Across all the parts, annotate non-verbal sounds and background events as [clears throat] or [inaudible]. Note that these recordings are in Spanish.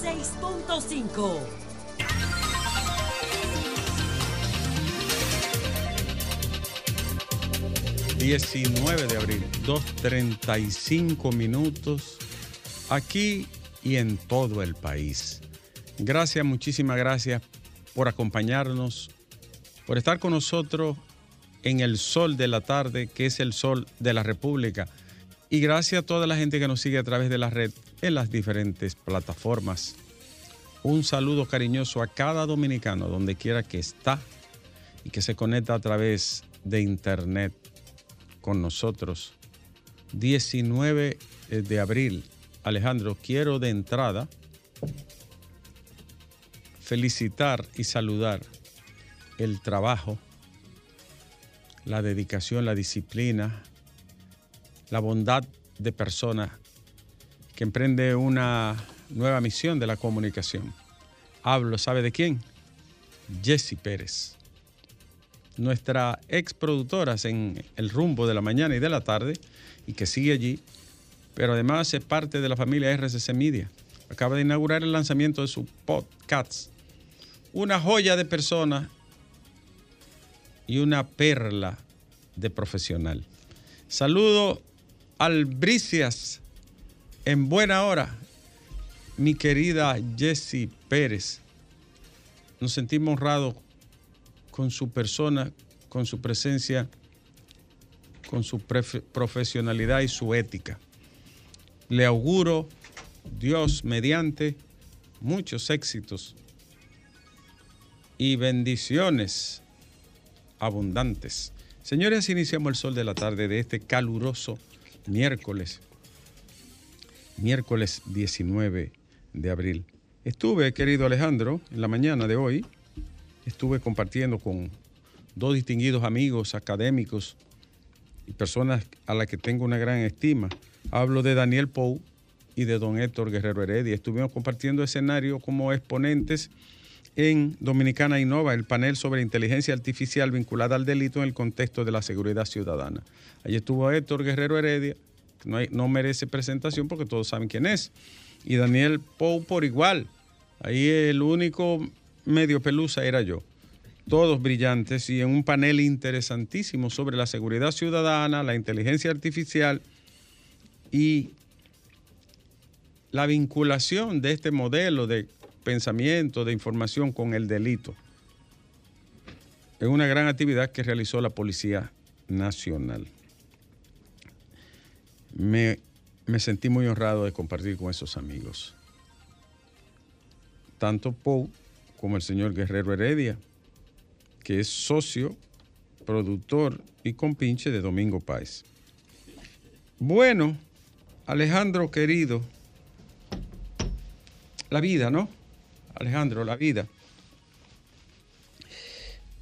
106.5. 19 de abril, 2.35 minutos, aquí y en todo el país. Gracias, muchísimas gracias por acompañarnos, por estar con nosotros en el sol de la tarde, que es el sol de la República. Y gracias a toda la gente que nos sigue a través de la red en las diferentes plataformas. Un saludo cariñoso a cada dominicano, donde quiera que está y que se conecta a través de internet con nosotros. 19 de abril. Alejandro, quiero de entrada felicitar y saludar el trabajo, la dedicación, la disciplina, la bondad de personas que emprende una nueva misión de la comunicación. Hablo, ¿sabe de quién? Jesse Pérez nuestra ex productora en el rumbo de la mañana y de la tarde y que sigue allí, pero además es parte de la familia RCC Media. Acaba de inaugurar el lanzamiento de su podcast. Una joya de persona y una perla de profesional. Saludo al Bricias en buena hora, mi querida Jessie Pérez. Nos sentimos honrados con su persona, con su presencia, con su profesionalidad y su ética. Le auguro, Dios mediante, muchos éxitos y bendiciones abundantes. Señores, iniciamos el sol de la tarde de este caluroso miércoles, miércoles 19 de abril. Estuve, querido Alejandro, en la mañana de hoy, estuve compartiendo con dos distinguidos amigos académicos y personas a las que tengo una gran estima. Hablo de Daniel Pou y de don Héctor Guerrero Heredia. Estuvimos compartiendo escenario como exponentes en Dominicana Innova, el panel sobre inteligencia artificial vinculada al delito en el contexto de la seguridad ciudadana. Allí estuvo Héctor Guerrero Heredia, no, no merece presentación porque todos saben quién es, y Daniel Pou por igual. Ahí el único medio pelusa era yo. Todos brillantes y en un panel interesantísimo sobre la seguridad ciudadana, la inteligencia artificial y la vinculación de este modelo de pensamiento, de información con el delito. Es una gran actividad que realizó la Policía Nacional. Me, sentí muy honrado de compartir con esos amigos. Tanto Pou como el señor Guerrero Heredia, que es socio, productor y compinche de Domingo Páez. Bueno, Alejandro querido, la vida, ¿no? Alejandro, la vida.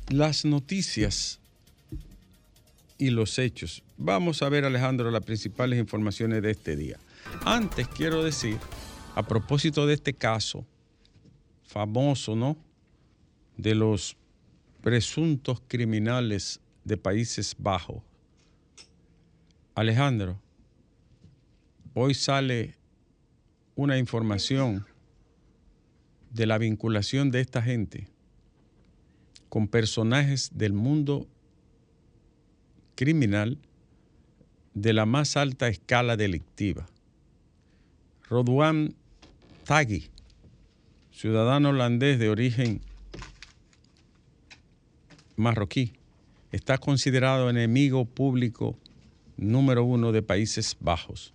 Las noticias y los hechos. Vamos a ver, Alejandro, las principales informaciones de este día. Antes quiero decir, a propósito de este caso, famoso, ¿no? De los presuntos criminales de Países Bajos. Alejandro, hoy sale una información de la vinculación de esta gente con personajes del mundo criminal de la más alta escala delictiva. Rodwan Tagui, ciudadano holandés de origen marroquí, está considerado enemigo público número uno de Países Bajos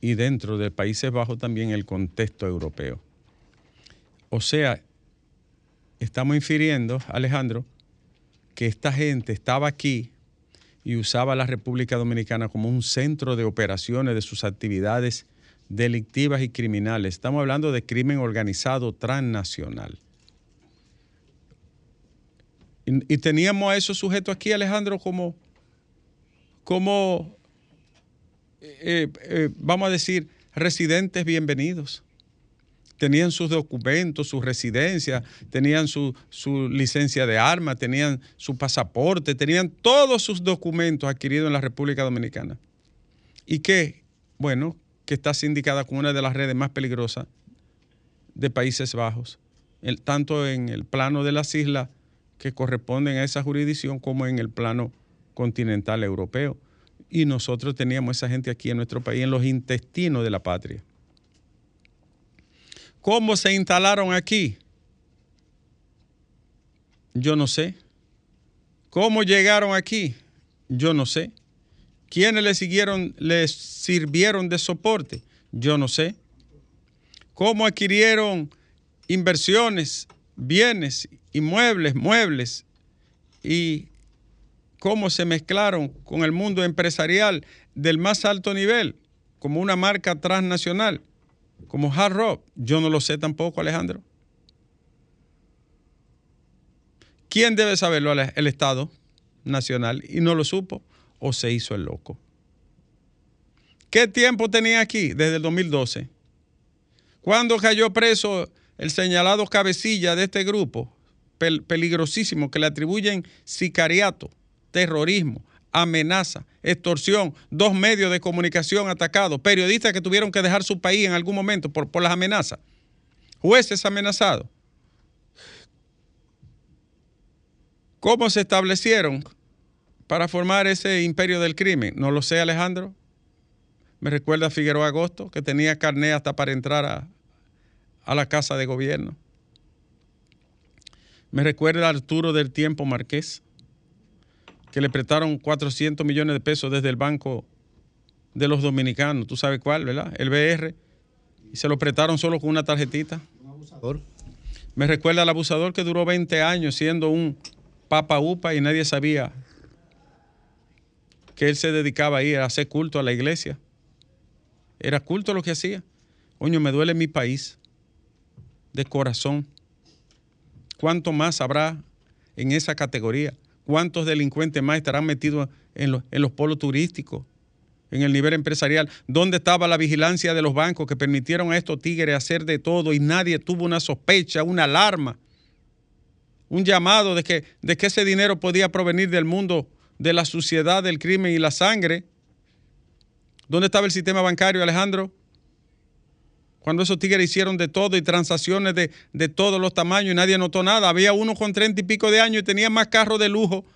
y dentro de Países Bajos también el contexto europeo. O sea, estamos infiriendo, Alejandro, que esta gente estaba aquí y usaba la República Dominicana como un centro de operaciones de sus actividades delictivas y criminales. Estamos hablando de crimen organizado transnacional. Y, teníamos a esos sujetos aquí, Alejandro, como, como eh, eh, vamos a decir, residentes bienvenidos. Tenían sus documentos, su residencia, tenían su, su licencia de arma, tenían su pasaporte, tenían todos sus documentos adquiridos en la República Dominicana. ¿Y qué? Bueno, que está sindicada como una de las redes más peligrosas de Países Bajos, tanto en el plano de las islas que corresponden a esa jurisdicción como en el plano continental europeo. Y nosotros teníamos esa gente aquí en nuestro país, en los intestinos de la patria. ¿Cómo se instalaron aquí? Yo no sé. ¿Cómo llegaron aquí? Yo no sé. ¿Quiénes les siguieron, les sirvieron de soporte? Yo no sé. ¿Cómo adquirieron inversiones, bienes, inmuebles, muebles y cómo se mezclaron con el mundo empresarial del más alto nivel, como una marca transnacional, como Hard Rock. Yo no lo sé tampoco, Alejandro. ¿Quién debe saberlo? El Estado Nacional. Y no lo supo o se hizo el loco. ¿Qué tiempo tenía aquí? Desde el 2012. ¿Cuándo cayó preso el señalado cabecilla de este grupo? peligrosísimo que le atribuyen sicariato, terrorismo, amenaza, extorsión, dos medios de comunicación atacados, periodistas que tuvieron que dejar su país en algún momento por, por las amenazas, jueces amenazados. ¿Cómo se establecieron para formar ese imperio del crimen? No lo sé, Alejandro. Me recuerda a Figueroa Agosto, que tenía carné hasta para entrar a, a la casa de gobierno. Me recuerda a Arturo del Tiempo Marqués, que le prestaron 400 millones de pesos desde el Banco de los Dominicanos. ¿Tú sabes cuál, verdad? El BR. Y se lo prestaron solo con una tarjetita. Un abusador. Me recuerda al abusador que duró 20 años siendo un papa upa y nadie sabía que él se dedicaba a ir a hacer culto a la iglesia. Era culto lo que hacía. Coño, me duele mi país de corazón. ¿Cuánto más habrá en esa categoría? ¿Cuántos delincuentes más estarán metidos en los, en los polos turísticos? en el nivel empresarial, ¿dónde estaba la vigilancia de los bancos que permitieron a estos tigres hacer de todo y nadie tuvo una sospecha, una alarma, un llamado de que, de que ese dinero podía provenir del mundo de la suciedad, del crimen y la sangre? ¿Dónde estaba el sistema bancario, Alejandro? Cuando esos tigres hicieron de todo y transacciones de, todos los tamaños y nadie notó nada. Había uno con treinta y pico de años y tenía más carros de lujo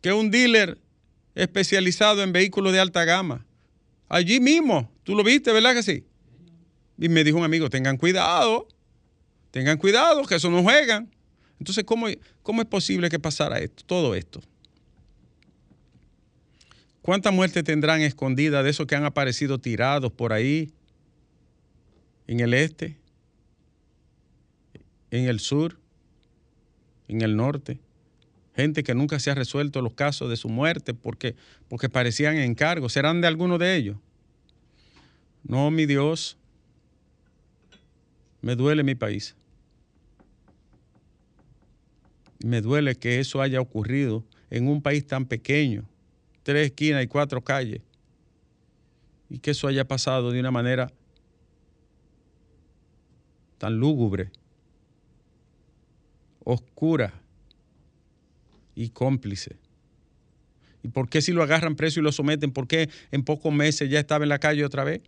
que un dealer especializado en vehículos de alta gama. Allí mismo, tú lo viste, ¿verdad que sí? Y me dijo un amigo, tengan cuidado, tengan cuidado, que eso no juegan. Entonces, ¿cómo, cómo es posible que pasara esto, todo esto? ¿Cuántas muertes tendrán escondidas de esos que han aparecido tirados por ahí? En el este, en el sur, en el norte. Gente que nunca se ha resuelto los casos de su muerte porque, porque parecían encargos. ¿Serán de alguno de ellos? No, mi Dios. Me duele mi país. Me duele que eso haya ocurrido en un país tan pequeño tres esquinas y cuatro calles. Y que eso haya pasado de una manera tan lúgubre, oscura y cómplice. ¿Y por qué si lo agarran preso y lo someten? ¿Por qué en pocos meses ya estaba en la calle otra vez?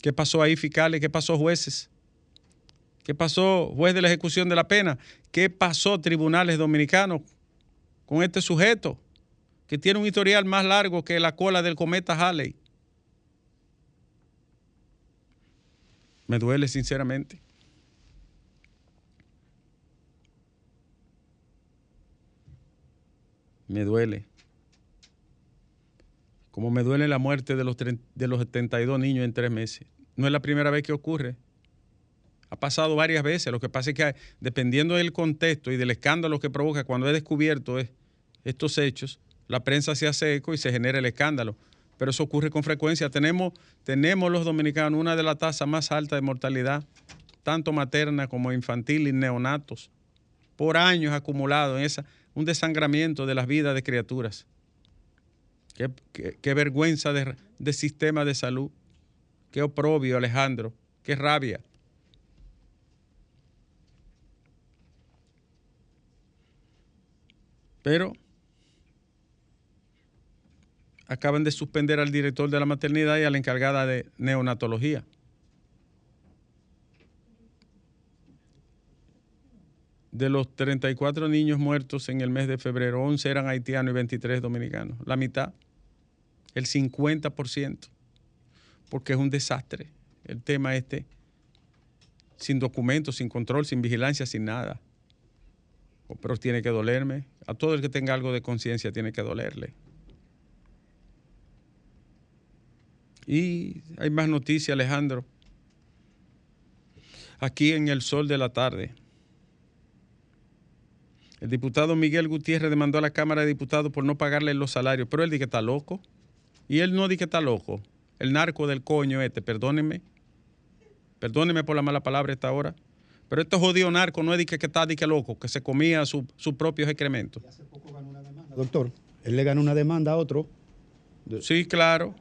¿Qué pasó ahí, fiscales? ¿Qué pasó, jueces? ¿Qué pasó, juez de la ejecución de la pena? ¿Qué pasó, tribunales dominicanos, con este sujeto? Que tiene un historial más largo que la cola del cometa Halley. Me duele sinceramente. Me duele. Como me duele la muerte de los, de los 72 niños en tres meses. No es la primera vez que ocurre. Ha pasado varias veces. Lo que pasa es que dependiendo del contexto y del escándalo que provoca cuando he descubierto estos hechos, la prensa se hace eco y se genera el escándalo. Pero eso ocurre con frecuencia. Tenemos, tenemos los dominicanos una de las tasas más altas de mortalidad, tanto materna como infantil y neonatos, por años acumulados en esa, un desangramiento de las vidas de criaturas. Qué, vergüenza de, de sistema de salud. Qué oprobio, Alejandro. Qué rabia. Pero acaban de suspender al director de la maternidad y a la encargada de neonatología. De los 34 niños muertos en el mes de febrero, 11 eran haitianos y 23 dominicanos. La mitad, el 50%, porque es un desastre el tema este, sin documentos, sin control, sin vigilancia, sin nada. Pero tiene que dolerme. A todo el que tenga algo de conciencia tiene que dolerle. Y hay más noticias, Alejandro. Aquí en el sol de la tarde. El diputado Miguel Gutiérrez demandó a la Cámara de Diputados por no pagarle los salarios, pero él dice que está loco. Y él no dice que está loco. El narco del coño este, perdónenme. Perdónenme por la mala palabra esta hora. Pero este jodido narco no es de que, está de que loco, que se comía sus su propios excrementos. Hace poco ganó una demanda, doctor. Él le ganó una demanda a otro. Sí, claro.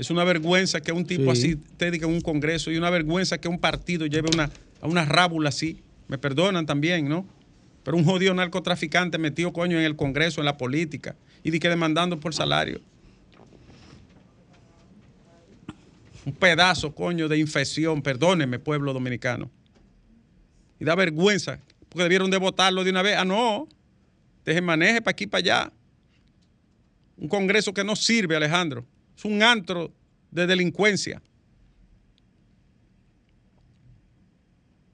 Es una vergüenza que un tipo así te diga en un congreso y una vergüenza que un partido lleve una, a una rábula así. Me perdonan también, ¿no? Pero un jodido narcotraficante metido coño en el congreso, en la política, y de que demandando por salario. Un pedazo, coño, de infección, perdóneme, pueblo dominicano. Y da vergüenza, porque debieron de votarlo de una vez. Ah, no, dejen maneje para aquí para allá. Un congreso que no sirve, Alejandro. Es un antro de delincuencia.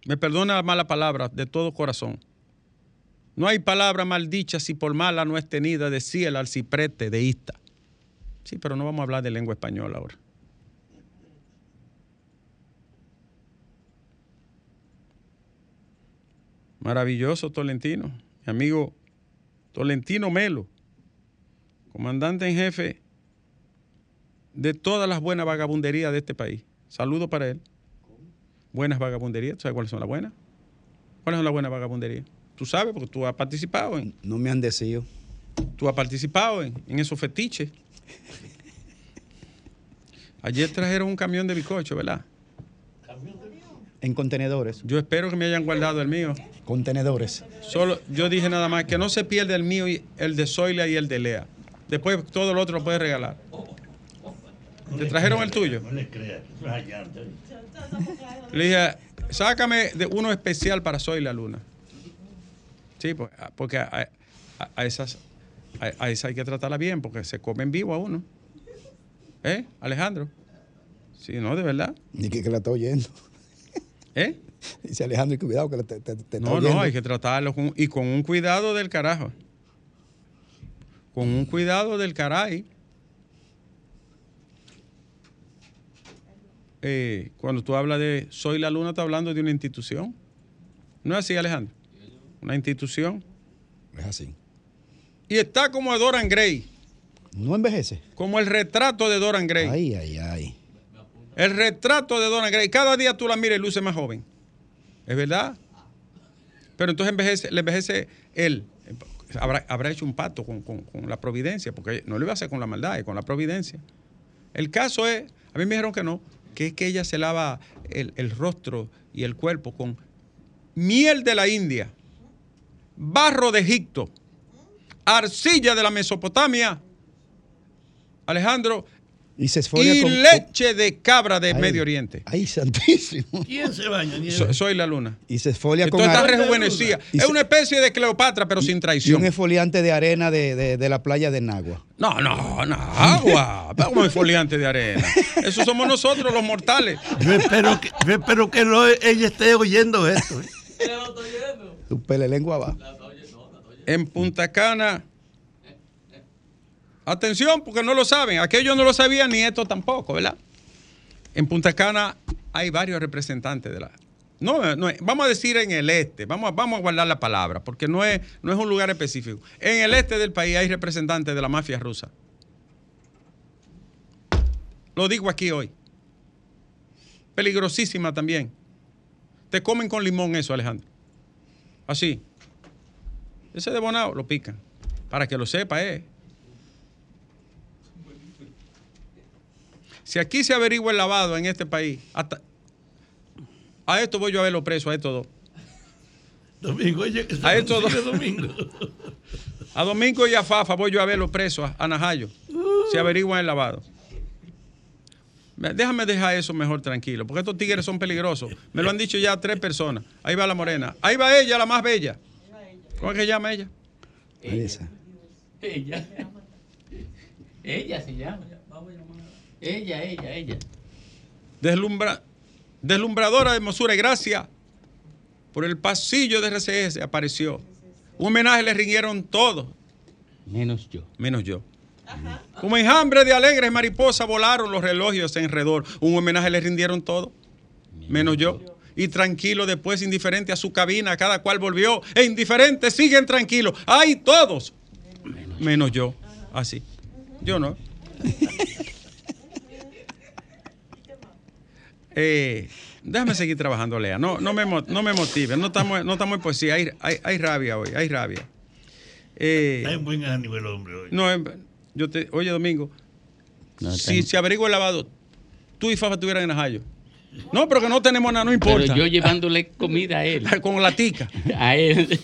Me perdona la mala palabra de todo corazón. No hay palabra maldicha si por mala no es tenida, decía el alciprete de Ista. Sí, pero no vamos a hablar de lengua española ahora. Maravilloso Tolentino, mi amigo Tolentino Melo, comandante en jefe de todas las buenas vagabunderías de este país. Saludo para él. Buenas vagabunderías. ¿Sabes cuáles son las buenas? ¿Cuáles son las buenas vagabunderías? Tú sabes porque tú has participado en. No me han decidido. Tú has participado en, en esos fetiches. Ayer trajeron un camión de bizcocho, ¿verdad? En contenedores. Yo espero que me hayan guardado el mío. Contenedores. Solo, yo dije nada más que no se pierda el mío, y el de Zoila y el de Lea. Después todo lo otro lo puedes regalar. ¿Te trajeron el tuyo? No le creas, Le dije, sácame de uno especial para Soy la Luna. Sí, pues, ah, porque a, esas a, esas hay que tratarla bien porque se comen vivo a uno. ¿Eh, Alejandro? Sí, no, de verdad. Ni que, la está oyendo. ¿Eh? Dice Alejandro, cuidado que te, te, No, no, hay que tratarlo y con un cuidado del carajo. Con un cuidado del caray. Eh, cuando tú hablas de Soy la Luna, estás hablando de una institución. ¿No es así, Alejandro? Una institución. Es así. Y está como Doran Gray. No envejece. Como el retrato de Doran Gray. Ay, ay, ay. El retrato de Doran Gray. Cada día tú la miras y luce más joven. ¿Es verdad? Pero entonces envejece, le envejece él. Habrá, hecho un pacto con, la providencia, porque no lo iba a hacer con la maldad, con la providencia. El caso es, a mí me dijeron que no, que es que ella se lava el, el rostro y el cuerpo con miel de la India, barro de Egipto, arcilla de la Mesopotamia, Alejandro, y, leche de cabra de Medio Oriente. Ay, santísimo. ¿Quién se baña? soy la luna. Y se esfolia con está rejuvenecida. Es una especie de Cleopatra, pero sin traición. Y un esfoliante de arena de, de, la playa de Nagua. No, no, Nagua. ¿Cómo esfoliante de arena? Eso somos nosotros, los mortales. Yo espero que, yo espero que ella esté oyendo esto. ¿eh? Tu pele lengua va. En Punta Cana Atención, porque no lo saben. Aquellos no lo sabían ni esto tampoco, ¿verdad? En Punta Cana hay varios representantes de la. No, no vamos a decir en el este, vamos, vamos a guardar la palabra, porque no es, no es un lugar específico. En el este del país hay representantes de la mafia rusa. Lo digo aquí hoy. Peligrosísima también. Te comen con limón eso, Alejandro. Así. Ese de Bonao lo pican. Para que lo sepa, eh. Si aquí se averigua el lavado en este país, hasta a esto voy yo a verlo preso, a estos dos. Domingo, oye, a estos dos. Domingo. A Domingo y a Fafa voy yo a verlo preso, a, Najayo. se averigua el lavado. Me- Déjame dejar eso mejor tranquilo, porque estos tigres son peligrosos. Me lo han dicho ya tres personas. Ahí va la morena. Ahí va ella, la más bella. ¿Cómo es que se llama ella? Esa. Ella. Ella se llama. Ella, ella, ella. Deslumbra- deslumbradora de hermosura y gracia. Por el pasillo de RCS apareció. Un homenaje le rindieron todos, Menos yo. menos yo. Como enjambre de alegres mariposas volaron los relojes en redor. Un homenaje le rindieron todos, menos yo. Y tranquilo después, indiferente a su cabina, cada cual volvió. E indiferente, siguen tranquilos. ¡Ay, todos! Menos yo. Así. Yo no. [laughs] Eh, déjame seguir trabajando, Lea. No, no, me, mo- no me motive. No estamos, no estamos en poesía. Hay, hay, hay rabia hoy. Hay rabia. Eh, Está en buen ánimo el hombre hoy. no, em, yo te, oye, Domingo, No, si se averigua el lavado, tú y Fafa estuvieran en Ajayo. No, pero que no tenemos nada, no Pero importa. yo llevándole comida a él. [laughs] Con la tica. A él.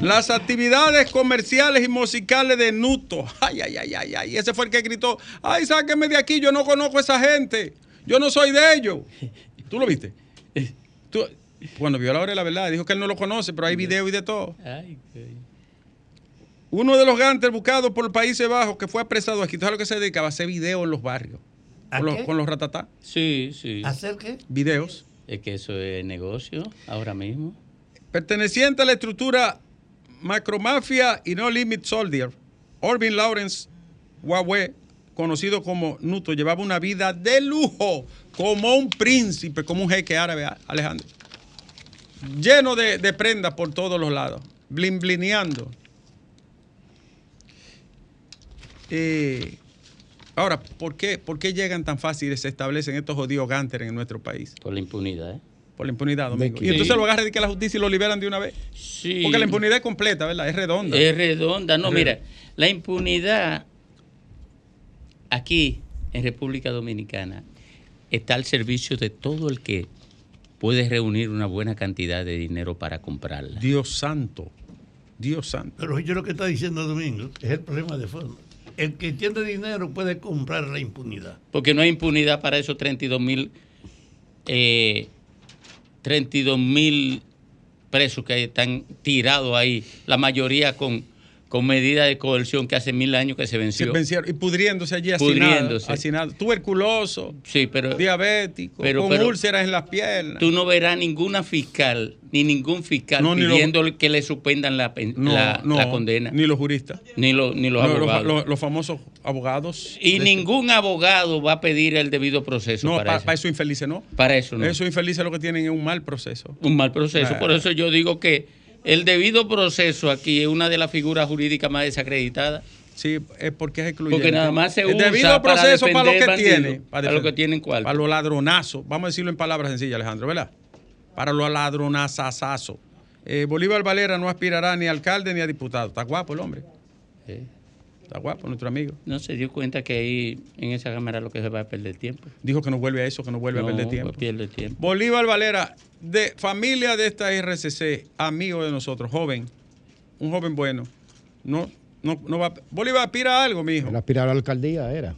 Las actividades comerciales y musicales de Nuto. Ay, ay, ay, ay, ay. Ese fue el que gritó, ay, sáqueme de aquí, yo no conozco a esa gente. Yo no soy de ellos. [laughs] ¿Tú lo viste? Tú- Cuando vio la hora de la verdad, dijo que él no lo conoce, pero hay video y de todo. Ay, qué- Uno de los gantes buscados por Países Bajos que fue apresado aquí, ¿tú sabes a lo que se dedicaba? A hacer videos en los barrios. ¿A Con los, con los ratatá. Sí, sí. ¿Hacer qué? Videos. Es que eso es negocio ahora mismo. Perteneciente a la estructura Macromafia y No Limit Soldier, Orvin Lawrence Huawei, conocido como Nuto, llevaba una vida de lujo, como un príncipe, como un jeque árabe, Alejandro. Lleno de, de prendas por todos los lados, blin blineando. Eh, ahora, ¿por qué, ¿por qué llegan tan fácil y se establecen estos jodidos gánteres en nuestro país? Por la impunidad, ¿eh? Por la impunidad, Domingo. Y entonces lo agarran de que la justicia y lo liberan de una vez. Sí. Porque la impunidad es completa, ¿verdad? Es redonda. Es redonda. No, Es mira, la impunidad aquí en República Dominicana está al servicio de todo el que puede reunir una buena cantidad de dinero para comprarla. Dios santo. Dios santo. Pero yo lo que está diciendo Domingo es el problema de fondo. El que tiene dinero puede comprar la impunidad. Porque no hay impunidad para esos 32 mil eh, 32 mil presos que están tirados ahí, la mayoría con, con medidas de coerción que hace mil años que se Se venció. vencieron. Y pudriéndose allí Pudriéndose. hacinado, hacinado. Tuberculoso, Sí, pero diabético, pero- con pero- úlceras en las piernas. tú no verás ninguna fiscal ni ningún fiscal No, lo- pidiendo que le suspendan la, no, la, no, la condena, Ni los juristas. ni, lo- ni los abogados. los- los famosos abogados. y ningún abogado va a pedir el debido proceso No, para, para, eso. eso infelices no. Para eso no. Esos infelices lo que tienen es un mal proceso. un mal proceso. Ah. Por eso yo digo que el debido proceso aquí es una de las figuras jurídicas más desacreditadas. Sí, es porque es excluyente. Porque nada más se El usa debido para proceso para lo que defender tiene. bandidos, para lo que tienen cuarto. Para los ladronazos. Vamos a decirlo en palabras sencillas, Alejandro, ¿verdad? Para los ladronazazazos. Eh, Bolívar Valera no aspirará ni a alcalde ni a diputado. Está guapo el hombre. Eh, Está guapo nuestro amigo. No se dio cuenta que ahí en esa cámara lo que se va a perder tiempo. Dijo que no vuelve a eso, que no vuelve no, a perder tiempo. pues pierde tiempo. Bolívar Valera, de familia de esta RCC, amigo de nosotros, joven, un joven bueno. No, no, no va. Bolívar aspira a algo, mi hijo. Él aspiraba a la alcaldía, era.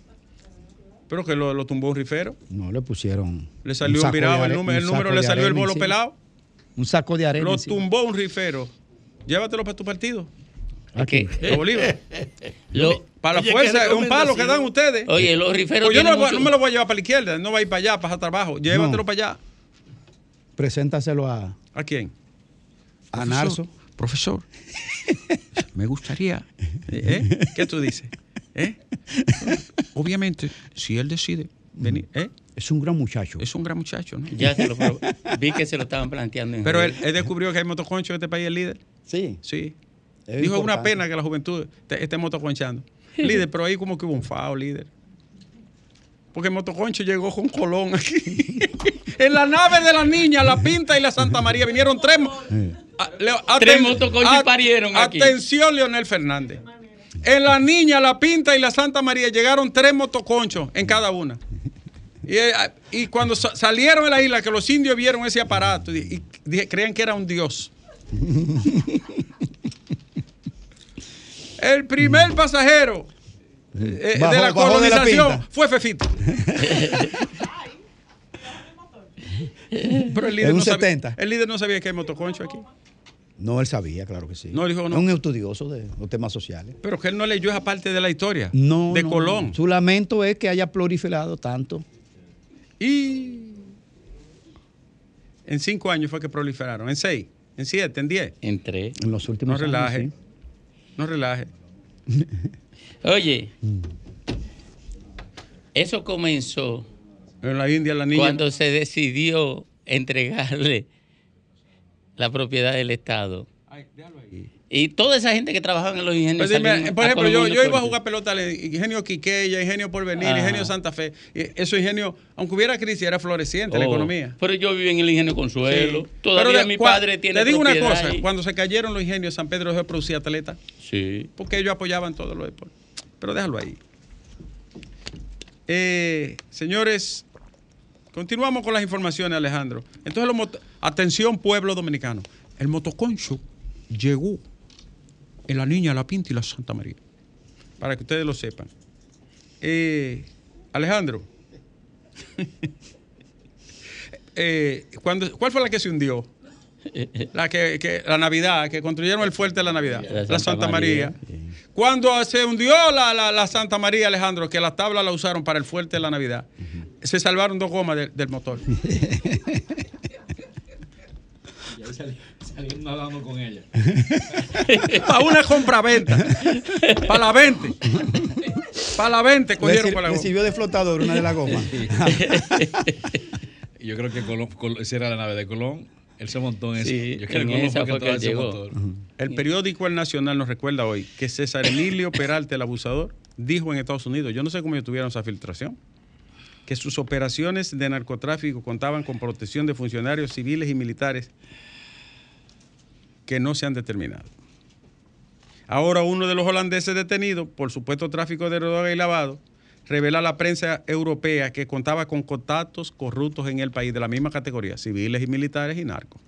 Pero que lo, lo tumbó un rifero. No, le pusieron. Le salió un saco virado, de el número, el número le salió el bolo encima. pelado. Un saco de arena. Lo encima. tumbó un rifero. Llévatelo para tu partido. Aquí. Que- de Bolívar. Lo- Para la Oye, fuerza, es un palo que dan ustedes. oye, los riferos Pues yo no, mucho- me lo voy a llevar para la izquierda, no va a ir para allá, para trabajo. Llévatelo No. para allá. Preséntaselo a, ¿A quién? a Narso. Profesor, [laughs] me gustaría. ¿eh? ¿Qué tú dices? ¿Eh? Obviamente, si él decide venir, ¿eh? Es un gran muchacho. es un gran muchacho, ¿no? Ya se lo [laughs] vi que se lo estaban planteando en Pero él, él descubrió que hay motoconcho en este país, el líder. Sí. Sí. Es Dijo, es una pena que la juventud te- esté motoconchando. [laughs] líder, pero ahí como que hubo un fao, líder. Porque el motoconcho llegó con Colón aquí. [laughs] en la nave de la niña, la Pinta y la Santa María vinieron tres. mo- a- Leo, Tres motoconchos parieron aquí. Atención, Leonel Fernández. En la niña, la Pinta y la Santa María llegaron tres motoconchos en cada una. Y, eh, y cuando sa- salieron de la isla, que los indios vieron ese aparato y, y creían que era un dios. [laughs] El primer pasajero eh, de la bajó de la colonización fue Fefito. [laughs] Pero el líder, En un no sabía, 70. el líder no sabía que hay motoconcho aquí. No, él sabía, claro que sí. No, dijo no. Es un estudioso de los temas sociales. Pero que él no leyó esa parte de la historia No. de no, Colón. no. Su lamento es que haya proliferado tanto. Y en cinco años fue que proliferaron. En seis, en siete, en diez. Entre. En los últimos No años, relaje. sí. No relaje. [laughs] Oye, eso comenzó En la India, la niña. cuando se decidió entregarle la propiedad del Estado. Ay, déjalo ahí. Y toda esa gente que trabajaba en los ingenios. Pues dime, salieron por ejemplo, yo, yo iba a jugar pelota al Ingenio Quiqueya, Ingenio Porvenir, Ajá. Ingenio Santa Fe. Esos ingenios, aunque hubiera crisis, era floreciente la Oh, economía. Pero yo viví en el ingenio Consuelo. Sí. Todavía de- mi padre tiene Te digo una cosa, ahí. cuando se cayeron los ingenios, San Pedro dejó de producir atletas, Sí. porque ellos apoyaban todo lo deportes. Pero déjalo ahí. Eh, señores, continuamos con las informaciones, Alejandro. Entonces, los moto- atención, pueblo dominicano. El motoconcho llegó en la Niña, la Pinta y la Santa María. Para que ustedes lo sepan. Eh, Alejandro. [laughs] Eh, cuando, ¿Cuál fue la que se hundió? La que, que- la Navidad, que construyeron el fuerte de la Navidad, La la Santa María, María. Cuando se hundió la, la- la Santa María, Alejandro, que las tablas la usaron para el fuerte de la Navidad, se salvaron dos gomas del- del motor. [laughs] Salieron nadando con ella. [laughs] para una compra-venta. Para la 20. Para la 20 Le, cogieron para la sirvió de flotador una de las gomas. [laughs] Yo creo que Colón, esa era la nave de Colón. Él se montó en Sí. Yo creo en que Colón esa fue que ese llegó. El periódico El Nacional nos recuerda hoy que César Emilio Peralta, el abusador, dijo en Estados Unidos, yo no sé cómo ellos tuvieron esa filtración, que sus operaciones de narcotráfico contaban con protección de funcionarios civiles y militares que no se han determinado. Ahora uno de los holandeses detenidos por supuesto tráfico de droga y lavado revela a la prensa europea que contaba con contactos corruptos en el país de la misma categoría, civiles y militares y narcos.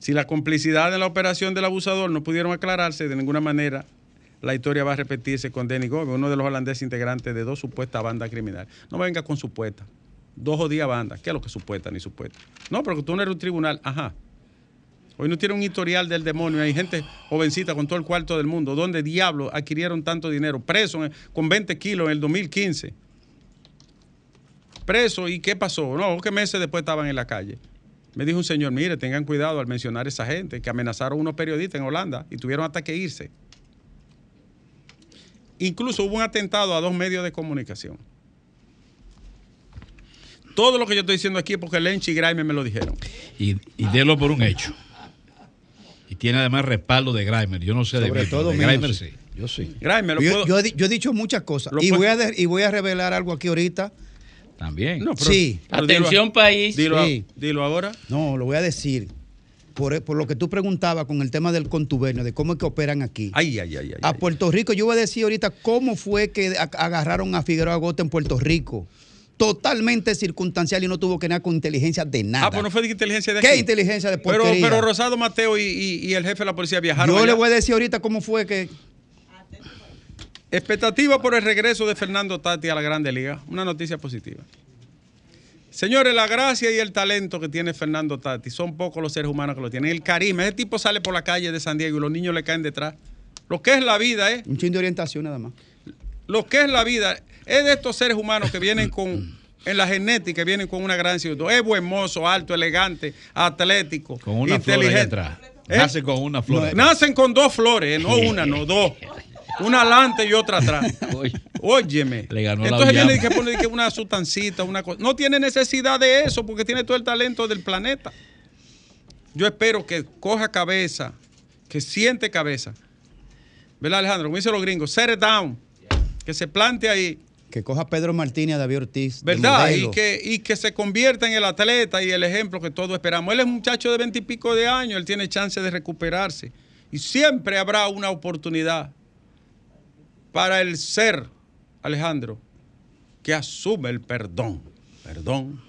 Si la complicidad en la operación del abusador no pudieron aclararse de ninguna manera, la historia va a repetirse con Denny Gómez, uno de los holandeses integrantes de dos supuestas bandas criminales. No venga con supuesta. Dos jodidas bandas. ¿Qué es lo que supuesta ni supuesta? No, pero que tú no eres un tribunal. Ajá. Hoy no tiene un historial del demonio. Hay gente jovencita con todo el cuarto del mundo. ¿Dónde diablos adquirieron tanto dinero? Presos en- con 20 kilos en el 2015. Presos. ¿Y qué pasó? No, que meses después estaban en la calle. Me dijo un señor, mire, tengan cuidado al mencionar a esa gente que amenazaron a unos periodistas en Holanda y tuvieron hasta que irse. Incluso hubo un atentado a dos medios de comunicación. Todo lo que yo estoy diciendo aquí es porque Lenchi y Graeme me lo dijeron. Y, y délo por un hecho. Y tiene además respaldo de Grimer. Yo no sé de Sobre Víctor, todo de mío, Grimer sí. sí. Yo sí. Graeme, lo Yo, puedo- yo yo he dicho muchas cosas. Y voy, a de- y voy a revelar algo aquí ahorita. También. No, pero- Sí. pero dilo- Atención, país. Dilo, Sí. dilo ahora. No, lo voy a decir. Por, por lo que tú preguntabas con el tema del contubernio, de cómo es que operan aquí. Ay, ay, ay, ay. A. Puerto Rico, yo voy a decir ahorita cómo fue que agarraron a Figueroa Gota en Puerto Rico. Totalmente circunstancial y no tuvo que nada con inteligencia de nada. Ah, pues no fue de inteligencia de ¿Qué aquí. inteligencia de Pero, pero Rosado Mateo y, y- y el jefe de la policía viajaron. Yo allá. le voy a decir ahorita cómo fue que Expectativa por el regreso de Fernando Tati a la Grande Liga. Una noticia positiva. Señores, la gracia y el talento que tiene Fernando Tati son pocos los seres humanos que lo tienen. El carisma. Ese tipo sale por la calle de San Diego y los niños le caen detrás. Lo que es la vida, ¿eh? un chin de orientación nada más. Lo que es la vida es de estos seres humanos que vienen con, en la genética, vienen con una gran ciudad. Es buen mozo, alto, elegante, atlético, Con una flor inteligente. atrás. ¿Eh? Nace con una flor. No. Nacen con dos flores, ¿eh? no una, no dos. Una adelante y otra atrás. [laughs] Óyeme. Le ganó la Entonces viene y llama. que pone que una sustancita, una cosa. No tiene necesidad de eso porque tiene todo el talento del planeta. Yo espero que coja cabeza, que siente cabeza. ¿Verdad, Alejandro? Como dicen los gringos, set it down. Que se plante ahí. Que coja a Pedro Martínez, a David Ortiz. ¿Verdad? Y que, y que se convierta en el atleta y el ejemplo que todos esperamos. Él es un muchacho de veintipico de años, él tiene chance de recuperarse. Y siempre habrá una oportunidad para el ser, Alejandro, que asume el perdón. Perdón,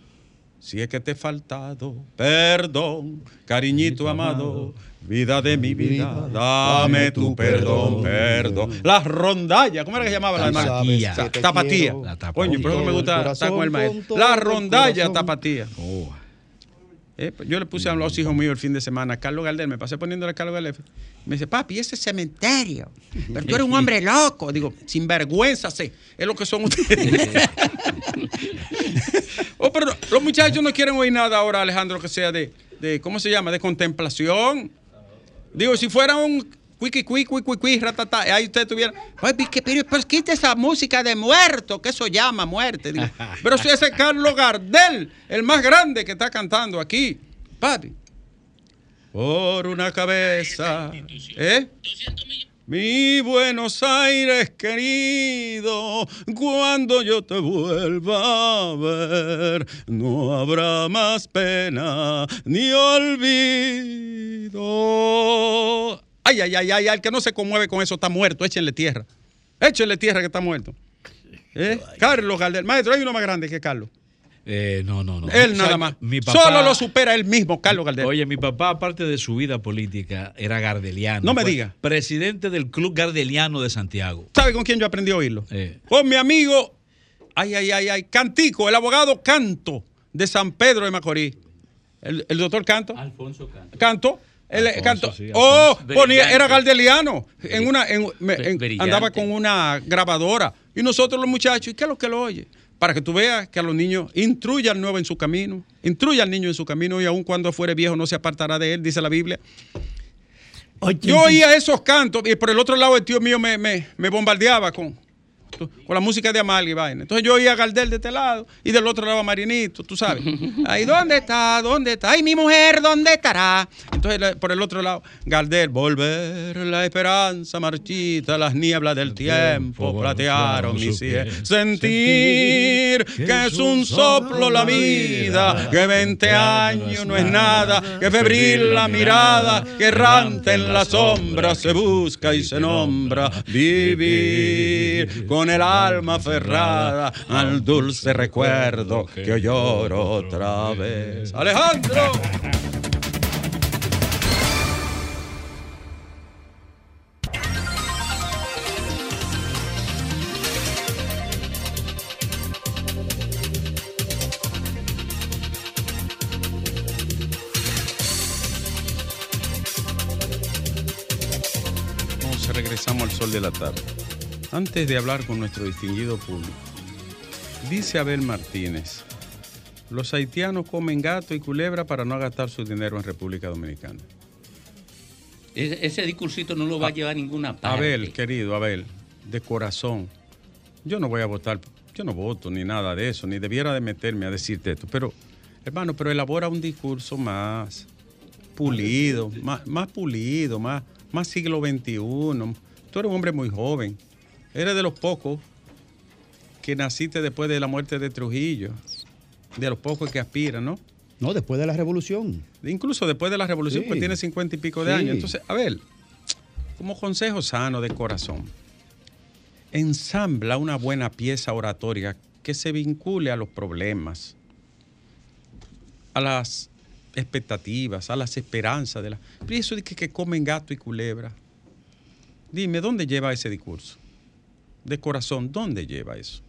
Si es que te he faltado, perdón, cariñito amado, vida de mi vida, dame tu perdón, perdón. Las rondallas, ¿cómo era que se llamaba la hermana? Tapatía. Ta- Tapatía. Coño, por eso me gusta estar con el maestro. La rondalla, tapatía. Oh. Eh, pues yo le puse a los hijos míos el fin de semana, Carlos Gardel, me pasé poniéndole a Carlos Gardel. Me dice, papi, ese cementerio. Pero tú eres un hombre loco. Digo, sin vergüenza, sí. Es lo que son ustedes. [laughs] oh, pero los muchachos no quieren oír nada ahora, Alejandro, que sea de, de ¿cómo se llama? De contemplación. Digo, si fuera un cuiqui, cuiqui, cuiqui, ratata, ahí usted tuviera, papi, que, pero, pero quita esa música de muerto, que eso llama muerte. Digo, [laughs] pero si ese es Carlos Gardel, el más grande que está cantando aquí, papi. Por una cabeza, ¿eh? Mi Buenos Aires querido, cuando yo te vuelva a ver, no habrá más pena ni olvido. Ay, ay, ay, ay, al que no se conmueve con eso está muerto, échenle tierra. Échenle tierra que está muerto. ¿Eh? Carlos Gardel, maestro, hay uno más grande que Carlos. Eh, no, no, no. Él O sea, nada más. Mi papá, Solo lo supera él mismo, Carlos Gardel. Oye, mi papá, aparte de su vida política, era gardeliano. No me diga. Presidente del Club Gardeliano de Santiago. ¿Sabe con quién yo aprendí a oírlo? Eh. Con mi amigo, ay, ay, ay, ay, Cantico, el abogado Canto de San Pedro de Macorís. El, el doctor Canto. Alfonso Canto. Canto. Él, Alfonso, canto. sí, oh, ponía, era gardeliano. En una, en- me- en- Brillante. andaba con una grabadora. Y nosotros los muchachos, ¿y qué es lo que lo oye? Para que tú veas que a los niños instruya al nuevo en su camino. Instruya al niño en su camino y aun cuando fuere viejo no se apartará de él, dice la Biblia. Yo oía esos cantos y por el otro lado el tío mío me, me- me bombardeaba con, con la música de Amal y vaina. Entonces yo oía a Gardel de este lado y del otro lado a Marinito, tú sabes. [laughs] Ay, ¿dónde está? ¿Dónde está? Ay, mi mujer, ¿dónde estará? Entonces por el otro lado, Gardel, volver la esperanza marchita, las nieblas del tiempo platearon mi cielo. Sentir que es un soplo la vida, que 20 años no es nada, que febril la mirada, que errante en la sombra se busca y se nombra vivir con el alma aferrada al dulce recuerdo que hoy lloro otra vez. Alejandro. Regresamos al sol de la tarde. Antes de hablar con nuestro distinguido público, dice Abel Martínez, los haitianos comen gato y culebra para no gastar su dinero en República Dominicana. Ese, discursito no lo va a llevar a ninguna parte. Abel, querido Abel, de corazón, yo no voy a votar, yo no voto ni nada de eso, ni debiera de meterme a decirte esto, pero hermano, pero elabora un discurso más pulido, más, más pulido, más, más siglo XXI. Tú eres un hombre muy joven, eres de los pocos que naciste después de la muerte de Trujillo, de los pocos que aspiran, ¿no? No, después de la revolución. Incluso después de la revolución, Sí. pues tiene cincuenta y pico de Sí. años. Entonces, a ver, como consejo sano de corazón, ensambla una buena pieza oratoria que se vincule a los problemas, a las expectativas, a las esperanzas de la. Pero eso de que, que comen gato y culebra. Dime, ¿dónde lleva ese discurso? De corazón, ¿dónde lleva eso?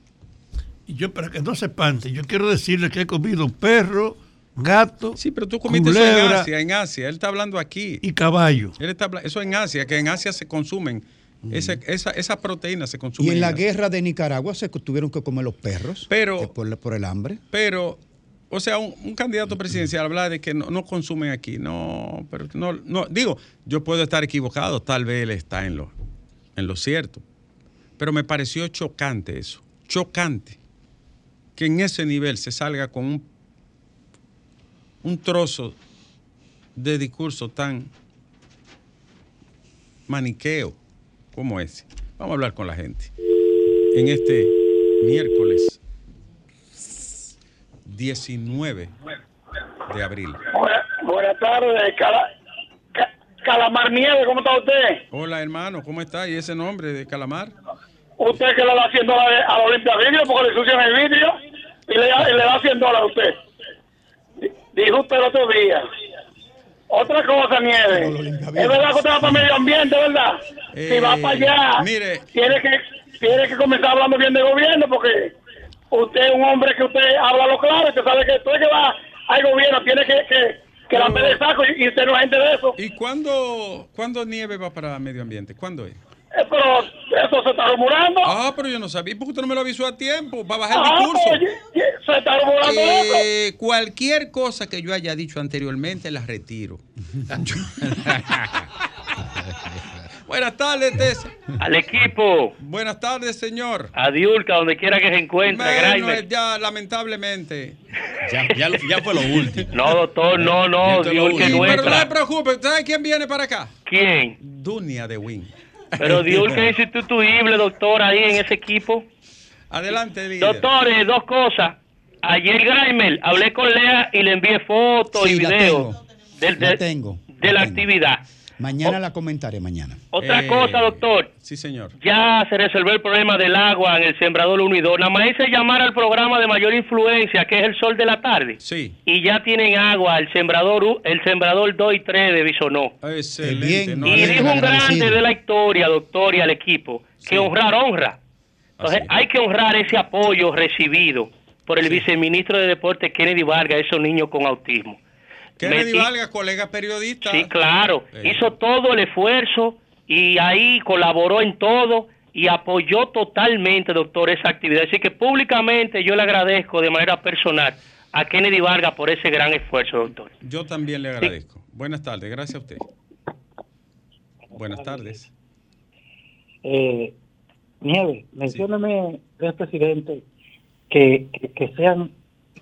Y yo, para que no se espante, yo quiero decirle que he comido perro, gato Sí, pero tú comiste eso en culebra Asia, en Asia. Él está hablando aquí. y caballo. Él está eso en Asia, que en Asia se consumen, ese- esa, esas proteínas se Y consumen. en la guerra de Nicaragua se tuvieron que comer los perros. Pero- eh, por, por el hambre. Pero, o sea, un, un candidato presidencial habla de que no, no consumen aquí. No, pero no, no, digo, yo puedo estar equivocado, tal vez él está en lo, en lo cierto. Pero me pareció chocante eso, chocante, que en ese nivel se salga con un, un trozo de discurso tan maniqueo como ese. Vamos a hablar con la gente. En este miércoles 19 de abril. Buena- Buenas tardes, Cala- Ca- Calamar Nieve, ¿cómo está usted? Hola hermano, ¿cómo está? ¿Y ese nombre de Calamar? Usted que le da 100 dólares a la Olimpia Video porque le sucian el vídeo y le, da- y le da 100 dólares a usted. dijo usted el otro día. Otra cosa, Nieves. Es verdad que usted va para medio ambiente, ¿verdad? si va Eh, para allá, mire. tiene que tiene que comenzar hablando bien de gobierno porque usted es un hombre que usted habla lo claro, que sabe que después que va al gobierno tiene que, que, que la saco y, y usted no es gente de eso. ¿Y cuándo, cuándo Nieve va para medio ambiente? ¿Cuándo es? Eh, pero eso se está rumorando. Ah, pero yo no sabía. ¿Por qué usted no me lo avisó a tiempo? Va a bajar el Ah, discurso. pues, y se está rumorando eso. Eh, cualquier cosa que yo haya dicho anteriormente la retiro. [laughs] Buenas tardes, Tessa. Al equipo, Buenas tardes, señor. a Diulca, donde quiera que se encuentre, Bueno, Graimer. ya lamentablemente. Ya, ya, fue lo último. No, doctor, no, no, Esto es lo Diulca es pero no se preocupe, ¿sabe quién viene para acá? ¿Quién? Dunia de Win. Pero [laughs] Diulca es insustituible, doctor, ahí en ese equipo. Adelante, líder. Doctores, dos cosas. Ayer, Graimer, hablé con Lea y le envié fotos Sí, y videos tengo. del- de, tengo, de la la tengo. actividad. Mañana la comentaré, mañana. Otra Eh, cosa, doctor. Sí, señor. Ya se resolvió el problema del agua en el Sembrador 1 y 2. Nada más es llamar al programa de mayor influencia, que es el Sol de la Tarde. Sí. Y ya tienen agua el Sembrador, u- el sembrador 2 y 3 de Bisonó. Excelente. no, Y dijo un grande de la historia, doctor, y al equipo, que Sí. honrar honra. Entonces, hay que honrar ese apoyo recibido por el viceministro de Deportes, Kennedy Vargas, a esos niños con autismo. Kennedy Metí- Valga, colega periodista. Sí, claro. Eh. Hizo todo el esfuerzo y ahí colaboró en todo y apoyó totalmente, doctor, esa actividad. Así que públicamente yo le agradezco de manera personal a Kennedy Vargas por ese gran esfuerzo, doctor. Yo también le agradezco. Buenas tardes, gracias a usted. Buenas tardes. Eh, Nieves, mencióname tres presidentes que, que, que sean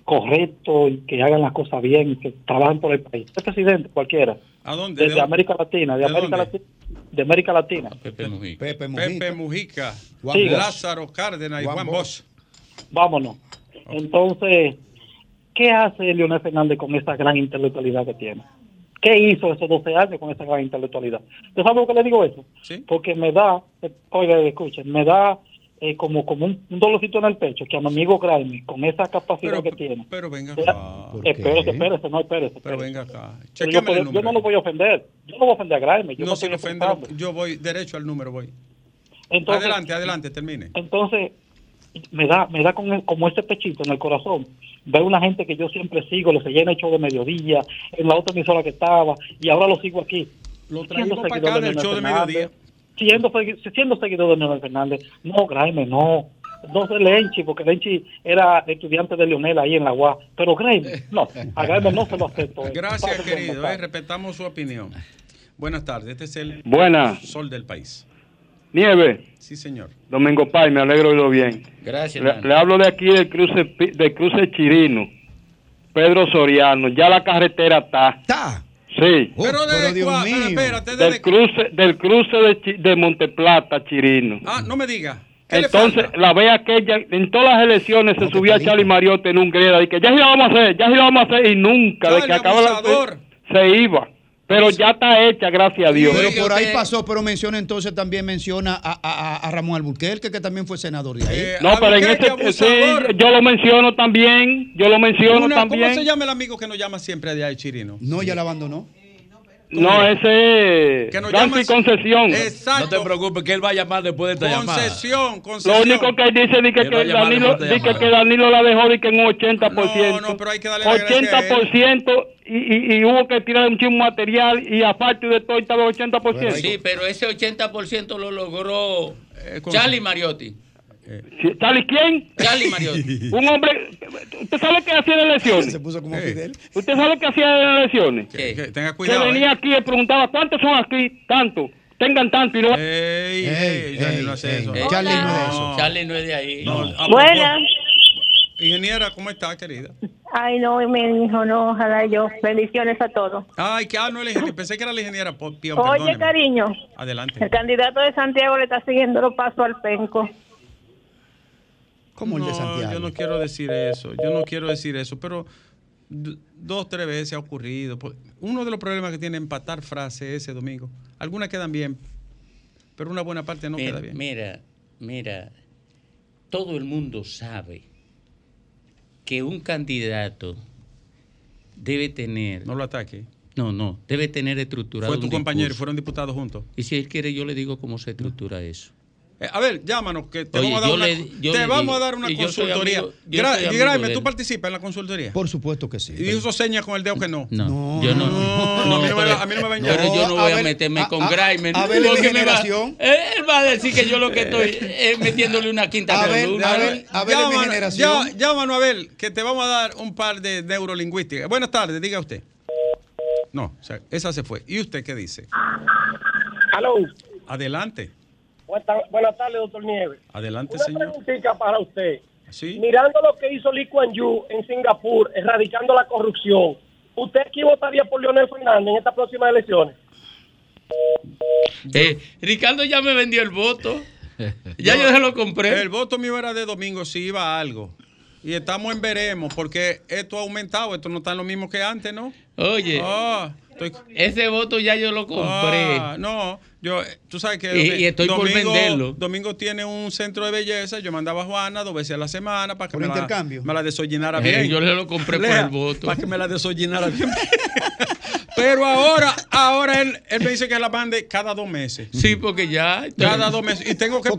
correctos y que hagan las cosas bien y que trabajen por el país. Tres presidentes, cualquiera. ¿A dónde? Desde ¿De América Latina, de, ¿De América dónde? Latina, de América Latina. Pepe Mujica. Pepe Mujica. Pepe Mujica, Juan Siga. Lázaro Cárdenas y Juan Juan Bosch. Vámonos. Entonces, ¿qué hace Leonel Fernández con esa gran intelectualidad que tiene? ¿Qué hizo esos 12 años con esa gran intelectualidad? ¿Usted sabe por qué le digo eso? Sí. Porque me da, oiga, escuchen, me da eh, como, como un, un dolorcito en el pecho que a mi amigo Graeme, con esa capacidad Pero, que tiene. pero venga acá. Espérese, espérese, no, espérese. Pero venga acá. Pero yo, Chequeme el yo no lo voy a ofender. Yo no voy a ofender a Graeme. Yo No, no sin estoy ofenderlo. ofendiendo. Yo voy derecho al número, voy. Entonces, adelante, adelante, termine. Entonces, me da, me da con el- como este pechito en el corazón. Ver una gente que yo siempre sigo, lo seguía en el show de mediodía, en la otra emisora que estaba, y ahora lo sigo aquí. Lo traímos para acá en el Leonel show de mediodía. Siendo, siendo seguidor de Leonel Fernández. No, Graeme, no. No de Lenchi, porque Lenchi era estudiante de Leonel ahí en la UA. Pero Graeme, no. A Graeme no se lo acepto. eh. Gracias, querido. eh, respetamos su opinión. Buenas tardes. Este es el Buenas, sol del país. Nieve, Sí, señor. Domingo Pay, me alegro de oírlo bien. Gracias, Le, hablo de aquí del cruce, Pi- del cruce Chirino, Pedro Soriano, ya la carretera está. ¿Está? Sí, Oh, pero pero desde Dios pero mío. espérate, del desde cruce, del cruce de, de Monteplata, Chirino. Ah, no me diga. ¿Qué le Entonces, la ve aquella, en todas las elecciones No, se subía. Charlie Mariotti en un greda y que ya sí lo vamos a hacer, ya sí lo vamos a hacer y nunca, de que acaba la- se iba. Pero ya está hecha, gracias a Dios. Pero por ahí pasó, pero menciona entonces también menciona a, a- a- Ramón Alburquerque, que también fue senador de ahí. Eh, No, pero en este, sí, yo lo menciono también, yo lo menciono Una- también. ¿Cómo se llama el amigo que nos llama siempre de ahí, Chirino? no, ya la abandonó. No, ese Francis llama- Concesión. Exacto. No te preocupes que él va a llamar después de esta llamada. Concesión, Lo concesión. único que él dice es que, que Danilo, que, Danilo la dejó de que en un 80%. No, no, pero hay que darle la gracia a él. 80% y, y, y hubo que tirar un chingo material y aparte de todo estaba 80%. Sí, pero ese 80% lo logró Eh, con- Charlie Mariotti. ¿Sabe quién? Charlie Mariotti. [laughs] Un hombre. ¿Usted sabe qué hacía en Se elecciones? puso como. Fidel. ¿Usted sabe qué hacía en elecciones? Que- que tenga Que cuidado. venía eh. aquí y preguntaba cuántos son aquí, tanto, tengan tanto y no. Ey, Ey, Charlie ey, no hace eso. Charlie no es eso. Charlie no es de ahí. No, Buenas. Ingeniera, ¿cómo está, querida? Ay, no, mi hijo, no, ojalá yo. Bendiciones a todos. Ay, que ah, no. Pensé que era la ingeniera. Pío, Oye, perdóneme. cariño, Adelante. el candidato de Santiago le está siguiendo los pasos al penco. Como el de Santiago. Yo no quiero decir eso, yo no quiero decir eso, pero dos, tres veces ha ocurrido. Pues, Uno de los problemas que tiene empatar frases ese domingo, algunas quedan bien, pero una buena parte no mira, queda bien. mira, mira, todo el mundo sabe que un candidato debe tener. No lo ataque. No, no, debe tener estructurado. Fue tu un compañero y discurso. fueron diputados juntos. Y si él quiere, yo le digo cómo se estructura eso. Eh, a ver, llámanos, que te Oye, vamos a dar una, le- yo te le vamos a dar una consultoría. amigo- Gra- Graeme, de ¿tú participas en la consultoría? Por supuesto que sí. Y hizo señas con el dedo que no. No, yo no. No, a mí no me va- a mí no me va a pero engañar. yo no voy a, Abel- meterme a- con a-. Abel es mi porque me va- generación. él, va a decir que yo lo que estoy es metiéndole una quinta Abel- columna. Abel- Abel es mi Llámanos- generación. ya- Llámanos, Abel, que te vamos a dar un par de neurolingüísticas. Buenas tardes, diga usted. No, o sea, esa se fue. ¿Y usted qué dice? Aló. Adelante, Buenas buenas tardes, doctor Nieves. adelante, Una señor. preguntita para usted. Sí. Mirando lo que hizo Lee Kuan Yew en Singapur, erradicando la corrupción, ¿usted aquí votaría por Leonel Fernández en estas próximas elecciones? Eh, Ricardo ya me vendió el voto. [laughs] Ya yo se lo compré. El voto mío era de domingo si iba a algo. Y estamos en veremos, porque esto ha aumentado, esto no está lo mismo que antes, ¿no? Oye, Ah, estoy- ese voto ya yo lo compré. Ah, no, yo, tú sabes que Y- y estoy por venderlo. Domingo tiene un centro de belleza. Yo mandaba a Juana dos veces a la semana para que Por me intercambio. la, me la desollinara Eh, bien. yo le lo compré por el voto. Para que me la desollinara bien. [laughs] Pero ahora, ahora él, él me dice que la mande cada dos meses. Sí, porque ya. Cada dos meses. Y tengo que no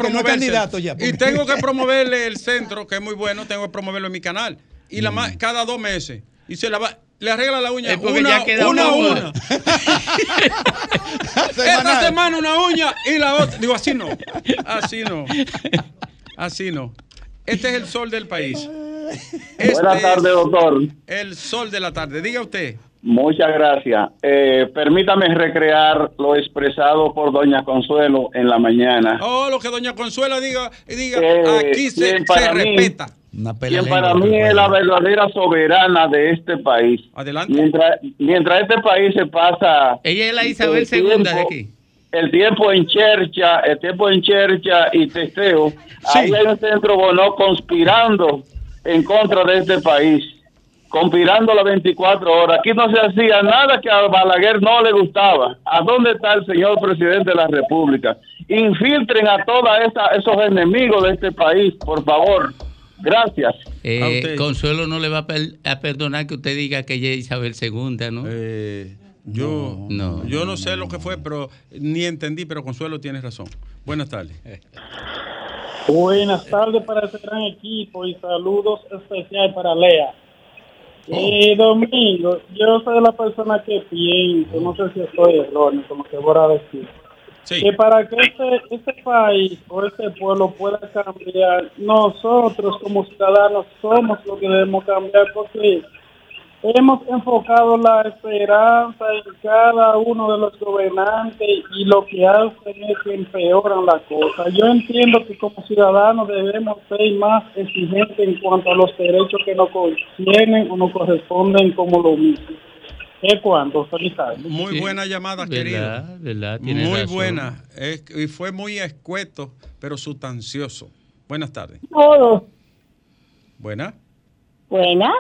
ya, Y porque- tengo que promoverle el centro, que es muy bueno, tengo que promoverlo en mi canal. Y la Mm. cada dos meses. Y se la va, le arregla la uña Es porque una, ya queda una, a una. una. [laughs] Esta semana una uña y la otra. Digo, así no. Así no. Así no. Este es el sol del país. Este Buenas tardes, es doctor. El sol de la tarde. Diga usted. Muchas gracias. Eh, permítame recrear lo expresado por doña Consuelo en la mañana. Oh, lo que doña Consuela diga, diga Eh, aquí se, respeta. Una pelea Quien para mí es la verdadera soberana de este país. Adelante. Mientras, mientras este país se pasa Ella es la Isabel el II de aquí. el tiempo en chercha, el tiempo en chercha y testeo, ahí hay un centro bono conspirando en contra de este país, conspirando las 24 horas. Aquí no se hacía nada que a Balaguer no le gustaba. ¿A dónde está el señor presidente de la República? Infiltren a todos esos enemigos de este país, por favor. Gracias. Eh. Consuelo no le va a, per- a perdonar que usted diga que ella es Isabel II, ¿no? Eh, yo, No. yo no sé lo que fue, pero ni entendí, pero Consuelo tiene razón. Buenas tardes. Buenas tardes para ese gran equipo y saludos especiales para Lea. Eh, Domingo, yo soy la persona que pienso, no sé si estoy erróneo, como que voy a decir, Sí. que para que este, este país o este pueblo pueda cambiar, nosotros como ciudadanos somos los que debemos cambiar porque hemos enfocado la esperanza en cada uno de los gobernantes y lo que hacen es que empeoran la cosa. Yo entiendo que como ciudadanos debemos ser más exigentes en cuanto a los derechos que nos tienen o nos corresponden como lo mismo. ¿Es cuánto? Feliz tarde. Muy Sí. buena llamada, querido. ¿Verdad? ¿Verdad? Tiene Muy razón. buena. Es- y fue muy escueto, pero sustancioso. Buenas tardes. Todos. Buena. Buenas.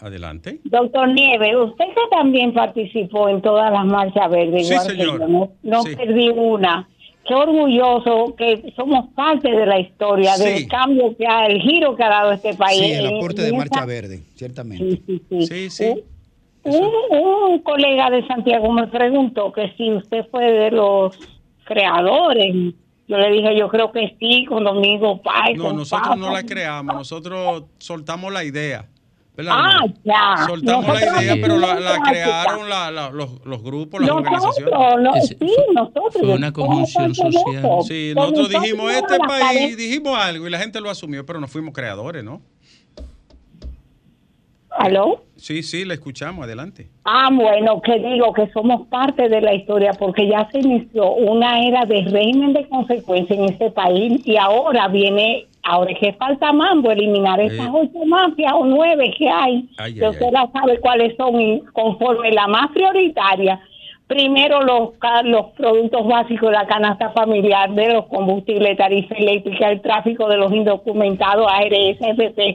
Adelante. Doctor Nieves, usted que también participó en todas las marchas verdes, Sí, señor. yo, no, no Sí. perdí una. Qué orgulloso que somos parte de la historia, Sí. del cambio que ha, el giro que ha dado este país. Sí, el aporte en de Marcha Verde, ciertamente. Sí, sí, sí. Un, un- colega de Santiago me preguntó que si usted fue de los creadores. Yo le dije, yo creo que sí, con Domingo Paz. No, nosotros no la creamos, nosotros soltamos la idea. ¿verdad? Ah, ya. Soltamos la idea, pero la, crearon la- la- los, los grupos, las Nosotros, organizaciones. no, Ese- sí, nosotros. fue una conjunción social. eso. Sí, nosotros nosotros dijimos, este país, dijimos algo y la gente lo asumió, pero no fuimos creadores, ¿no? ¿Aló? Sí, sí, le escuchamos, adelante. Ah, bueno, que digo que somos parte de la historia porque ya se inició una era de régimen de consecuencia en este país y ahora viene, ahora es que falta mambo, eliminar esas Eh. ocho mafias o nueve que hay. Ay, que ay, usted ay. la sabe cuáles son y conforme la más prioritaria. Primero los, los productos básicos la canasta familiar, de los combustibles, tarifa eléctrica, el tráfico de los indocumentados, ARS, FP,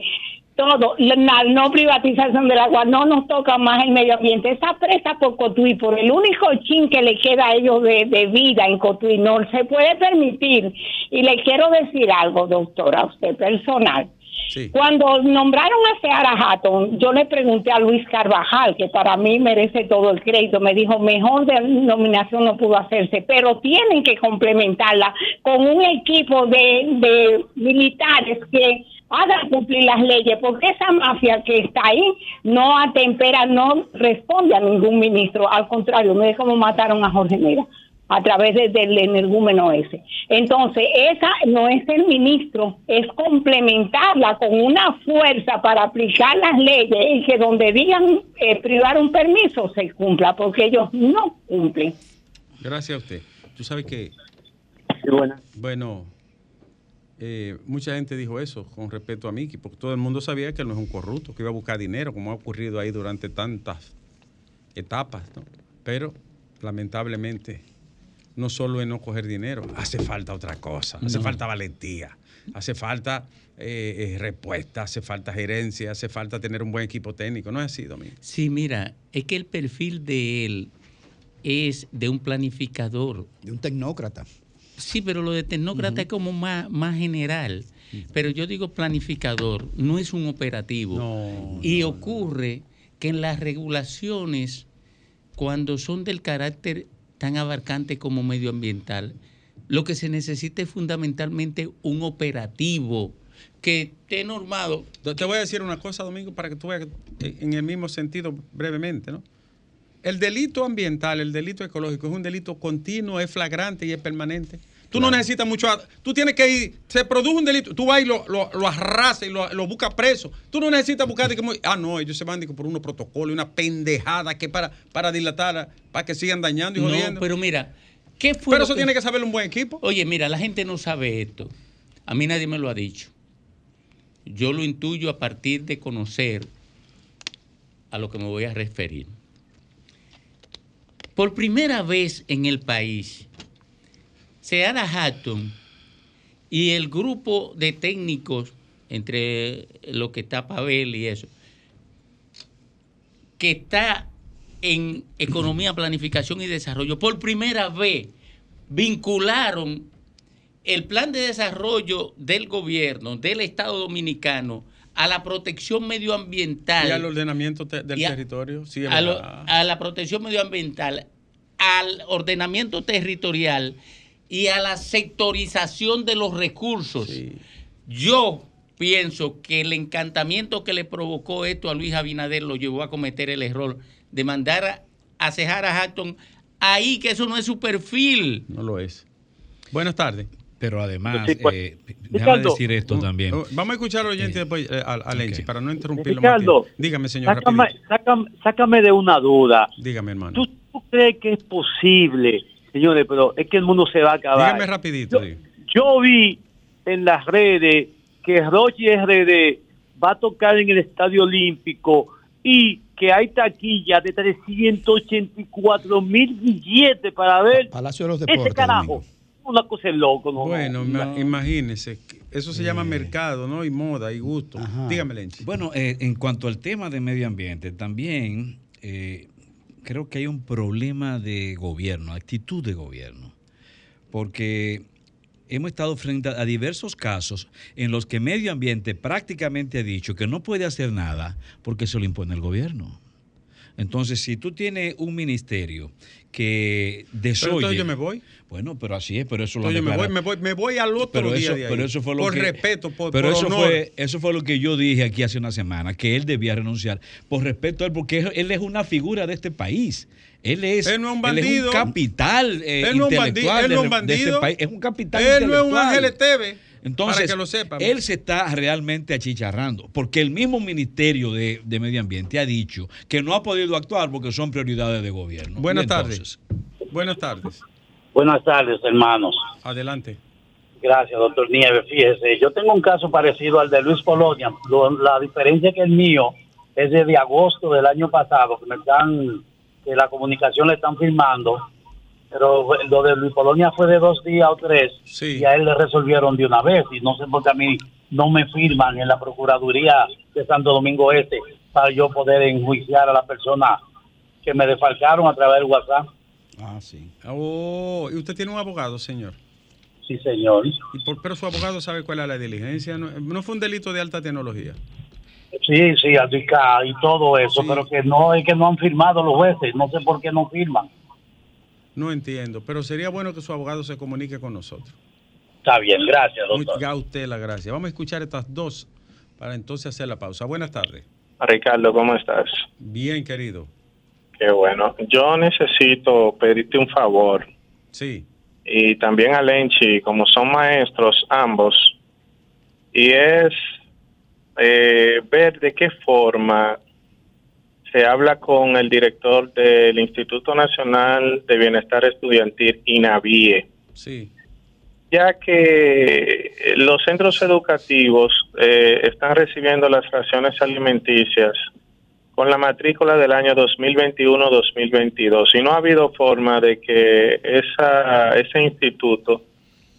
todo, la no privatización del agua, no nos toca más el medio ambiente. Esa presa por Cotuí, por el único chin que le queda a ellos de, de vida en Cotuí, no se puede permitir. Y le quiero decir algo, doctora, a usted personal. Cuando nombraron a Seara Hatton, yo le pregunté a Luis Carvajal, que para mí merece todo el crédito, me dijo, mejor de nominación no pudo hacerse, pero tienen que complementarla con un equipo de, de militares que hagan cumplir las leyes, porque esa mafia que está ahí no atempera, no responde a ningún ministro, al contrario, mire cómo mataron a Jorge Mera a través de- del energúmeno ese. Entonces, esa no es el ministro, es complementarla con una fuerza para aplicar las leyes y que donde digan eh, privar un permiso se cumpla, porque ellos no cumplen. Gracias a usted. Tú sabes que. Bueno, eh, mucha gente dijo eso con respecto a Miki, porque todo el mundo sabía que él no es un corrupto, que iba a buscar dinero, como ha ocurrido ahí durante tantas etapas, ¿no? Pero, lamentablemente, no solo es no coger dinero, hace falta otra cosa, hace No. falta valentía, hace falta eh, eh, respuesta, hace falta gerencia, hace falta tener un buen equipo técnico. ¿No es así, Domingo? Sí, mira, es que el perfil de él es de un planificador. De un tecnócrata. Sí, pero lo de tecnócrata es como más, más general. Pero yo digo planificador, no es un operativo. y ocurre que en las regulaciones, cuando son del carácter tan abarcante como medioambiental, lo que se necesita es fundamentalmente un operativo que esté normado. Te voy a decir una cosa, Domingo, para que tú veas eh, en el mismo sentido brevemente, ¿no? El delito ambiental, el delito ecológico es un delito continuo, es flagrante y es permanente. Tú no necesitas mucho. Tú tienes que ir. Se produce un delito. Tú vas y lo, lo, lo arrasas y lo, lo buscas preso. Tú no necesitas buscar. ah, no, ellos se van por unos protocolos una pendejada que para, para dilatar, para que sigan dañando y No, jodiendo. pero mira, ¿qué fue Pero eso tiene que saberlo un buen equipo. Oye, mira, la gente no sabe esto. A mí nadie me lo ha dicho. Yo lo intuyo a partir de conocer a lo que me voy a referir. Por primera vez en el país, Seara Hatton y el grupo de técnicos, entre lo que está Pavel y eso, que está en economía, planificación y desarrollo, por primera vez vincularon el plan de desarrollo del gobierno, del Estado Dominicano, a la protección medioambiental. Y al ordenamiento te- del a- territorio. Sí, a, lo- verdad. a la protección medioambiental, al ordenamiento territorial y a la sectorización de los recursos. Yo pienso que el encantamiento que le provocó esto a Luis Abinader lo llevó a cometer el error de mandar a, a cejar a Hatton ahí, que eso no es su perfil. No lo es. Buenas tardes. Pero además, Sí, pues, eh, déjame Ricardo. decir esto también. Oh, Vamos a escuchar al oyente después, eh, a, a Lenchi, para no interrumpirlo más Ricardo. Dígame, señor. sácame, rapidito. sácame, sácame de una duda. Dígame, hermano. ¿Tú, tú crees que es posible, señores, pero es que el mundo se va a acabar? Dígame rapidito. Yo, yo vi en las redes que Rochi RD va a tocar en el Estadio Olímpico y que hay taquilla de 384 mil billetes para ver Palacio de los ese carajo. Una cosa es loco, ¿no? Bueno, ima- No. imagínese. Eso se llama mercado, ¿no? Y moda y gusto. Dígame, Lenchi. Bueno, eh, en cuanto al tema de medio ambiente, también eh, creo que hay un problema de gobierno, actitud de gobierno, porque hemos estado frente a, a diversos casos en los que medio ambiente prácticamente ha dicho que no puede hacer nada porque se lo impone el gobierno. Entonces, si tú tienes un ministerio que desoye... entonces yo me voy. Bueno, pero así es, pero eso lo Entonces, me voy, me voy, me voy al otro pero día eso, de ahí. pero eso fue lo por que, respeto, por, pero por eso honor. fue eso fue lo que yo dije aquí hace una semana que él debía renunciar por respeto a él porque él es una figura de este país él es Él no es un él es bandido. capital eh, Él no es un intelectual bandido, él no es de- un de este bandido. país es un capital Él no es un. Ángel Esteve. Entonces, para que lo sepa. él se está realmente achicharrando, porque el mismo Ministerio de, de Medio Ambiente ha dicho que no ha podido actuar porque son prioridades de gobierno. Buenas tardes. Buenas tardes. Buenas tardes, hermanos. Adelante. Gracias, doctor Nieves. Fíjese, yo tengo un caso parecido al de Luis Polonia. Lo- la diferencia que el mío es desde agosto del año pasado, que me están, que la comunicación le están firmando. Pero lo de Luis Polonia fue de dos días o tres y a él le resolvieron de una vez. Y no sé por qué a mí no me firman en la Procuraduría de Santo Domingo Este para yo poder enjuiciar a la persona que me defalcaron a través del WhatsApp. Ah, sí. Oh, ¿y usted tiene un abogado, señor? Sí, señor. Y por, pero su abogado sabe cuál es la diligencia. No, no fue un delito de alta tecnología. Sí, sí, Adica y todo eso, pero que no es que no han firmado los jueces, no sé por qué no firman. No entiendo, pero sería bueno que su abogado se comunique con nosotros. Está bien, gracias, doctor. Muy- A usted la gracia. Vamos a escuchar estas dos para entonces hacer la pausa. Buenas tardes. Ricardo, ¿cómo estás? Bien, querido. Qué bueno. Yo necesito pedirte un favor. Sí. Y también a Lenchi, como son maestros ambos, y es eh, ver de qué forma se habla con el director del Instituto Nacional de Bienestar Estudiantil, INAVIE, Sí. ya que eh, los centros educativos eh, están recibiendo las raciones alimenticias con la matrícula del año 2021-2022 y no ha habido forma de que esa, ese instituto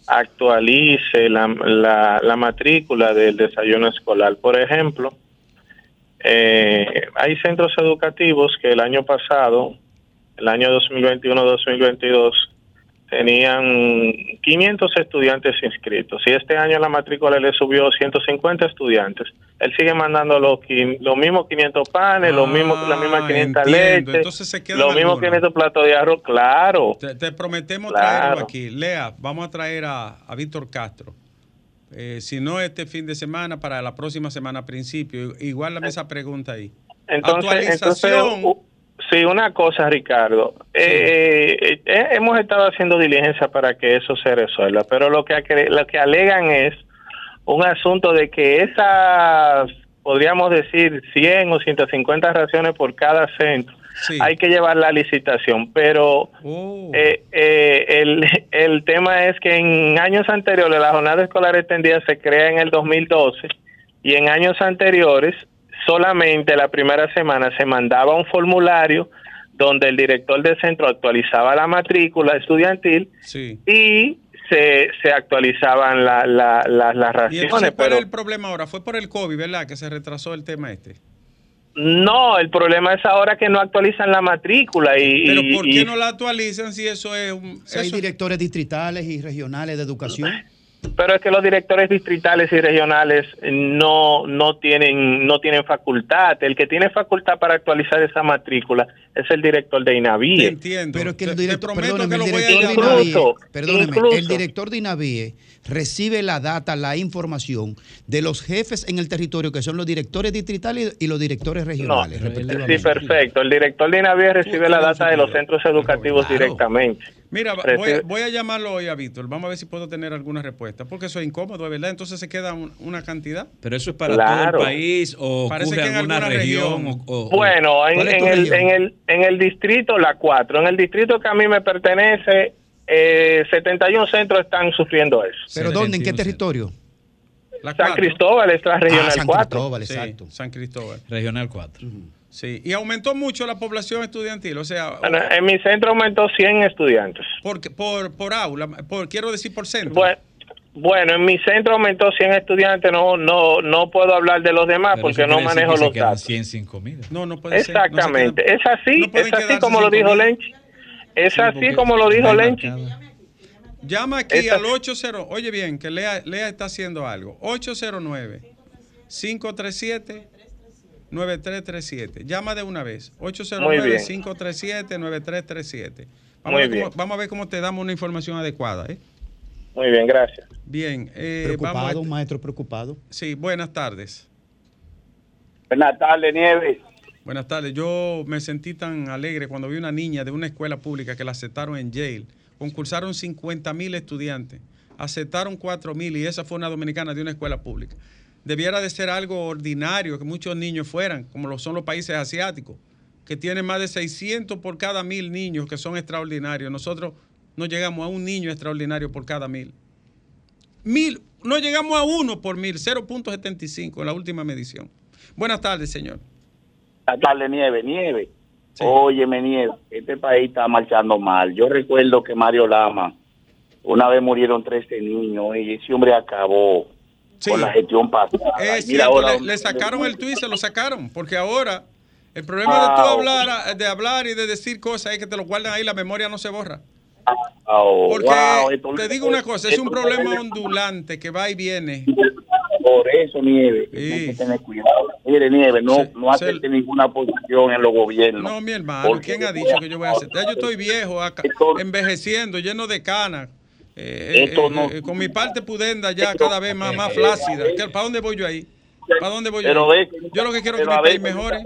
actualice la, la, la matrícula del desayuno escolar. Por ejemplo, eh, hay centros educativos que el año pasado, el año 2021-2022, tenían 500 estudiantes inscritos y este año la matrícula le subió 150 estudiantes. Él sigue mandando los, los mismos 500 panes, los mismos, las mismas 500 Ah, entiendo. leches, Entonces los mismos algunos. 500 platos de arroz, claro. Te, te prometemos Claro. traerlo aquí. Lea, vamos a traer a, a Víctor Castro. Eh, si no este fin de semana, para la próxima semana a principio. Igual la esa pregunta ahí. Entonces, entonces Actualización. u- sí, una cosa, Ricardo. Eh, eh, hemos estado haciendo diligencia para que eso se resuelva, pero lo que, lo que alegan es un asunto de que esas, podríamos decir, 100 o 150 raciones por cada centro, hay que llevar la licitación, pero eh, eh, el, el tema es que en años anteriores la jornada escolar extendida se crea en el 2012 y en años anteriores solamente la primera semana se mandaba un formulario donde el director del centro actualizaba la matrícula estudiantil Sí. y se, se actualizaban la- la- la- las ¿Y raciones. entonces cuál pero es el problema ahora? Fue por el COVID, ¿verdad? Que se retrasó el tema este. no, el problema es ahora que no actualizan la matrícula y... Pero y- ¿por y- qué no la actualizan si eso es un... Si hay eso- directores distritales y regionales de educación. Pero es que los directores distritales y regionales no no tienen no tienen facultad el que tiene facultad para actualizar esa matrícula es el director de INAVIE entiendo Pero es que el Te- te director, prometo perdóneme, que el lo voy a director de. INAVIE, incluso. el director de INAVIE recibe la data, la información de los jefes en el territorio, que son los directores distritales y los directores regionales. sí perfecto el director de INAVIE recibe la data de los centros educativos directamente Mira, voy, voy a llamarlo hoy a Víctor. Vamos a ver si puedo tener alguna respuesta. Porque eso es incómodo, ¿verdad? Entonces se queda un- una cantidad. Pero eso es para Claro. todo el país o Parece que en alguna alguna región. región. o- o- Bueno, en, ¿Cuál es tu en el, en, el, en el distrito La 4, en el distrito que a mí me pertenece, eh, 71 centros están sufriendo eso. ¿Pero dónde? ¿En qué territorio? San Cristóbal es la regional Ah, San 4. Cristóbal, Sí, exacto. San Cristóbal. Regional 4. Sí, y aumentó mucho la población estudiantil, o sea, Bueno, en mi centro aumentó 100 estudiantes. por, por, por aula, por, quiero decir por centro. Bueno, bueno, en mi centro aumentó 100 estudiantes, no no no puedo hablar de los demás Pero porque no manejo que se los quedan datos. 100 sin comida. No, no puede ser. no se Exactamente, es así, no es así como lo dijo comida. Lenchi. Es así como lo dijo Lenchi. Llama aquí Esta- al 80. Oye bien, que Lea, Lea está haciendo algo. 809-537-9337. Llama de una vez. Muy 809-537-9337. Vamos, Muy a ver bien. cómo- vamos a ver cómo te damos una información adecuada. ¿eh? Muy bien, gracias. Bien. eh, Preocupado, vamos a- un maestro preocupado. Sí, buenas tardes. Buenas tardes, Nieves. Buenas tardes. Yo me sentí tan alegre cuando vi una niña de una escuela pública que la aceptaron en jail. Concursaron 50 mil estudiantes, aceptaron 4 mil y esa fue una dominicana de una escuela pública. Debiera de ser algo ordinario que muchos niños fueran, como lo son los países asiáticos, que tienen más de 600 por cada mil niños que son extraordinarios. Nosotros no llegamos a un niño extraordinario por cada mil. Mil, no llegamos a uno por mil, 0.75 en la última medición. Buenas tardes, señor. Tardes, Nieve. Nieve. Óyeme, Nieve, este país está marchando mal. Yo recuerdo que Mario Lama, una vez murieron 13 niños y ese hombre acabó con la gestión pasada. Es Mira cierto, ahora le, le sacaron el tuit, se lo sacaron, porque ahora el problema de tú Ah, hablar, de hablar y de decir cosas es que te lo guardan ahí, la memoria no se borra. Wow, Porque wow, esto- te digo una cosa, es un problema ondulante que va y viene. Por eso, Nieve, hay que tener cuidado. Mire, Nieve, no, no se- acepte ninguna posición en los gobiernos. No, mi hermano, ¿quién ha dicho que yo voy a hacer? Ya yo estoy viejo, acá, envejeciendo, lleno de canas. eh, Esto eh, no- eh, con mi parte pudenda ya cada vez más, más flácida. ¿Qué- ¿Para dónde voy yo ahí? ¿Para dónde voy yo? Pero ahí? ve- Yo lo que quiero es que mi país veces mejore.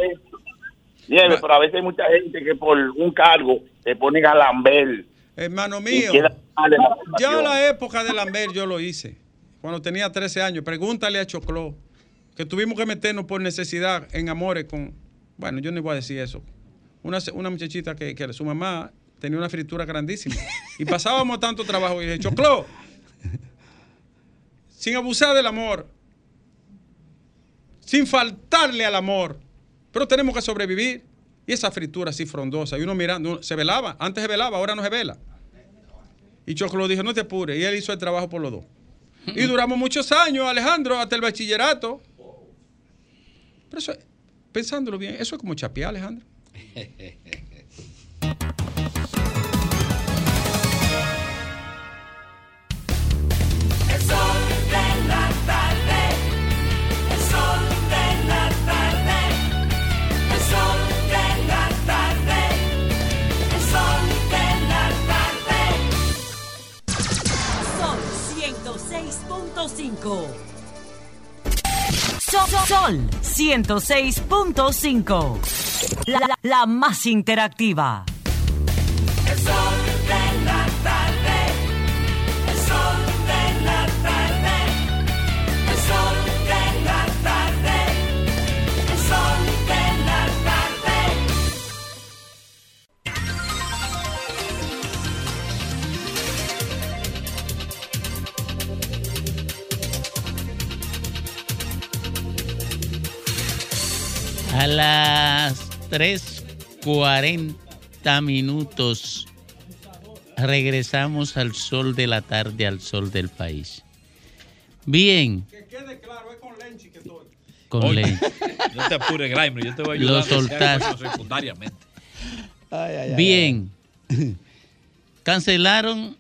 Nieve, pero a veces hay mucha gente que por un cargo te ponen a lamber. Hermano mío, la ya la época de Lambert yo lo hice. Cuando tenía 13 años. Pregúntale a Chocló. Que tuvimos que meternos por necesidad en amores con. Bueno, yo no voy a decir eso. Una, muchachita que, que su mamá tenía una fritura grandísima. Y pasábamos tanto trabajo. Y dije, Chocló, sin abusar del amor, sin faltarle al amor, pero tenemos que sobrevivir. Y esa fritura así frondosa, y uno mirando, uno- se velaba, antes se velaba, ahora no se vela. Y Choclo dijo, no te apures, y él hizo el trabajo por los dos. Y duramos muchos años, Alejandro, hasta el bachillerato. Pero eso, pensándolo bien, eso es como chapear, Alejandro. [laughs] Sol 106.5. Sol, Sol 106.5. La, la- la más interactiva. 3, 40 minutos. Regresamos al sol de la tarde, al sol del país. Bien. Que quede claro, es con Lenchi. Con Oye, No te apures, Grimer, yo te voy a ayudar. Lo soltaste. Secundariamente. Ay, ay, ay, Bien. [clears throat] Cancelaron,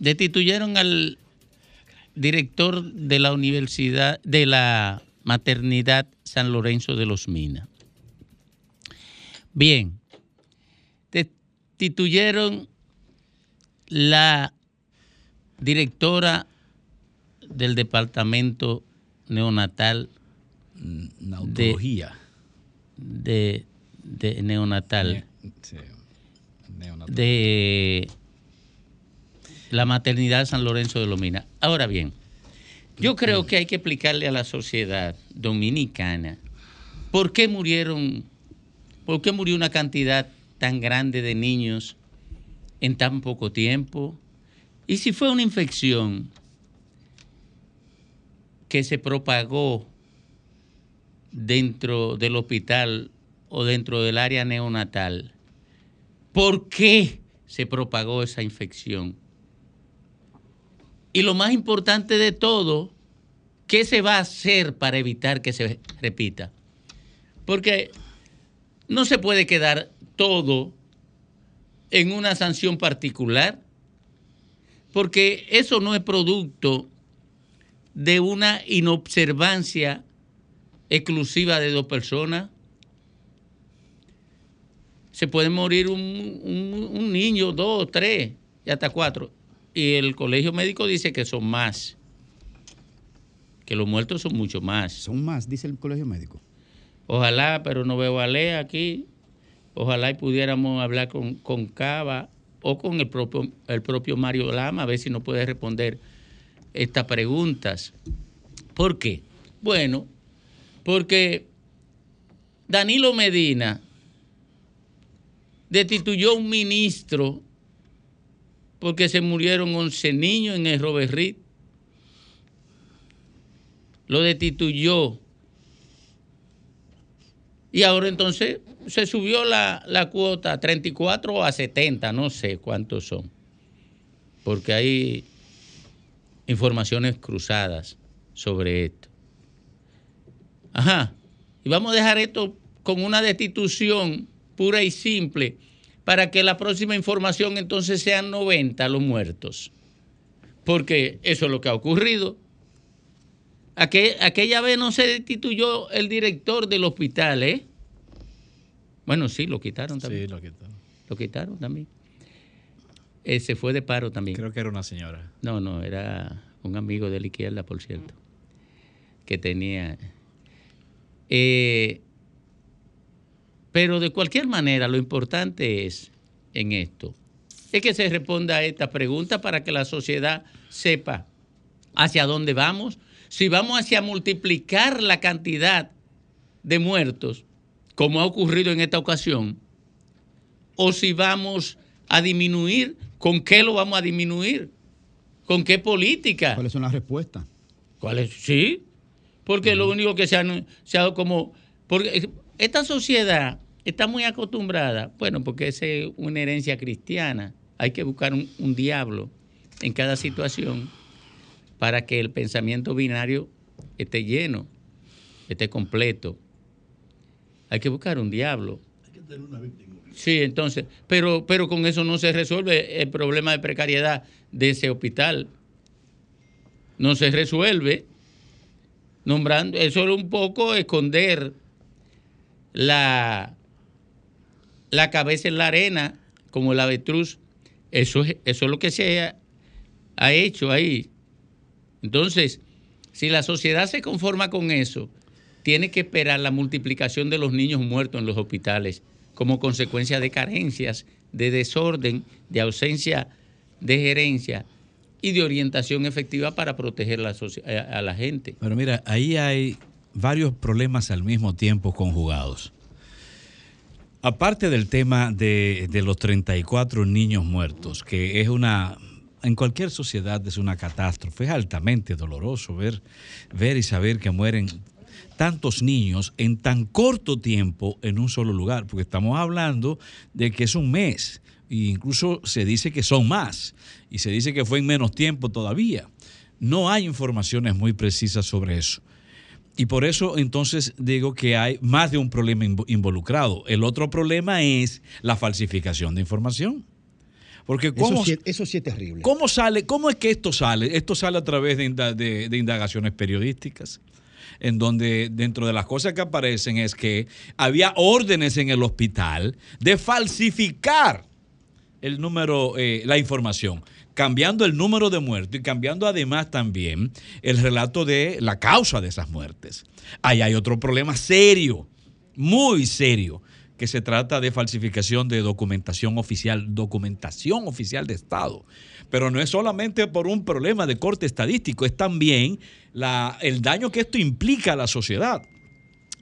destituyeron al director de la Universidad, de la Maternidad San Lorenzo de los Minas. Bien. Destituyeron la directora del departamento neonatal Neonatología. de, de neonatal Sí, neonatal. de la maternidad San Lorenzo de Lomina. Ahora bien, yo creo que hay que explicarle a la sociedad dominicana por qué murieron, por qué murió una cantidad tan grande de niños en tan poco tiempo. Y si fue una infección que se propagó dentro del hospital o dentro del área neonatal, ¿por qué se propagó esa infección? Y lo más importante de todo, ¿qué se va a hacer para evitar que se repita? Porque no se puede quedar todo en una sanción particular, porque eso no es producto de una inobservancia exclusiva de dos personas. Se puede morir un, un- niño, dos, tres y hasta cuatro. Y el colegio médico dice que son más. Que los muertos son mucho más. Son más, dice el colegio médico. Ojalá, pero no veo a Lea aquí. Ojalá y pudiéramos hablar con, con Cava o con el propio, el propio Mario Lama, a ver si nos puede responder estas preguntas. ¿Por qué? Bueno, porque Danilo Medina destituyó a un ministro porque se murieron 11 niños en el Roberrit. Lo destituyó. Y ahora entonces se subió la, la cuota a 34 a 70, no sé cuántos son. Porque hay informaciones cruzadas sobre esto. Ajá. Y vamos a dejar esto con una destitución pura y simple, para que la próxima información entonces sean 90 los muertos. Porque eso es lo que ha ocurrido. Aquel- aquella vez no se destituyó el director del hospital, ¿eh? Bueno, sí, lo quitaron también. Sí, lo quitaron. Lo quitaron también. Eh, se fue de paro también. Creo que era una señora. No, no, era un amigo de la izquierda, por cierto, que tenía... Eh, pero de cualquier manera, lo importante es en esto, es que se responda a esta pregunta para que la sociedad sepa hacia dónde vamos, si vamos hacia multiplicar la cantidad de muertos, como ha ocurrido en esta ocasión, o si vamos a disminuir, ¿con qué lo vamos a disminuir? ¿Con qué política? ¿Cuáles son las respuestas? ¿Cuáles? Sí, porque lo único que se ha, se ha como... Porque esta sociedad está muy acostumbrada, bueno, porque esa es una herencia cristiana, hay que buscar un, un diablo en cada situación para que el pensamiento binario esté lleno, esté completo. Hay que buscar un diablo. Sí, entonces, pero, pero con eso no se resuelve el problema de precariedad de ese hospital. No se resuelve nombrando, eso es un poco esconder la, la cabeza en la arena, como el avestruz. Eso es, eso es lo que se ha, ha hecho ahí. Entonces, si la sociedad se conforma con eso, tiene que esperar la multiplicación de los niños muertos en los hospitales como consecuencia de carencias, de desorden, de ausencia de gerencia y de orientación efectiva para proteger la a, a la gente. Pero mira, ahí hay varios problemas al mismo tiempo conjugados. Aparte del tema de, de los 34 niños muertos, que es una, en cualquier sociedad es una catástrofe, es altamente doloroso ver, ver y saber que mueren tantos niños en tan corto tiempo en un solo lugar, porque estamos hablando de que es un mes, e incluso se dice que son más, y se dice que fue en menos tiempo todavía. No hay informaciones muy precisas sobre eso. Y por eso entonces digo que hay más de un problema invo- involucrado. El otro problema es la falsificación de información. Porque ¿cómo, Eso sí, eso sí es terrible. ¿Cómo sale? ¿Cómo es que esto sale? Esto sale a través de, inda- de- de indagaciones periodísticas, en donde dentro de las cosas que aparecen es que había órdenes en el hospital de falsificar el número, eh, la información, cambiando el número de muertos y cambiando además también el relato de la causa de esas muertes. Ahí hay otro problema serio, muy serio, que se trata de falsificación de documentación oficial, documentación oficial de Estado. Pero no es solamente por un problema de corte estadístico, es también la- el daño que esto implica a la sociedad.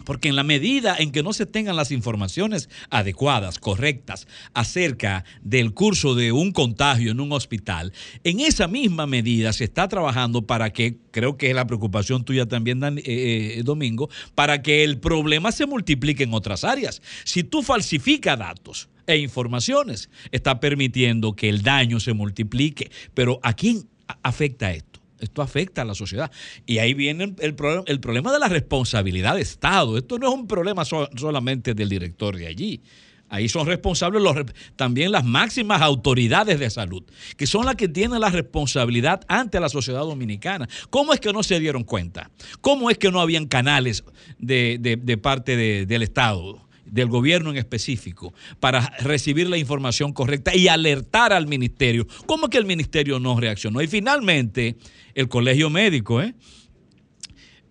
Porque en la medida en que no se tengan las informaciones adecuadas, correctas, acerca del curso de un contagio en un hospital, en esa misma medida se está trabajando para que, creo que es la preocupación tuya también, eh, eh, Domingo, para que el problema se multiplique en otras áreas. Si tú falsificas datos e informaciones, está permitiendo que el daño se multiplique. Pero ¿a quién afecta esto? Esto afecta a la sociedad. Y ahí viene el, el el problema de la responsabilidad de Estado. Esto no es un problema so- solamente del director de allí. Ahí son responsables también las máximas autoridades de salud, que son las que tienen la responsabilidad ante la sociedad dominicana. ¿Cómo es que no se dieron cuenta? ¿Cómo es que no habían canales de, parte de- del Estado? Del gobierno en específico para recibir la información correcta y alertar al ministerio. ¿Cómo que el ministerio no reaccionó? Y finalmente, el colegio médico, ¿eh?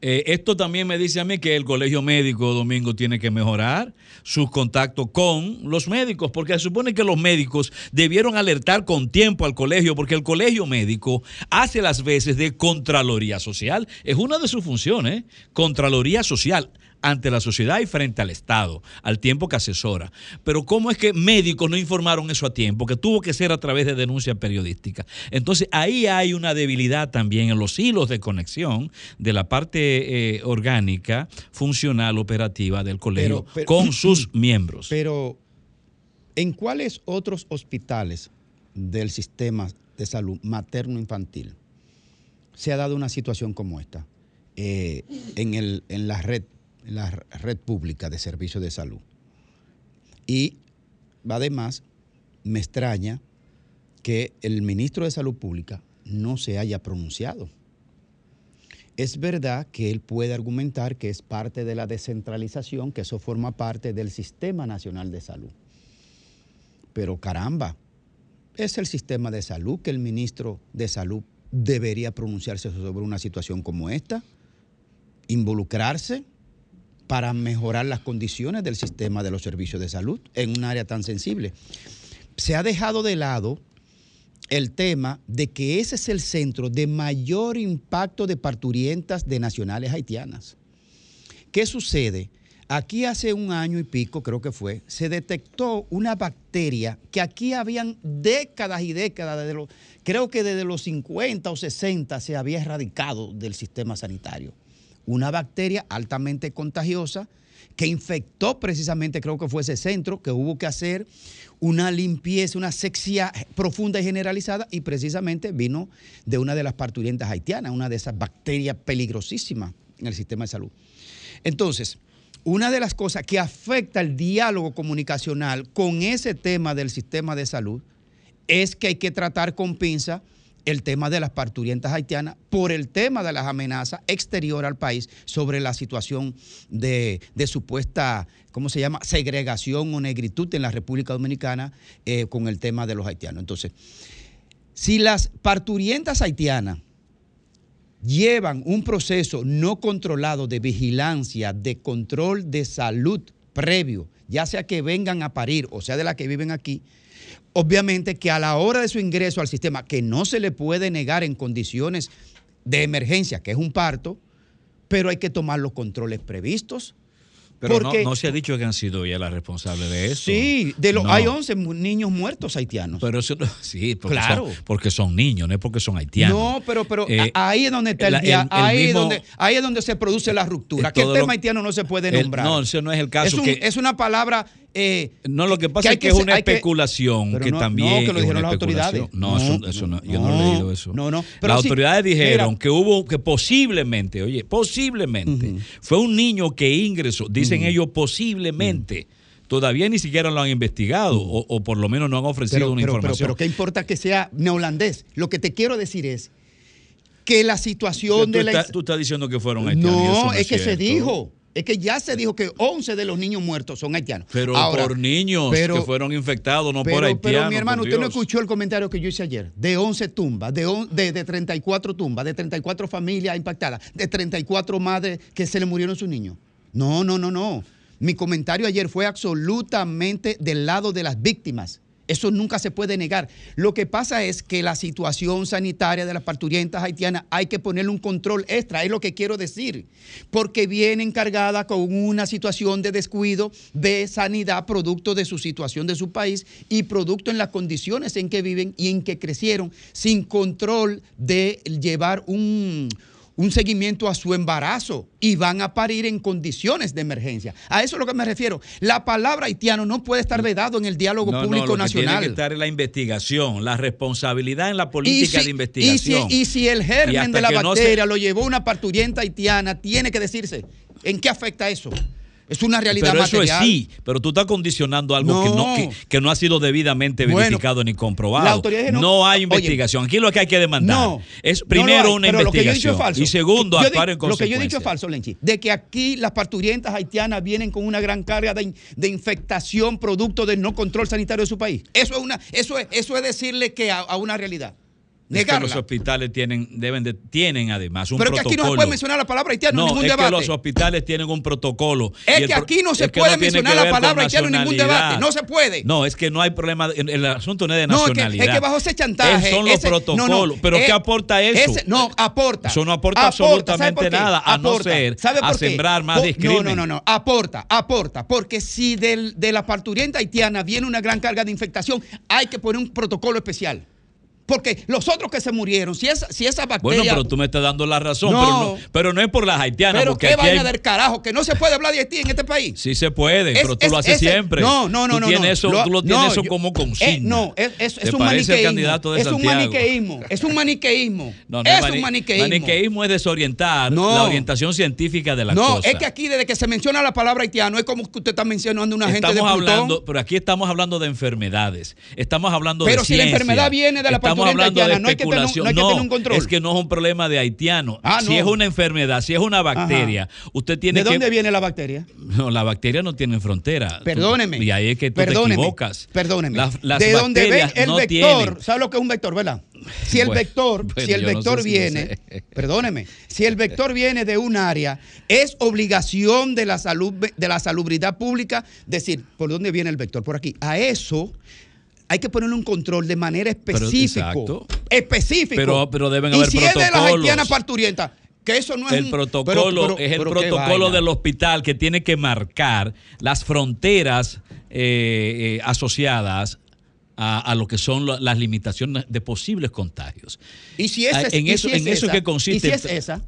Eh, esto también me dice a mí que el colegio médico, Domingo, tiene que mejorar sus contactos con los médicos, porque se supone que los médicos debieron alertar con tiempo al colegio, porque el colegio médico hace las veces de Contraloría Social. Es una de sus funciones, Contraloría Social ante la sociedad y frente al Estado, al tiempo que asesora. Pero ¿cómo es que médicos no informaron eso a tiempo? Que tuvo que ser a través de denuncia periodística. Entonces ahí hay una debilidad también en los hilos de conexión de la parte eh, orgánica, funcional, operativa del colegio Pero- pero- con [clears throat] sus miembros. Pero, ¿en cuáles otros hospitales del sistema de salud materno-infantil se ha dado una situación como esta? Eh, en, el, en la red, la red pública de servicios de salud. Y además me extraña que el ministro de Salud Pública no se haya pronunciado. Es verdad que él puede argumentar que es parte de la descentralización, que eso forma parte del Sistema Nacional de Salud. Pero caramba, es el sistema de salud que el ministro de Salud debería pronunciarse sobre una situación como esta, involucrarse para mejorar las condiciones del sistema de los servicios de salud en un área tan sensible. Se ha dejado de lado el tema de que ese es el centro de mayor impacto de parturientas de nacionales haitianas. ¿Qué sucede? Aquí hace un año y pico, creo que fue, se detectó una bacteria que aquí habían décadas y décadas, creo que desde los 50 o 60 se había erradicado del sistema sanitario. Una bacteria altamente contagiosa que infectó precisamente, creo que fue ese centro, que hubo que hacer una limpieza, una sexia profunda y generalizada, y precisamente vino de una de las parturientas haitianas, una de esas bacterias peligrosísimas en el sistema de salud. Entonces, una de las cosas que afecta el diálogo comunicacional con ese tema del sistema de salud es que hay que tratar con pinza el tema de las parturientas haitianas por el tema de las amenazas exterior al país sobre la situación de, de supuesta, ¿cómo se llama?, segregación o negritud en la República Dominicana eh, con el tema de los haitianos. Entonces, si las parturientas haitianas llevan un proceso no controlado de vigilancia, de control de salud previo, ya sea que vengan a parir o sea de las que viven aquí, obviamente que a la hora de su ingreso al sistema, que no se le puede negar en condiciones de emergencia, que es un parto, pero hay que tomar los controles previstos. Pero no, porque- no se ha dicho que han sido ya las responsables de eso. Sí, de los, No. hay 11 mu- niños muertos haitianos. Pero eso sí, porque, Claro. son, porque son niños, no es porque son haitianos. No, pero, pero Eh, ahí es donde está el, ahí, es donde, ahí es donde se produce la ruptura. Que el tema lo- haitiano no se puede nombrar. no, ese no es el caso, Es, un- que- es una palabra. Eh, No, lo que pasa es que, es una que- especulación que no, también. no, que lo dijeron las autoridades. No, No, eso, eso no, yo no, no, he leído eso. no, no, pero Las sí, autoridades dijeron mira. que hubo, que posiblemente, oye, posiblemente, fue un niño que ingresó, dicen ellos posiblemente. Todavía ni siquiera lo han investigado o, o por lo menos no han ofrecido pero, una pero, pero, información. pero ¿qué importa que sea neolandés? Lo que te quiero decir es que la situación de la. tú estás diciendo que fueron haitianos. eso No, es que se dijo. Es que ya se dijo que 11 de los niños muertos son haitianos. Pero Ahora, por niños pero- que fueron infectados, no pero, por haitianos. pero mi hermano, usted no escuchó el comentario que yo hice ayer. De 11 tumbas, de, on- de, de 34 tumbas, de 34 familias impactadas, de 34 madres que se le murieron sus niños. No, no, no, no. Mi comentario ayer fue absolutamente del lado de las víctimas. Eso nunca se puede negar. Lo que pasa es que la situación sanitaria de las parturientas haitianas hay que ponerle un control extra, es lo que quiero decir, porque viene encargada con una situación de descuido de sanidad producto de su situación de su país y producto en las condiciones en que viven y en que crecieron sin control de llevar un, un seguimiento a su embarazo y van a parir en condiciones de emergencia. A eso es lo que me refiero. La palabra haitiano no puede estar vedado en el diálogo No, no, público lo que nacional. Tiene que estar en la investigación, la responsabilidad en la política si, de y, investigación. si, y si el germen de la que no se- bacteria lo llevó una parturienta haitiana, tiene que decirse, ¿en qué afecta eso? Es una realidad pero eso material. es sí, pero tú estás condicionando algo que, no, que, que no ha sido debidamente Bueno, verificado ni comprobado. la autoridad no- no, hay Oye, investigación. Aquí lo que hay que demandar No, es primero hay, una pero lo que yo he dicho investigación es falso. y segundo Yo actuar en Lo que yo he dicho es falso, Lenchi. De que aquí las parturientas haitianas vienen con una gran carga de, de infectación producto del no control sanitario de su país. Eso es una, eso es, eso es decirle que a, a una realidad. Es que los hospitales tienen, deben de, tienen además un Pero es que protocolo. aquí no se puede mencionar la palabra haitiano No, en ningún es debate. que los hospitales tienen un protocolo. Es y que aquí no se puede mencionar la palabra haitiano en ningún debate. No se puede. No, es que no hay problema. el asunto no es de No, es que- nacionalidad. es que bajo ese chantaje, Es- son los ese- protocolos. Pero eh, ¿qué aporta eso? ese- no, aporta. Eso no aporta, Aporta, ¿sabe absolutamente nada, a Aporta. no ser ¿Sabe a qué? sembrar más discrimen. No, no, no, no. Aporta, aporta. Porque si del- de la parturienta haitiana viene una gran carga de infectación, hay que poner un protocolo especial. Porque los otros que se murieron, si esa, si esa bacteria. Bueno, pero tú me estás dando la razón, No. pero, no, pero no es por las haitianas. Pero qué vaina hay- del carajo, que no se puede hablar de Haití en este país. Sí se puede, Es- pero tú es- lo haces ese- siempre. No, no, no, tú no. Tienes no. eso, tú lo no, tienes eso yo- como consigna. eh, no, es, es- ¿Te es un maniqueísmo. es un maniqueísmo. Es un maniqueísmo. No, no es mani- un maniqueísmo. Maniqueísmo es desorientar No. la orientación científica de la no, cosa. es que aquí desde que se menciona la palabra haitiano es como que usted está mencionando una gente de Estamos Plutón. hablando, pero aquí estamos hablando de enfermedades. Estamos hablando Pero de si la enfermedad viene de la Estamos hablando de no hay que tener un- especulación. no hay que tener un control. es que no es un problema de haitiano. Ah, Si no. es una enfermedad, si es una bacteria, usted tiene ¿De que dónde viene la bacteria? No, la bacteria no tiene frontera. Tú- Perdóneme. y ahí es que tú perdóneme, te equivocas. Perdóneme. Las, las de donde ven el no vector, tienen- ¿sabe lo que es un vector, verdad? Si el Bueno, vector, bueno, si el no vector sé viene, perdóneme, si el vector viene de un área, es obligación de la salud de la salubridad pública decir por dónde viene el vector, por aquí. A eso hay que ponerle un control de manera específica. Específico. Pero- pero deben y haber si es de las protocolos. haitianas parturientas, que eso no es el un- protocolo pero- pero- es el protocolo del hospital que tiene que marcar las fronteras eh, eh, asociadas a, a lo que son lo- las limitaciones de posibles contagios. Y si es, Ah, en y eso, si es en eso que consiste. Y si es esa,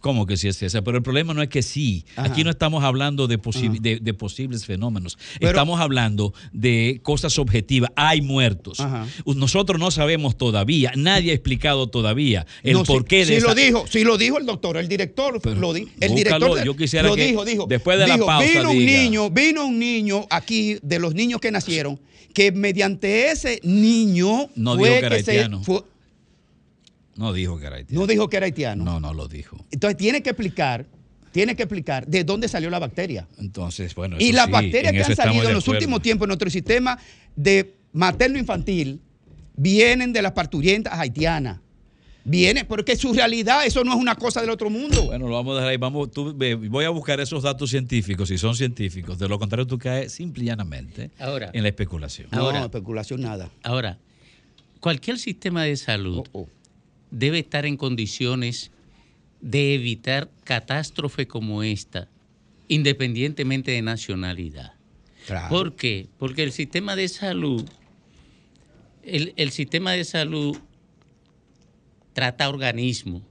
¿Cómo que sí es esa? Pero el problema no es que sí. Ajá. Aquí no estamos hablando de, posi- de, de posibles fenómenos. Pero- estamos hablando de cosas objetivas. Hay muertos. Ajá. Nosotros no sabemos todavía. Nadie ha explicado todavía el No, porqué de esa- lo dijo, sí lo dijo el doctor, el director lo di- el búscalo, director yo quisiera lo que dijo, dijo. después de la dijo, pausa vino un diga. niño, vino un niño aquí de los niños que nacieron que mediante ese niño No fue dijo que era se- haitiano. fue- No dijo que era haitiano. no dijo que era haitiano. No, no lo dijo. Entonces tiene que explicar, tiene que explicar de dónde salió la bacteria. Entonces, bueno. Y las sí, bacterias que han salido en los últimos tiempos en nuestro sistema de materno-infantil vienen de las parturientas haitianas. Viene, porque su realidad, eso no es una cosa del otro mundo. Bueno, lo vamos a dejar ahí. Vamos, tú, voy a buscar esos datos científicos, si son científicos. De lo contrario, tú caes simple y llanamente Ahora. en la especulación. Ahora- no, especulación nada. Ahora, cualquier sistema de salud Oh, debe estar en condiciones de evitar catástrofe como esta, independientemente de nacionalidad. ¿Por qué? Porque el sistema de salud, el, el sistema de salud trata organismos,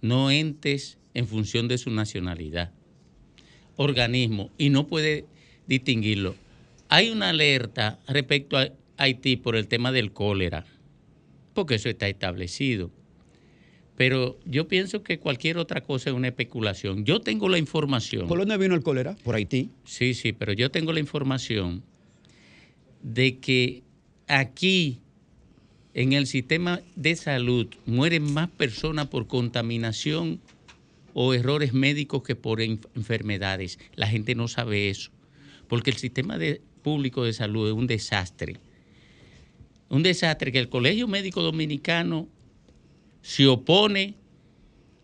no entes en función de su nacionalidad. Organismo, y no puede distinguirlo. Hay una alerta respecto a Haití por el tema del cólera, porque eso está establecido. Pero yo pienso que cualquier otra cosa es una especulación. Yo tengo la información. ¿Por dónde vino el cólera? Por Haití. Sí, sí, pero yo tengo la información de que aquí en el sistema de salud mueren más personas por contaminación o errores médicos que por enf- enfermedades. La gente no sabe eso, porque el sistema de- público de salud es un desastre. Un desastre que el Colegio Médico Dominicano se opone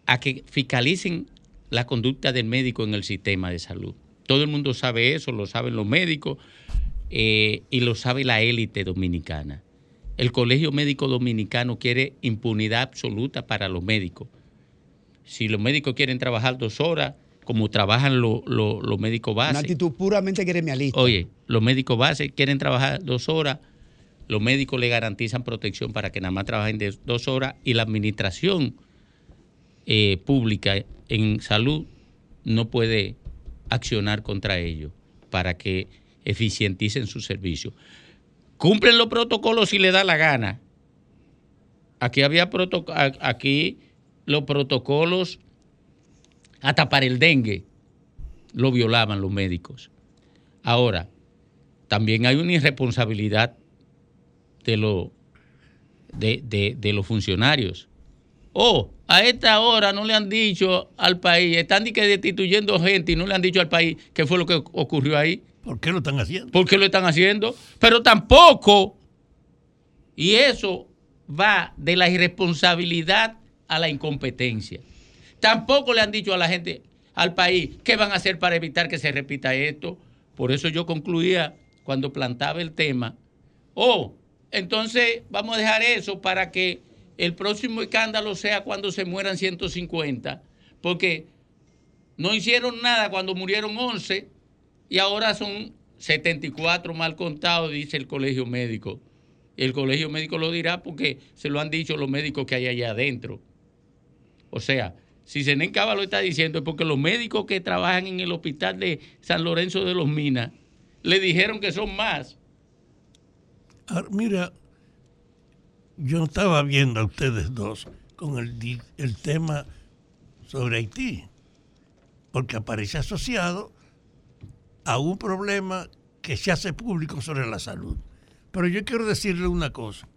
a que fiscalicen la conducta del médico en el sistema de salud. Todo el mundo sabe eso, lo saben los médicos eh, y lo sabe la élite dominicana. El Colegio Médico Dominicano quiere impunidad absoluta para los médicos. Si los médicos quieren trabajar dos horas, como trabajan lo- lo- los médicos Una base, actitud puramente gremialista. Oye, los médicos base quieren trabajar dos horas, los médicos le garantizan protección para que nada más trabajen de dos horas y la administración eh, pública en salud no puede accionar contra ellos para que eficienticen su servicio. Cumplen los protocolos si le da la gana. Aquí había aquí los protocolos hasta para el dengue lo violaban los médicos. Ahora, también hay una irresponsabilidad de, lo- de, de- de los funcionarios. Oh, a esta hora no le han dicho al país, están que destituyendo gente y no le han dicho al país qué fue lo que ocurrió ahí. ¿Por qué lo están haciendo? ¿Por qué lo están haciendo? Pero tampoco, y eso va de la irresponsabilidad a la incompetencia. Tampoco le han dicho a la gente, al país, qué van a hacer para evitar que se repita esto. Por eso yo concluía cuando plantaba el tema, oh, entonces vamos a dejar eso para que el próximo escándalo sea cuando se mueran 150, porque no hicieron nada cuando murieron 11 y ahora son 74 mal contados, dice el colegio médico El colegio médico lo dirá porque se lo han dicho los médicos que hay allá adentro. O sea, si Zenén Cava lo está diciendo es porque los médicos que trabajan en el hospital de San Lorenzo de los Minas le dijeron que son más. Ahora, mira, yo estaba viendo a ustedes dos con el, el tema sobre Haití, porque aparece asociado a un problema que se hace público sobre la salud. Pero yo quiero decirle una cosa.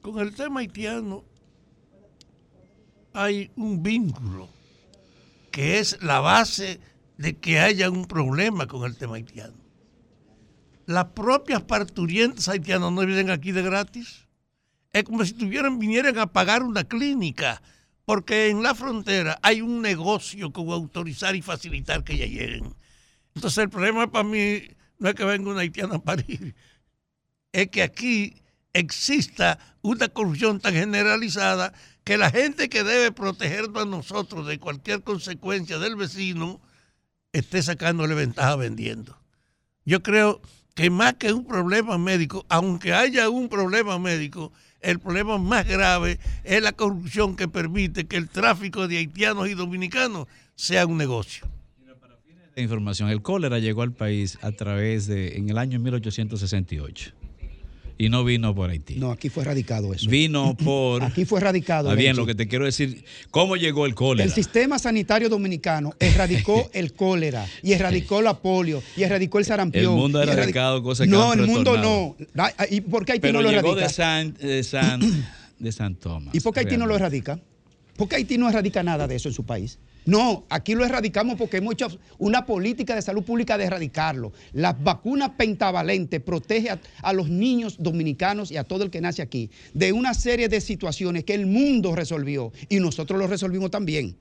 Con el tema haitiano hay un vínculo que es la base de que haya un problema con el tema haitiano. Las propias parturientas haitianas no vienen aquí de gratis. Es como si tuvieran, vinieran a pagar una clínica, porque en la frontera hay un negocio con autorizar y facilitar que ellas lleguen. Entonces el problema para mí no es que venga una haitiana a parir, es que aquí exista una corrupción tan generalizada que la gente que debe protegernos a nosotros de cualquier consecuencia del vecino esté sacándole ventaja vendiendo. Yo creo que más que un problema médico, aunque haya un problema médico, el problema más grave es la corrupción que permite que el tráfico de haitianos y dominicanos sea un negocio. de información. El cólera llegó al país a través de, en el año 1868. Y no vino por Haití. No, aquí fue erradicado eso. Vino [clears throat] por... Aquí fue erradicado. Está bien, lo que te quiero decir, ¿cómo llegó el cólera? El sistema sanitario dominicano erradicó [laughs] el cólera y erradicó la polio y erradicó el sarampión. El mundo ha erradicado cosas que No, han el mundo no. retornado. Da- ¿Y por qué Haití Pero no lo llegó erradica? de San, de San, de San [clears throat] Tomás. ¿Y por qué Haití no lo erradica? ¿Por qué Haití no erradica nada de eso en su país? No, aquí lo erradicamos porque hemos hecho una política de salud pública de erradicarlo. Las vacunas pentavalentes protege a, a los niños dominicanos y a todo el que nace aquí de una serie de situaciones que el mundo resolvió y nosotros lo resolvimos también.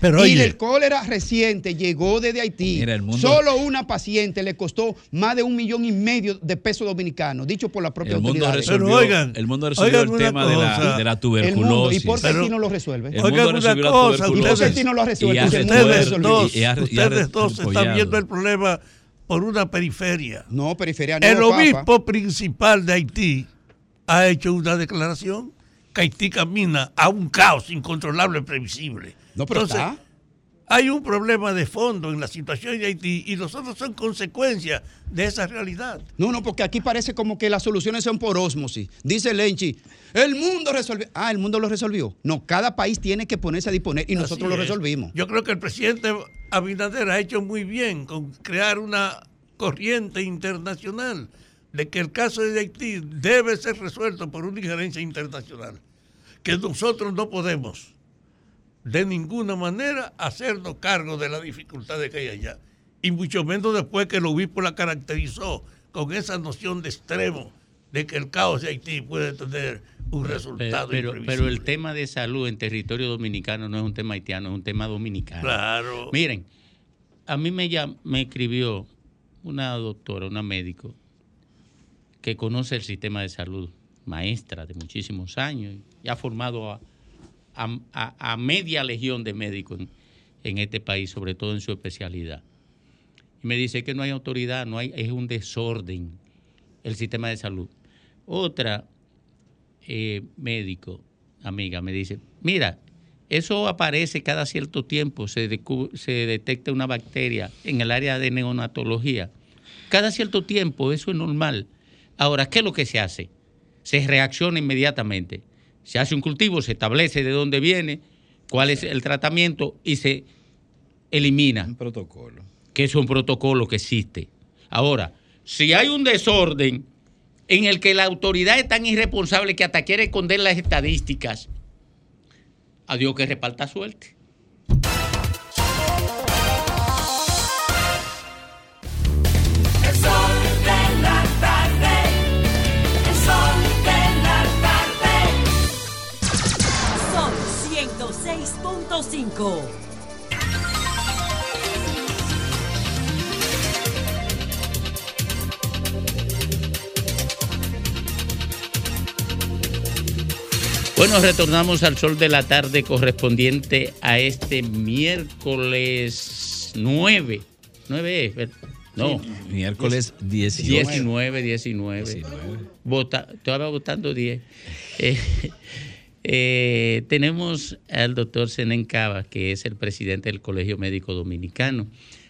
Pero y oye, el cólera reciente llegó desde Haití. Mira, el mundo- Solo una paciente le costó más de un millón y medio de pesos dominicanos, dicho por la propia El mundo resolvió, el mundo resolvió el tema de la, de la tuberculosis. ¿Y por qué Haití no lo resuelve? El mundo resolvió la tuberculosis. ¿Y por qué Haití no lo resuelve? Y ustedes dos, y y ustedes dos están viendo el problema por una periferia. No, periferia no, El papa. obispo principal de Haití ha hecho una declaración que Haití camina a un caos incontrolable, previsible. No, pero Entonces, está. hay un problema de fondo en la situación de Haití y nosotros son consecuencia de esa realidad. No, no, porque aquí parece como que las soluciones son por ósmosis. Dice Lenchi, el mundo resolvió. Ah, el mundo lo resolvió. No, cada país tiene que ponerse a disponer y nosotros lo es. resolvimos. Yo creo que el presidente Abinader ha hecho muy bien con crear una corriente internacional de que el caso de Haití debe ser resuelto por una injerencia internacional. Que nosotros no podemos de ninguna manera hacernos cargo de las dificultades que hay allá. Y mucho menos después que el obispo la caracterizó con esa noción de extremo de que el caos de Haití puede tener un resultado pero, pero el tema de salud en territorio dominicano no es un tema haitiano, es un tema dominicano. Claro. Miren, a mí me, llam- me escribió una doctora, una médico, que conoce el sistema de salud, maestra de muchísimos años, y ha formado a, a- media legión de médicos en, este país, sobre todo en su especialidad. Y me dice que no hay autoridad, no hay, es un desorden el sistema de salud. Otra eh, médico, amiga, me dice, mira, eso aparece cada cierto tiempo, se, se detecta una bacteria en el área de neonatología. Cada cierto tiempo, eso es normal. Ahora, ¿qué es lo que se hace? Se reacciona inmediatamente. Se hace un cultivo, se establece de dónde viene, cuál es el tratamiento y se elimina. Un protocolo. Que es un protocolo que existe. Ahora, si hay un desorden en el que la autoridad es tan irresponsable que hasta quiere esconder las estadísticas, a Dios que reparta suerte. Sol 106.5. Bueno, retornamos al sol de la tarde correspondiente a este miércoles 9. 9 es, ¿verdad? No. Miércoles 18. 19, 19. Vota, estaba votando 10. Eh, eh, tenemos al doctor Zenén Cava, que es el presidente del Colegio Médico Dominicano,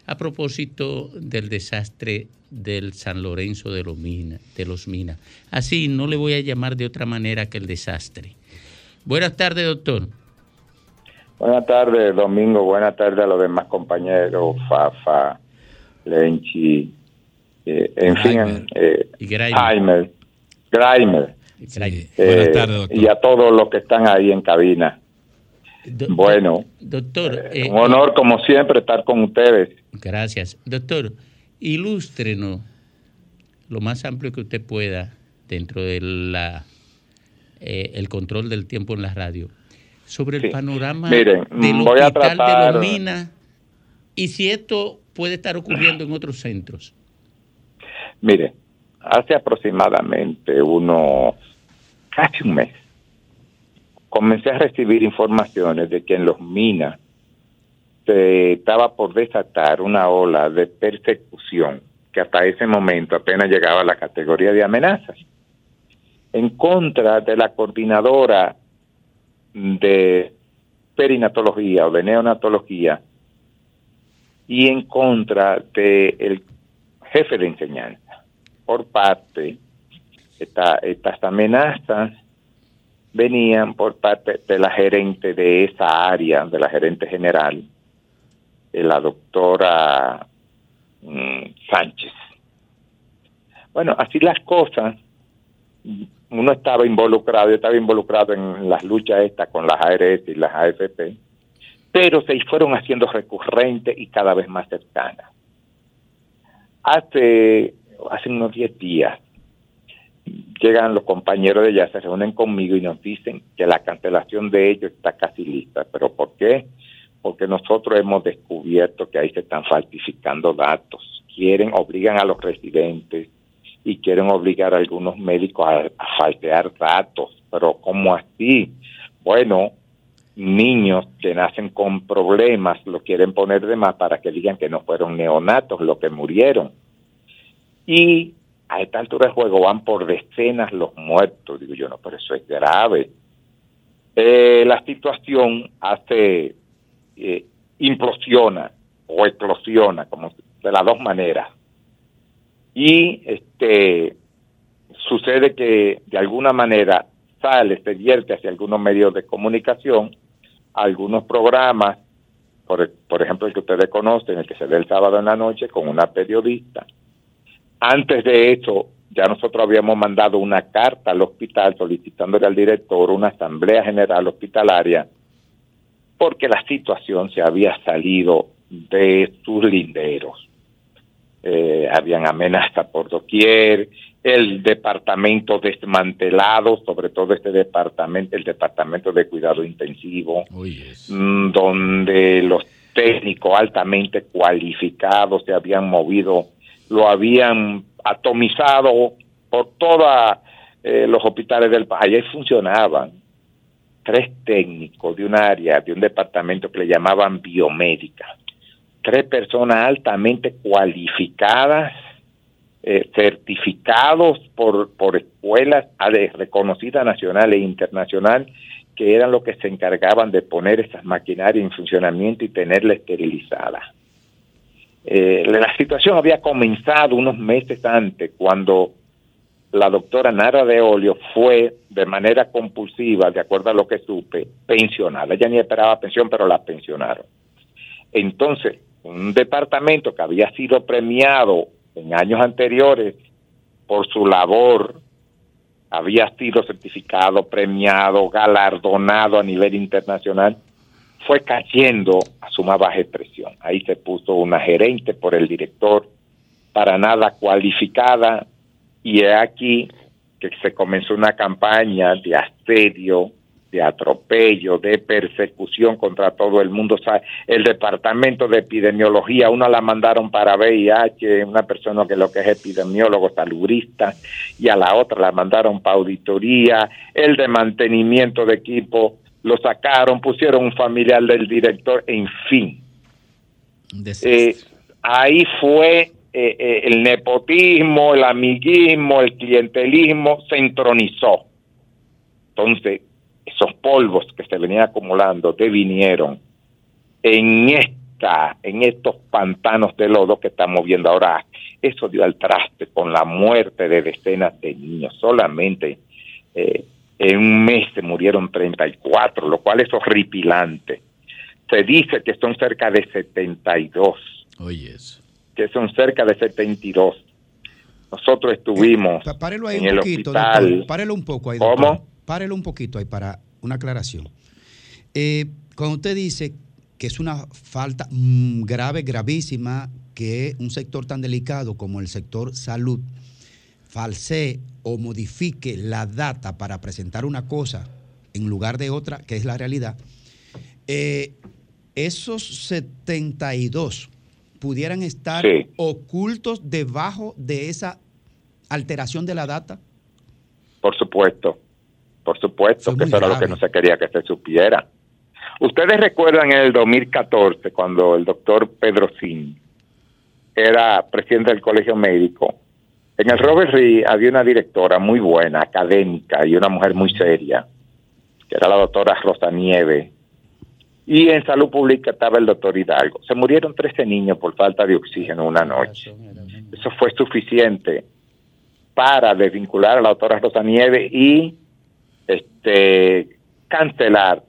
a propósito del desastre del San Lorenzo de los Minas. De los Minas. Así, no le voy a llamar de otra manera que el desastre. Buenas tardes, doctor. Buenas tardes, Domingo. Buenas tardes a los demás compañeros, Fafa, Lenchi, eh, en fin, eh, Jaime, Graimer. Eh, Buenas tardes, doctor. Y a todos los que están ahí en cabina. bueno, Doctor, eh, un honor como siempre estar con ustedes. Gracias. Doctor, ilústrenos lo más amplio que usted pueda dentro de la eh, el control del tiempo en la radio sobre el Sí. panorama Miren, del voy a hospital de tratar- los Minas y si esto puede estar ocurriendo en otros centros. Mire, hace aproximadamente unos casi un mes comencé a recibir informaciones de que en los minas se estaba por desatar una ola de persecución que hasta ese momento apenas llegaba a la categoría de amenazas en contra de la coordinadora de perinatología o de neonatología y en contra del jefe de enseñanza por parte esta, estas amenazas venían por parte de la gerente de esa área, de la gerente general, eh, la doctora mm, Sánchez. Bueno, así las cosas, uno estaba involucrado, yo estaba involucrado en las luchas estas con las ARS y las AFP, pero se fueron haciendo recurrentes y cada vez más cercanas. Hace, hace unos 10 días llegan los compañeros de ella, se reúnen conmigo y nos dicen que la cancelación de ellos está casi lista. ¿Pero por qué? Porque nosotros hemos descubierto que ahí se están falsificando datos. Quieren, obligan a los residentes y quieren obligar a algunos médicos a, a datos. Pero ¿cómo así? Bueno, niños que nacen con problemas lo quieren poner de más para que digan que no fueron neonatos los que murieron. Y a esta altura de juego van por decenas los muertos. Digo yo, no, pero eso es grave. Eh, la situación hace, eh, implosiona o explosiona, como de las dos maneras. Y este sucede que de alguna manera sale, se vierte hacia algunos medios de comunicación, algunos programas, por, por ejemplo el que ustedes conocen, el que se ve el sábado en la noche con una periodista, antes de eso, ya nosotros habíamos mandado una carta al hospital solicitándole al director una asamblea general hospitalaria porque la situación se había salido de sus linderos. Eh, habían amenazas por doquier, el departamento desmantelado, sobre todo este departamento, el departamento de cuidado intensivo, mm, donde los técnicos altamente cualificados se habían movido lo habían atomizado por todos los hospitales del país. Ahí funcionaban tres técnicos de un área, de un departamento que le llamaban biomédica. Tres personas altamente cualificadas, eh, certificados por, por escuelas eh, reconocidas nacional e internacional, que eran los que se encargaban de poner esas maquinarias en funcionamiento y tenerla esterilizada. Eh, la situación había comenzado unos meses antes, cuando la doctora Nara de Olio fue de manera compulsiva, de acuerdo a lo que supe, pensionada. Ella ni esperaba pensión, pero la pensionaron. Entonces, un departamento que había sido premiado en años anteriores por su labor, había sido certificado, premiado, galardonado a nivel internacional, fue cayendo a suma baja expresión. Ahí se puso una gerente por el director para nada cualificada y es aquí que se comenzó una campaña de asedio, de atropello, de persecución contra todo el mundo. El departamento de epidemiología, una la mandaron para VIH, una persona que lo que es epidemiólogo, salubrista, y a la otra la mandaron para auditoría, el de mantenimiento de equipo lo sacaron, pusieron un familiar del director, en fin. Eh, ahí fue eh, eh, el nepotismo, el amiguismo, el clientelismo se entronizó. Entonces, esos polvos que se venían acumulando devinieron en esta, en estos pantanos de lodo que estamos viendo ahora. Eso dio al traste con la muerte de decenas de niños. Solamente eh, en un mes se murieron 34, lo cual es horripilante. Se dice que son cerca de 72 Oye, eso. que son cerca de 72. Nosotros estuvimos Pa- Párelo ahí en un el poquito, hospital. doctor. Párelo un poco ahí, ¿Cómo? doctor. Párelo un poquito ahí para una aclaración. Eh, cuando usted dice que es una falta mm, grave, gravísima, que un sector tan delicado como el sector salud falsee o modifique la data para presentar una cosa en lugar de otra, que es la realidad, eh, esos 72 pudieran estar Sí. ocultos debajo de esa alteración de la data. Por supuesto, por supuesto que eso era lo que no se quería que se supiera. Ustedes recuerdan en el 2014 cuando el doctor Pedro Sin era presidente del Colegio Médico. En el Robert Reed había una directora muy buena, académica y una mujer muy seria, que era la doctora Rosa Nieve. Y en salud pública estaba el doctor Hidalgo. Se murieron 13 niños por falta de oxígeno una noche. Eso fue suficiente para desvincular a la doctora Rosa Nieve y este cancelar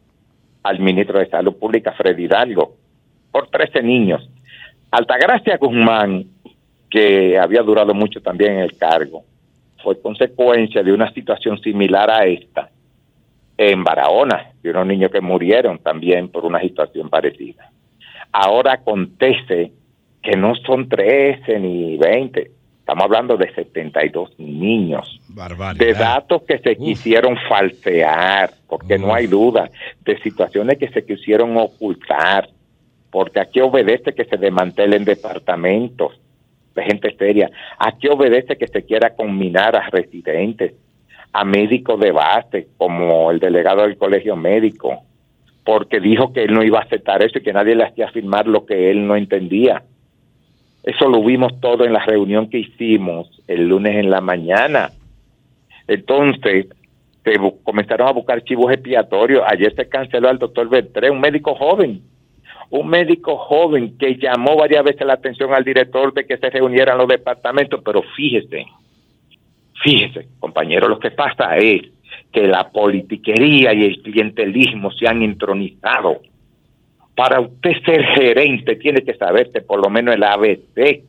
al ministro de Salud Pública, Freddy Hidalgo, por 13 niños. Altagracia Guzmán, que había durado mucho también en el cargo, fue consecuencia de una situación similar a esta en Barahona, de unos niños que murieron también por una situación parecida. Ahora acontece que no son 13 ni 20, estamos hablando de 72 niños. De datos que se quisieron falsear, porque no hay duda, de situaciones que se quisieron ocultar, porque aquí obedece que se desmantelen departamentos de gente seria, aquí obedece que se quiera combinar a residentes, a médicos de base, como el delegado del colegio médico, porque dijo que él no iba a aceptar eso y que nadie le hacía firmar lo que él no entendía. Eso lo vimos todo en la reunión que hicimos el lunes en la mañana. Entonces, se comenzaron a buscar chivos expiatorios. Ayer se canceló al doctor Bertré, un médico joven. Un médico joven que llamó varias veces la atención al director de que se reunieran los departamentos, pero fíjese, fíjese, compañero, lo que pasa es que la politiquería y el clientelismo se han intronizado. Para usted ser gerente tiene que saberse por lo menos el ABC,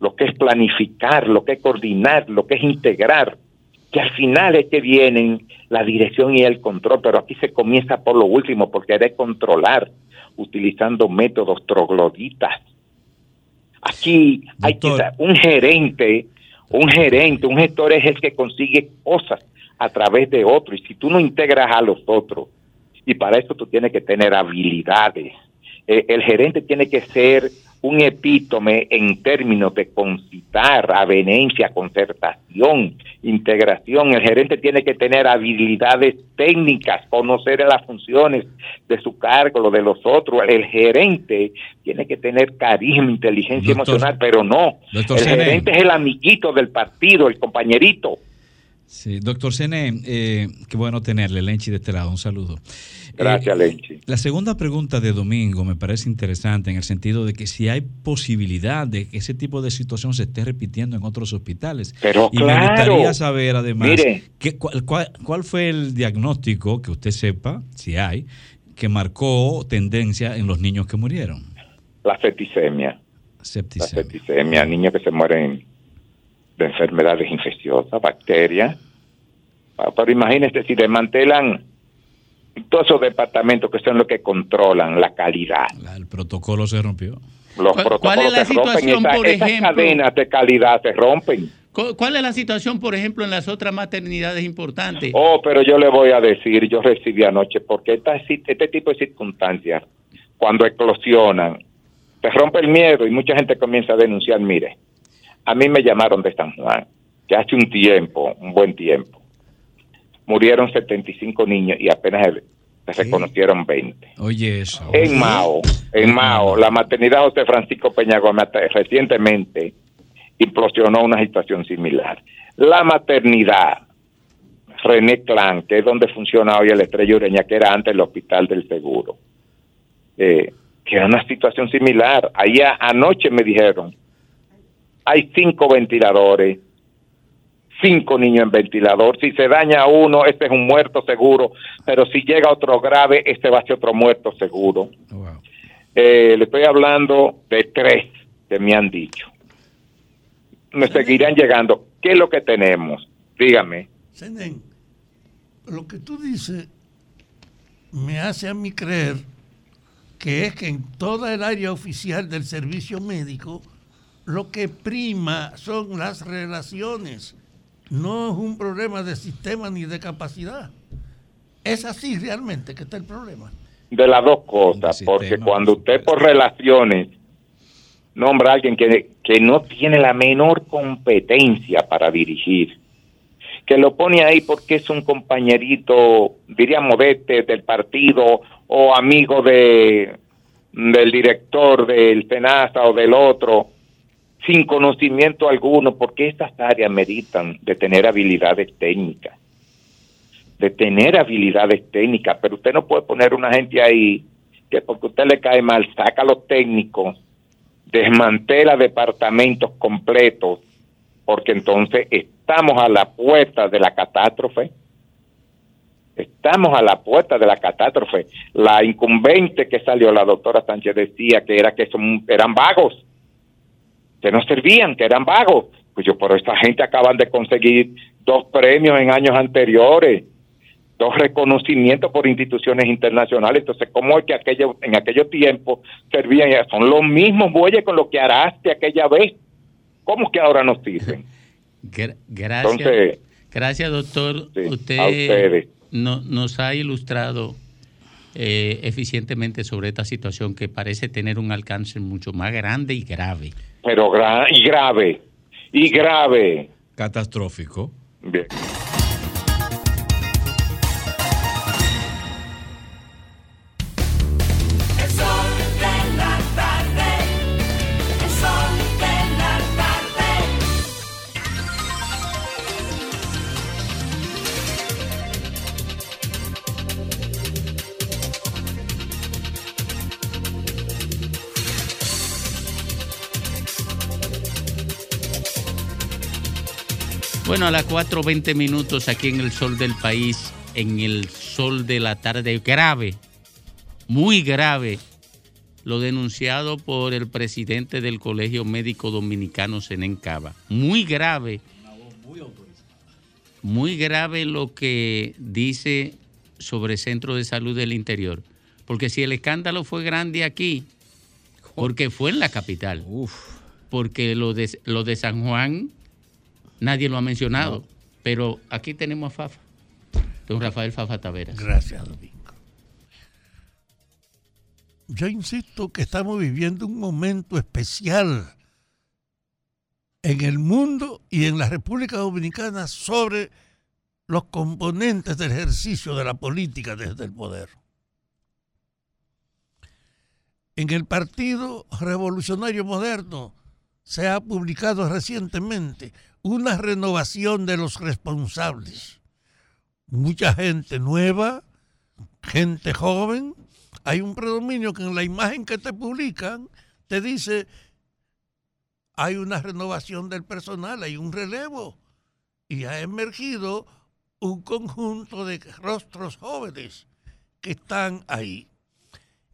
lo que es planificar, lo que es coordinar, lo que es integrar, que al final es que vienen la dirección y el control, pero aquí se comienza por lo último, porque debe controlar utilizando métodos trogloditas. Aquí hay que un gerente, un gerente, un gestor es el que consigue cosas a través de otro, y si tú no integras a los otros, y para eso tú tienes que tener habilidades. Eh, el gerente tiene que ser un epítome en términos de concitar, avenencia, concertación, integración. El gerente tiene que tener habilidades técnicas, conocer las funciones de su cargo, lo de los otros. El gerente tiene que tener carisma, inteligencia Doctor- emocional, pero no. El gerente es el amiguito del partido, el compañerito. Sí, doctor Sene, eh, qué bueno tenerle, Lenchi, de este lado. Un saludo. Gracias, Lenchi. La segunda pregunta de Domingo me parece interesante en el sentido de que si hay posibilidad de que ese tipo de situación se esté repitiendo en otros hospitales. Pero y me gustaría saber además Mire. cuál, cuál- cuál fue el diagnóstico que usted sepa, si hay, que marcó tendencia en los niños que murieron. La septicemia. La Septicemia. septicemia, niños que se mueren de enfermedades infecciosas, bacterias. Ah, Pero imagínense si desmantelan todos esos departamentos que son los que controlan la calidad. El protocolo se rompió. Los ¿Cuál- protocolos cuál es la se rompen, situación, esa- por esas cadenas de calidad se rompen. cu- ¿Cuál es la situación, por ejemplo, en las otras maternidades importantes? Oh, pero yo le voy a decir, yo recibí anoche, porque esta, este tipo de circunstancias, cuando eclosionan, se rompe el miedo y mucha gente comienza a denunciar, mire, a mí me llamaron de San Juan, que hace un tiempo, un buen tiempo, murieron 75 niños y apenas se- se reconocieron 20. Oye, eso. En Mao, en Mao, la maternidad José Francisco Peña Gómez recientemente implosionó una situación similar. La maternidad, René Clan, que es donde funciona hoy el Estrella Ureña, que era antes el Hospital del Seguro, eh, que era una situación similar. Ahí a- anoche me dijeron, hay cinco ventiladores, cinco niños en ventilador. Si se daña uno, este es un muerto seguro, pero si llega otro grave, este va a ser otro muerto seguro. Eh, le estoy hablando de tres que me han dicho. Me seguirán llegando. ¿Qué es lo que tenemos? Dígame. Senen, lo que tú dices me hace a mí creer que es que en toda el área oficial del servicio médico lo que prima son las relaciones, no es un problema de sistema ni de capacidad. Es así realmente que está el problema. de las dos cosas, porque cuando usted por relaciones nombra a alguien que, que no tiene la menor competencia para dirigir, que lo pone ahí porque es un compañerito, diríamos, de este, del partido o amigo de del director del FENASA o del otro, sin conocimiento alguno, porque estas áreas meritan de tener habilidades técnicas de tener habilidades técnicas, pero usted no puede poner una gente ahí que porque usted le cae mal, saca a los técnicos, desmantela departamentos completos, porque entonces estamos a la puerta de la catástrofe. Estamos a la puerta de la catástrofe. La incumbente que salió, la doctora Sánchez decía que era que son, eran vagos, que no servían, que eran vagos. Pues yo, pero esta gente acaban de conseguir dos premios en años anteriores dos reconocimientos por instituciones internacionales. Entonces, ¿cómo es que aquello, en aquellos tiempos servían? Son los mismos bueyes con los que araste aquella vez. ¿Cómo que ahora no sirven? [laughs] Gra- gracias. Entonces, gracias, doctor. Usted a nos ha ilustrado eh, eficientemente sobre esta situación que parece tener un alcance mucho más grande y grave. Pero gra- y grave, y grave. Catastrófico. Bien. Bueno, a las 4.20 minutos aquí en el sol del país, en el sol de la tarde, grave, muy grave, lo denunciado por el presidente del Colegio Médico Dominicano, Senén Cava. Muy grave. Muy grave lo que dice sobre Centro de Salud del Interior. Porque si el escándalo fue grande aquí, porque fue en la capital. Porque lo de, lo de San Juan nadie lo ha mencionado. Pero aquí tenemos a Fafa. Don Rafael Fafa Taveras. Gracias, Domingo. Yo insisto que estamos viviendo un momento especial en el mundo y en la República Dominicana sobre los componentes del ejercicio de la política desde el poder. En el Partido Revolucionario Moderno se ha publicado recientemente una renovación de los responsables. Mucha gente nueva, gente joven. Hay un predominio que en la imagen que te publican te dice hay una renovación del personal, hay un relevo y ha emergido un conjunto de rostros jóvenes que están ahí.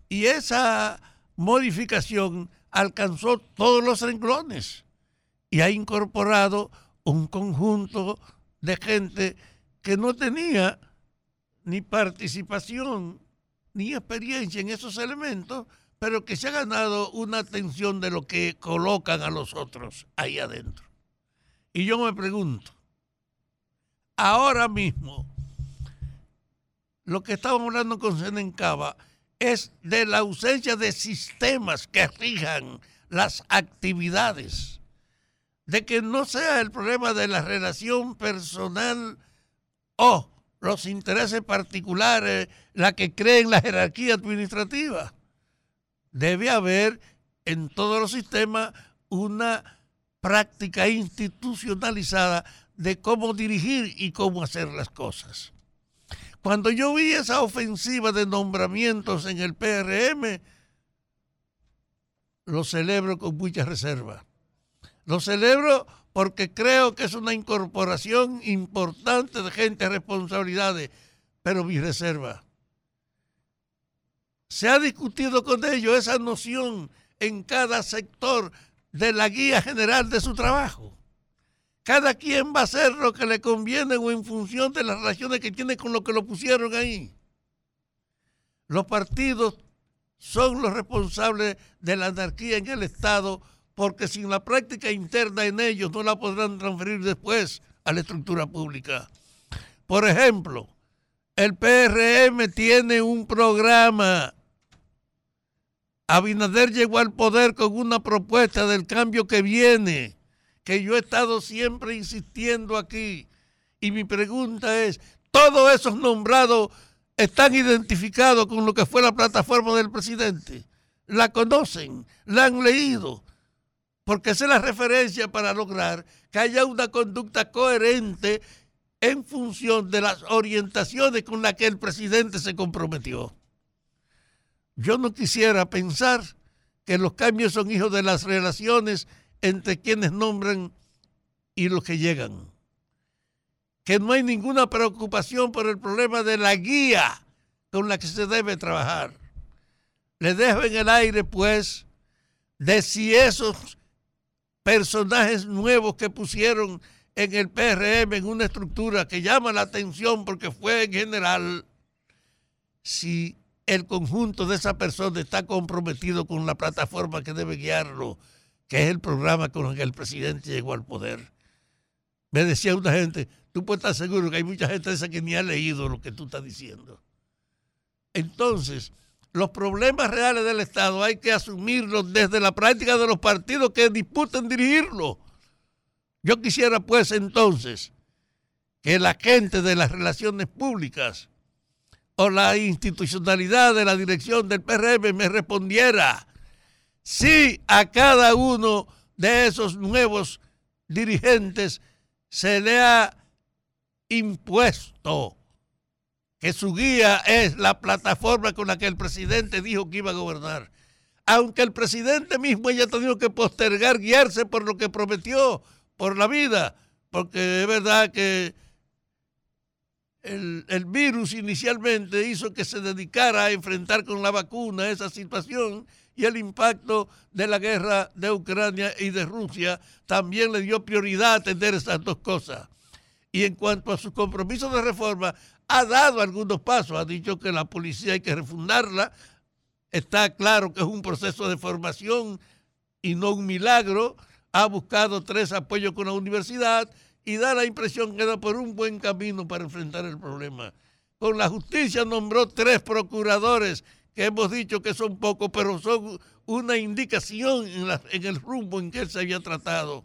Y esa modificación alcanzó todos los renglones y ha incorporado un conjunto de gente que no tenía ni participación ni experiencia en esos elementos, pero que se ha ganado una atención de lo que colocan a los otros ahí adentro. Y yo me pregunto, ahora mismo, lo que estábamos hablando con Senencaba es de la ausencia de sistemas que rijan las actividades, de que no sea el problema de la relación personal o los intereses particulares la que creen la jerarquía administrativa. Debe haber en todos los sistemas una práctica institucionalizada de cómo dirigir y cómo hacer las cosas. Cuando yo vi esa ofensiva de nombramientos en el PRM, lo celebro con mucha reserva. Lo celebro porque creo que es una incorporación importante de gente de responsabilidades, pero mi reserva. Se ha discutido con ellos esa noción en cada sector de la guía general de su trabajo. Cada quien va a hacer lo que le conviene o en función de las relaciones que tiene con lo que lo pusieron ahí. Los partidos son los responsables de la anarquía en el Estado porque sin la práctica interna en ellos no la podrán transferir después a la estructura pública. Por ejemplo, el PRM tiene un programa. Abinader llegó al poder con una propuesta del cambio que viene, que yo he estado siempre insistiendo aquí. Y mi pregunta es, ¿todos esos nombrados están identificados con lo que fue la plataforma del presidente? ¿La conocen? ¿La han leído? Porque esa es la referencia para lograr que haya una conducta coherente en función de las orientaciones con las que el presidente se comprometió. Yo no quisiera pensar que los cambios son hijos de las relaciones entre quienes nombran y los que llegan. Que no hay ninguna preocupación por el problema de la guía con la que se debe trabajar. Le dejo en el aire, pues, de si esos personajes nuevos que pusieron en el PRM en una estructura que llama la atención porque fue en general, si el conjunto de esa persona está comprometido con la plataforma que debe guiarlo, que es el programa con el que el presidente llegó al poder. Me decía una gente, tú puedes estar seguro que hay mucha gente esa que ni ha leído lo que tú estás diciendo. Entonces, los problemas reales del Estado hay que asumirlos desde la práctica de los partidos que disputan dirigirlo. Yo quisiera pues entonces que la gente de las relaciones públicas o la institucionalidad de la dirección del PRM me respondiera si a cada uno de esos nuevos dirigentes se le ha impuesto que su guía es la plataforma con la que el presidente dijo que iba a gobernar. Aunque el presidente mismo haya tenido que postergar, guiarse por lo que prometió, por la vida, porque es verdad que el, el, virus inicialmente hizo que se dedicara a enfrentar con la vacuna esa situación y el impacto de la guerra de Ucrania y de Rusia también le dio prioridad a atender esas dos cosas. Y en cuanto a su compromiso de reforma, ha dado algunos pasos, ha dicho que la policía hay que refundarla, está claro que es un proceso de formación y no un milagro, ha buscado tres apoyos con la universidad y da la impresión que da por un buen camino para enfrentar el problema. Con la justicia nombró tres procuradores que hemos dicho que son pocos, pero son una indicación en el rumbo en que él se había tratado.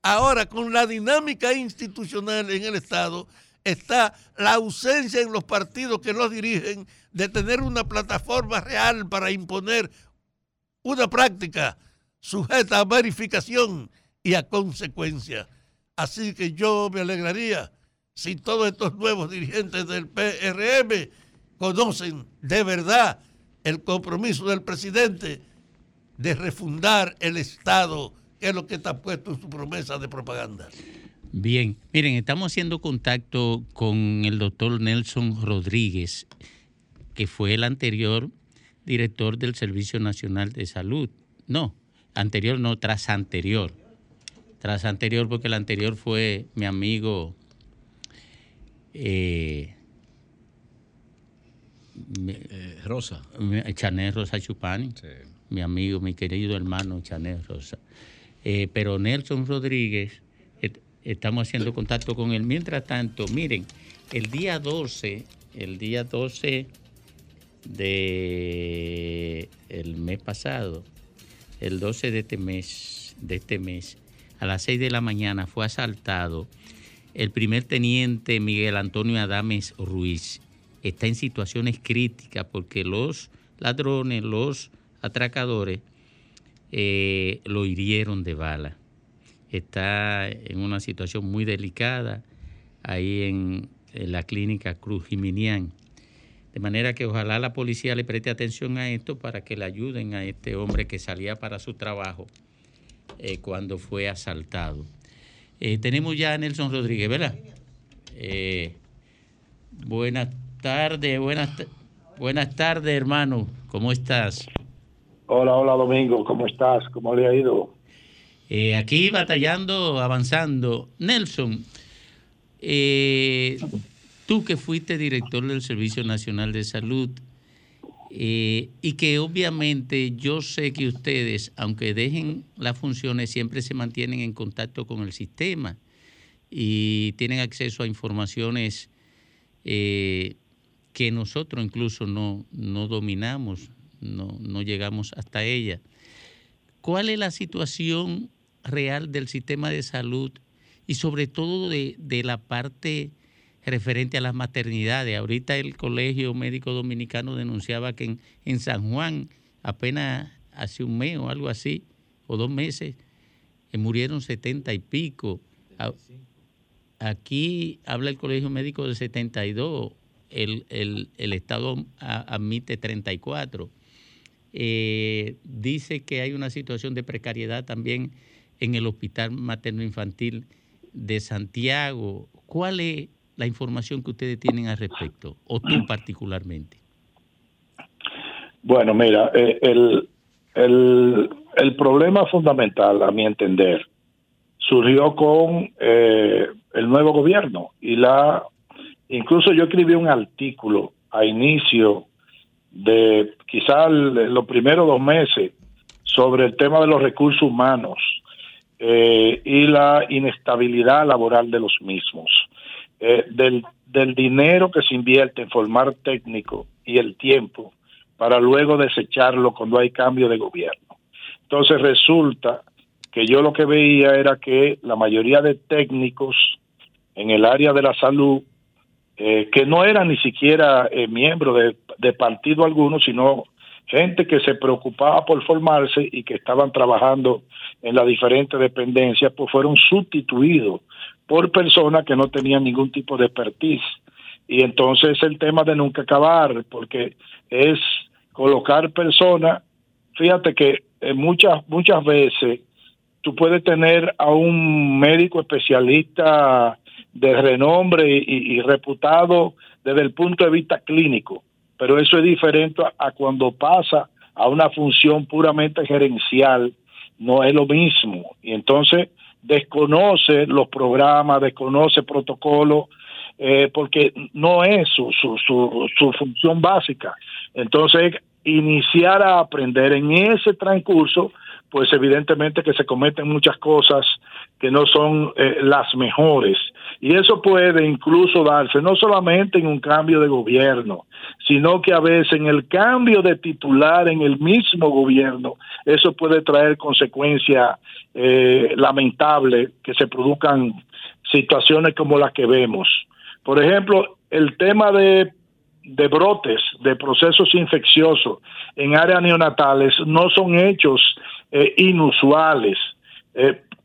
Ahora, con la dinámica institucional en el Estado, está la ausencia en los partidos que los dirigen de tener una plataforma real para imponer una práctica sujeta a verificación y a consecuencia. Así que yo me alegraría si todos estos nuevos dirigentes del PRM conocen de verdad el compromiso del presidente de refundar el Estado, que es lo que está puesto en su promesa de propaganda. Bien, miren, estamos haciendo contacto con el doctor Nelson Rodríguez, que fue el anterior director del Servicio Nacional de Salud. No, anterior no, tras anterior. Tras anterior, porque el anterior fue mi amigo eh, eh, Rosa. Chanel Rosa Chupani, sí. mi amigo, mi querido hermano Chanel Rosa. Eh, pero Nelson Rodríguez estamos haciendo contacto con él. Mientras tanto, miren, el día 12, el día 12 de el mes pasado, el 12 de este mes, de este mes, a las 6 de la mañana fue asaltado el primer teniente Miguel Antonio Adames Ruiz. Está en situaciones críticas porque los ladrones, los atracadores, eh, lo hirieron de bala está en una situación muy delicada ahí en, la clínica Cruz Jiminián. De manera que ojalá la policía le preste atención a esto para que le ayuden a este hombre que salía para su trabajo eh, cuando fue asaltado. Eh, tenemos ya a Nelson Rodríguez, ¿verdad? Eh, buenas tardes, buenas, buenas tardes, hermano. ¿Cómo estás? Hola, hola Domingo, ¿cómo estás? ¿Cómo le ha ido? Eh, aquí batallando, avanzando. Nelson, eh, tú que fuiste director del Servicio Nacional de Salud eh, y que obviamente yo sé que ustedes, aunque dejen las funciones, siempre se mantienen en contacto con el sistema y tienen acceso a informaciones que nosotros incluso no, no dominamos, no, no llegamos hasta ella. ¿Cuál es la situación real del sistema de salud y sobre todo de, de la parte referente a las maternidades? Ahorita el Colegio Médico Dominicano denunciaba que en, en San Juan, apenas hace un mes o algo así, o dos meses, eh, murieron setenta y pico. A- Aquí habla el Colegio Médico de 72, el, el, el Estado a- admite 34 eh, dice que hay una situación de precariedad también en el Hospital Materno Infantil de Santiago. ¿Cuál es la información que ustedes tienen al respecto, o tú [clears throat] particularmente? Bueno, mira, eh, el, el, el problema fundamental, a mi entender, surgió con eh, el nuevo gobierno y la incluso yo escribí un artículo a inicio de quizás los primeros dos meses sobre el tema de los recursos humanos eh, y la inestabilidad laboral de los mismos, eh, del, del dinero que se invierte en formar técnico y el tiempo para luego desecharlo cuando hay cambio de gobierno. Entonces resulta que yo lo que veía era que la mayoría de técnicos en el área de la salud, eh, que no eran ni siquiera eh, miembros de, de partido alguno, sino gente que se preocupaba por formarse y que estaban trabajando en las diferentes dependencias, pues fueron sustituidos por personas que no tenían ningún tipo de expertise. Y entonces el tema de nunca acabar, porque es colocar personas, fíjate que eh, muchas, muchas veces tú puedes tener a un médico especialista de renombre y, y reputado desde el punto de vista clínico, pero eso es diferente a, cuando pasa a una función puramente gerencial, no es lo mismo. Y entonces desconoce los programas, desconoce protocolos, eh, porque no es su, su, su, su función básica. Entonces, iniciar a aprender en ese transcurso, pues evidentemente que se cometen muchas cosas que no son eh, las mejores. Y eso puede incluso darse no solamente en un cambio de gobierno, sino que a veces en el cambio de titular en el mismo gobierno, eso puede traer consecuencias eh, lamentables que se produzcan situaciones como las que vemos. Por ejemplo, el tema de, brotes, de procesos infecciosos en áreas neonatales no son hechos eh, inusuales.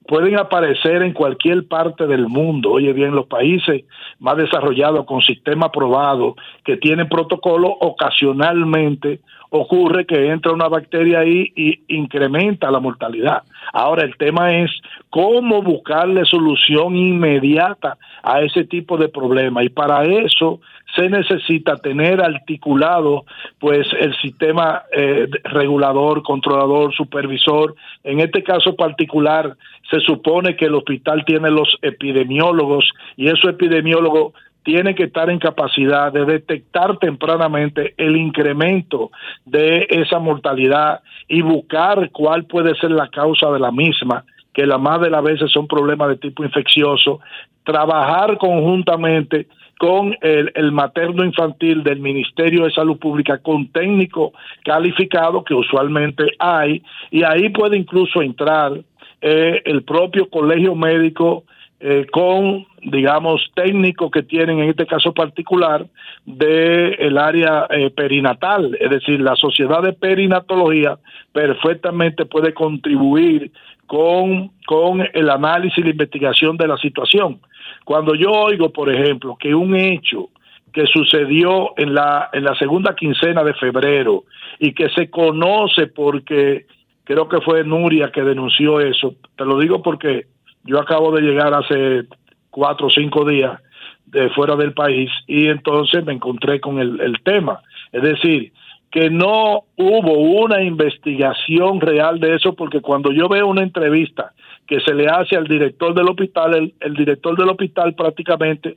Pueden aparecer en cualquier parte del mundo. Oye bien, los países más desarrollados con sistema aprobado que tienen protocolo, ocasionalmente ocurre que entra una bacteria ahí y incrementa la mortalidad. Ahora el tema es cómo buscarle solución inmediata a ese tipo de problema y para eso se necesita tener articulado pues el sistema eh, regulador, controlador, supervisor. En este caso particular se supone que el hospital tiene los epidemiólogos y esos epidemiólogos tienen que estar en capacidad de detectar tempranamente el incremento de esa mortalidad y buscar cuál puede ser la causa de la misma, que la más de las veces son problemas de tipo infeccioso, trabajar conjuntamente con el, el, materno infantil del Ministerio de Salud Pública con técnico calificado que usualmente hay y ahí puede incluso entrar eh, el propio colegio médico eh, con, digamos, técnicos que tienen, en este caso particular, del el área eh, perinatal. Es decir, la sociedad de perinatología perfectamente puede contribuir con con el análisis y la investigación de la situación. Cuando yo oigo, por ejemplo, que un hecho que sucedió en la, en la segunda quincena de febrero y que se conoce porque creo que fue Nuria que denunció eso, te lo digo porque yo acabo de llegar hace cuatro o cinco días de fuera del país y entonces me encontré con el, tema. Es decir, que no hubo una investigación real de eso, porque cuando yo veo una entrevista que se le hace al director del hospital, el, el director del hospital prácticamente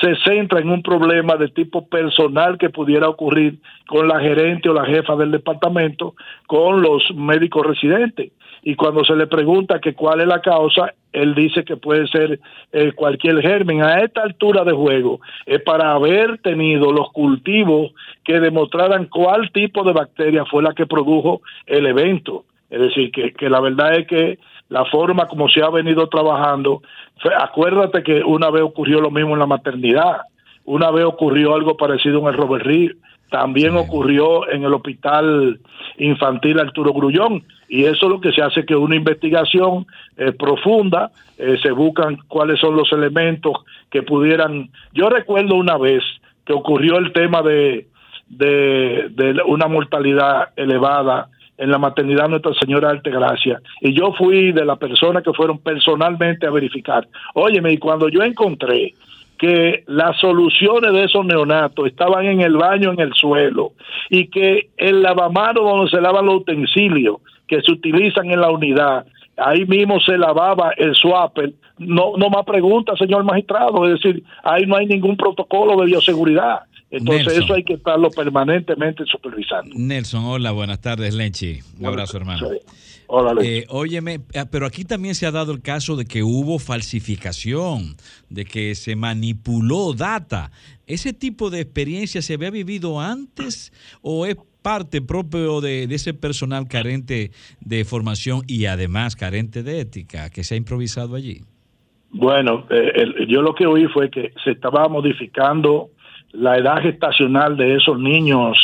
se centra en un problema de tipo personal que pudiera ocurrir con la gerente o la jefa del departamento, con los médicos residentes. Y cuando se le pregunta que cuál es la causa, él dice que puede ser eh, cualquier germen. A esta altura de juego es para haber tenido los cultivos que demostraran cuál tipo de bacteria fue la que produjo el evento. Es decir, que, que la verdad es que la forma como se ha venido trabajando, acuérdate que una vez ocurrió lo mismo en la maternidad, una vez ocurrió algo parecido en el Robert Reed, también ocurrió en el hospital infantil Arturo Grullón y eso es lo que se hace que una investigación eh, profunda eh, se buscan cuáles son los elementos que pudieran yo recuerdo una vez que ocurrió el tema de de, de una mortalidad elevada en la maternidad Nuestra Señora de Altagracia y yo fui de las personas que fueron personalmente a verificar. Óyeme, y cuando yo encontré que las soluciones de esos neonatos estaban en el baño, en el suelo, y que el lavamano donde se lavan los utensilios que se utilizan en la unidad, ahí mismo se lavaba el swapper, no, no más preguntas, señor magistrado, es decir, ahí no hay ningún protocolo de bioseguridad. Entonces Nelson. eso hay que estarlo permanentemente supervisando. Nelson, hola, buenas tardes, Lenchi. Un abrazo, hermano. Hola, Eh, óyeme, eh, pero aquí también se ha dado el caso de que hubo falsificación, de que se manipuló data. ¿Ese tipo de experiencia se había vivido antes o es parte propio de, de ese personal carente de formación y además carente de ética que se ha improvisado allí? Bueno, eh, el- yo lo que oí fue que se estaba modificando la edad gestacional de esos niños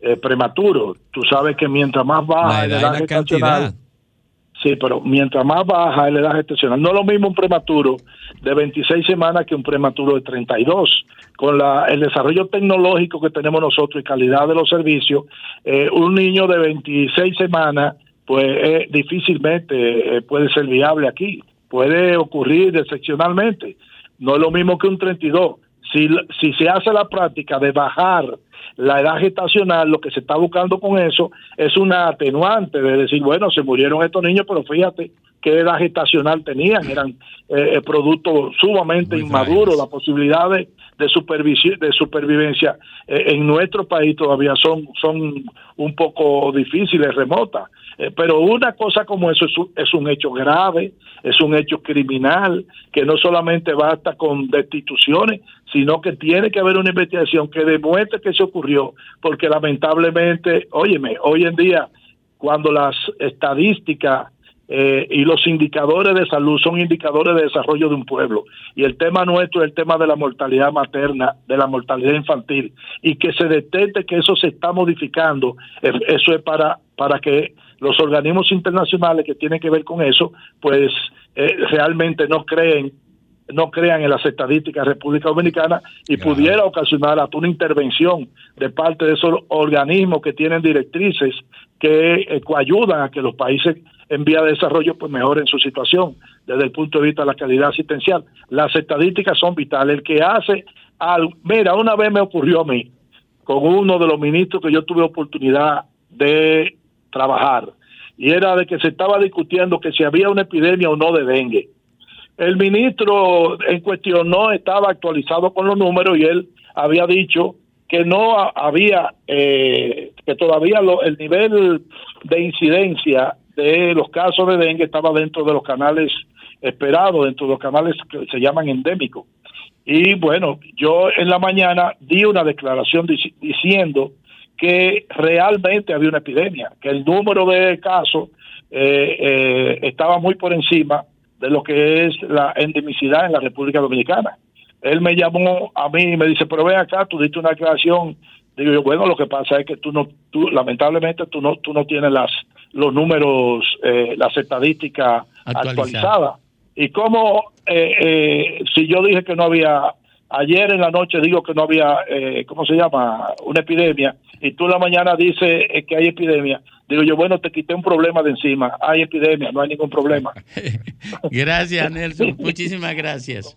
eh, prematuros. Tú sabes que mientras más baja La edad la gestacional, cantidad. Sí, pero mientras más baja la edad gestacional, no es lo mismo un prematuro de 26 semanas que un prematuro de 32. Con la, el desarrollo tecnológico que tenemos nosotros y calidad de los servicios, eh, un niño de 26 semanas, pues eh, difícilmente eh, puede ser viable aquí. Puede ocurrir excepcionalmente. No es lo mismo que un 32. Si, si se hace la práctica de bajar la edad gestacional, lo que se está buscando con eso es una atenuante de decir, bueno, se murieron estos niños, pero fíjate qué edad gestacional tenían, eran eh, productos sumamente inmaduros, la posibilidad de, de, supervisi- de supervivencia eh, en nuestro país todavía son, son un poco difíciles, remotas. Eh, pero una cosa como eso es un, es un hecho grave, es un hecho criminal, que no solamente basta con destituciones, sino que tiene que haber una investigación que demuestre que se ocurrió, porque lamentablemente, óyeme, hoy en día, cuando las estadísticas eh, y los indicadores de salud son indicadores de desarrollo de un pueblo. Y el tema nuestro es el tema de la mortalidad materna, de la mortalidad infantil, y que se detecte que eso se está modificando. Eh, Eso es para, para que los organismos internacionales que tienen que ver con eso, pues eh, realmente no creen no crean en las estadísticas de República Dominicana y pudiera ocasionar hasta una intervención de parte de esos organismos que tienen directrices que eh, ayudan a que los países en vía de desarrollo pues mejoren su situación desde el punto de vista de la calidad asistencial. Las estadísticas son vitales. El que hace al, mira, una vez me ocurrió a mí con uno de los ministros que yo tuve oportunidad de trabajar y era de que se estaba discutiendo que si había una epidemia o no de dengue el ministro en cuestión no estaba actualizado con los números y él había dicho que no ha- había, eh, que todavía lo- el nivel de incidencia de los casos de dengue estaba dentro de los canales esperados, dentro de los canales que se llaman endémicos. Y bueno, yo en la mañana di una declaración dici- diciendo que realmente había una epidemia, que el número de casos eh, eh, estaba muy por encima de lo que es la endemicidad en la República Dominicana. Él me llamó a mí y me dice, pero ven acá, tú diste una declaración. Digo yo, bueno, lo que pasa es que tú no, tú, lamentablemente tú no, tú no tienes las, los números, eh, las estadísticas Actualizada. actualizadas. Y como eh, eh, si yo dije que no había, ayer en la noche digo que no había, eh, ¿cómo se llama? Una epidemia, y tú en la mañana dices eh, que hay epidemia, digo yo, bueno, te quité un problema de encima, hay epidemia, no hay ningún problema. [laughs] Gracias, Nelson. [laughs] Muchísimas gracias.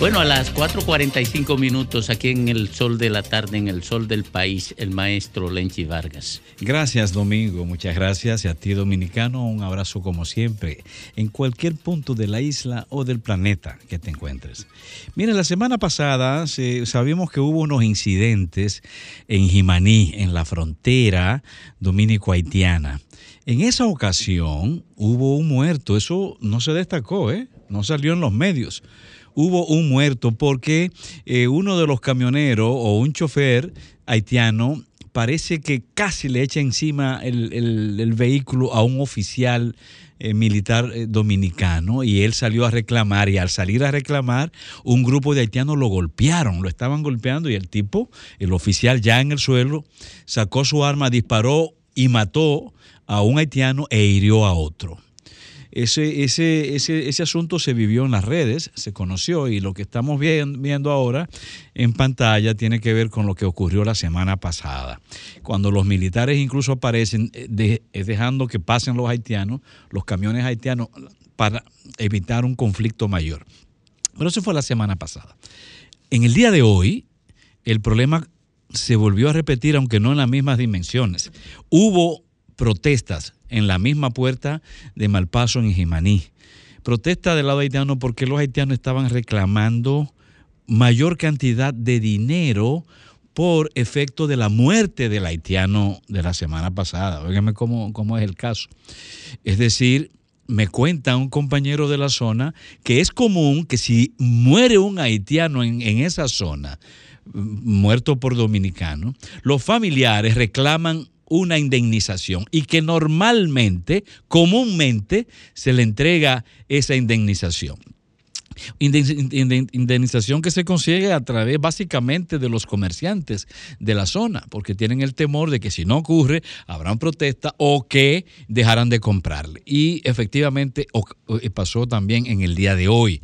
Bueno, a las 4.45 minutos aquí en el sol de la tarde, en el sol del país, el maestro Lenchi Vargas. Gracias, Domingo. Muchas gracias. Y a ti, Dominicano, un abrazo como siempre, en cualquier punto de la isla o del planeta que te encuentres. Mira, la semana pasada se- sabíamos que hubo unos incidentes en Jimaní, en la frontera dominico-haitiana. En esa ocasión hubo un muerto. Eso no se destacó, ¿eh? No salió en los medios hubo un muerto porque eh, uno de los camioneros o un chofer haitiano parece que casi le echa encima el, el- vehículo a un oficial eh, militar eh, dominicano y él salió a reclamar y al salir a reclamar un grupo de haitianos lo golpearon, lo estaban golpeando y el tipo, el oficial ya en el suelo, sacó su arma, disparó y mató a un haitiano e hirió a otro. Ese, ese, ese, ese asunto se vivió en las redes, se conoció y lo que estamos vien- viendo ahora en pantalla tiene que ver con lo que ocurrió la semana pasada, cuando los militares incluso aparecen eh, eh, dejando que pasen los haitianos, los camiones haitianos, para evitar un conflicto mayor. Pero eso fue la semana pasada. En el día de hoy, el problema se volvió a repetir, aunque no en las mismas dimensiones. Hubo protestas en la misma puerta de Malpaso en Jimaní. Protesta del lado haitiano porque los haitianos estaban reclamando mayor cantidad de dinero por efecto de la muerte del haitiano de la semana pasada. Óigame cómo, cómo es el caso. Es decir, me cuenta un compañero de la zona que es común que si muere un haitiano en, en esa zona, m- muerto por dominicano, los familiares reclaman una indemnización y que normalmente, comúnmente, se le entrega esa indemnización. Indemnización que se consigue a través básicamente de los comerciantes de la zona, porque tienen el temor de que si no ocurre, habrán protesta o que dejarán de comprarle. Y efectivamente o- pasó también en el día de hoy.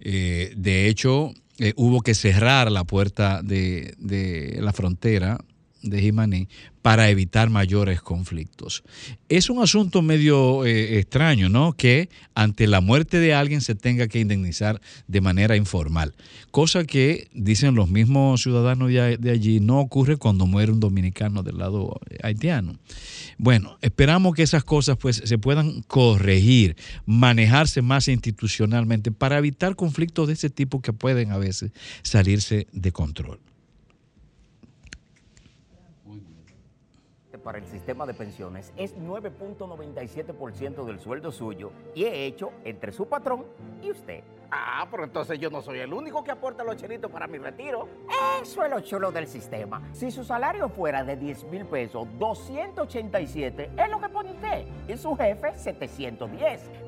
Eh, de hecho, eh, hubo que cerrar la puerta de la frontera de Jimaní para evitar mayores conflictos. Es un asunto medio eh, extraño, ¿no? Que ante la muerte de alguien se tenga que indemnizar de manera informal, cosa que dicen los mismos ciudadanos de, de allí no ocurre cuando muere un dominicano del lado eh, haitiano. Bueno, esperamos que esas cosas pues se puedan corregir, manejarse más institucionalmente para evitar conflictos de ese tipo que pueden a veces salirse de control. Para el sistema de pensiones es 9.97% del sueldo suyo y he hecho entre su patrón y usted. Ah, pero entonces yo no soy el único que aporta los chelitos para mi retiro. Eso es lo chulo del sistema. Si su salario fuera de 10 mil pesos, 287 es lo que pone usted. Y su jefe, 710.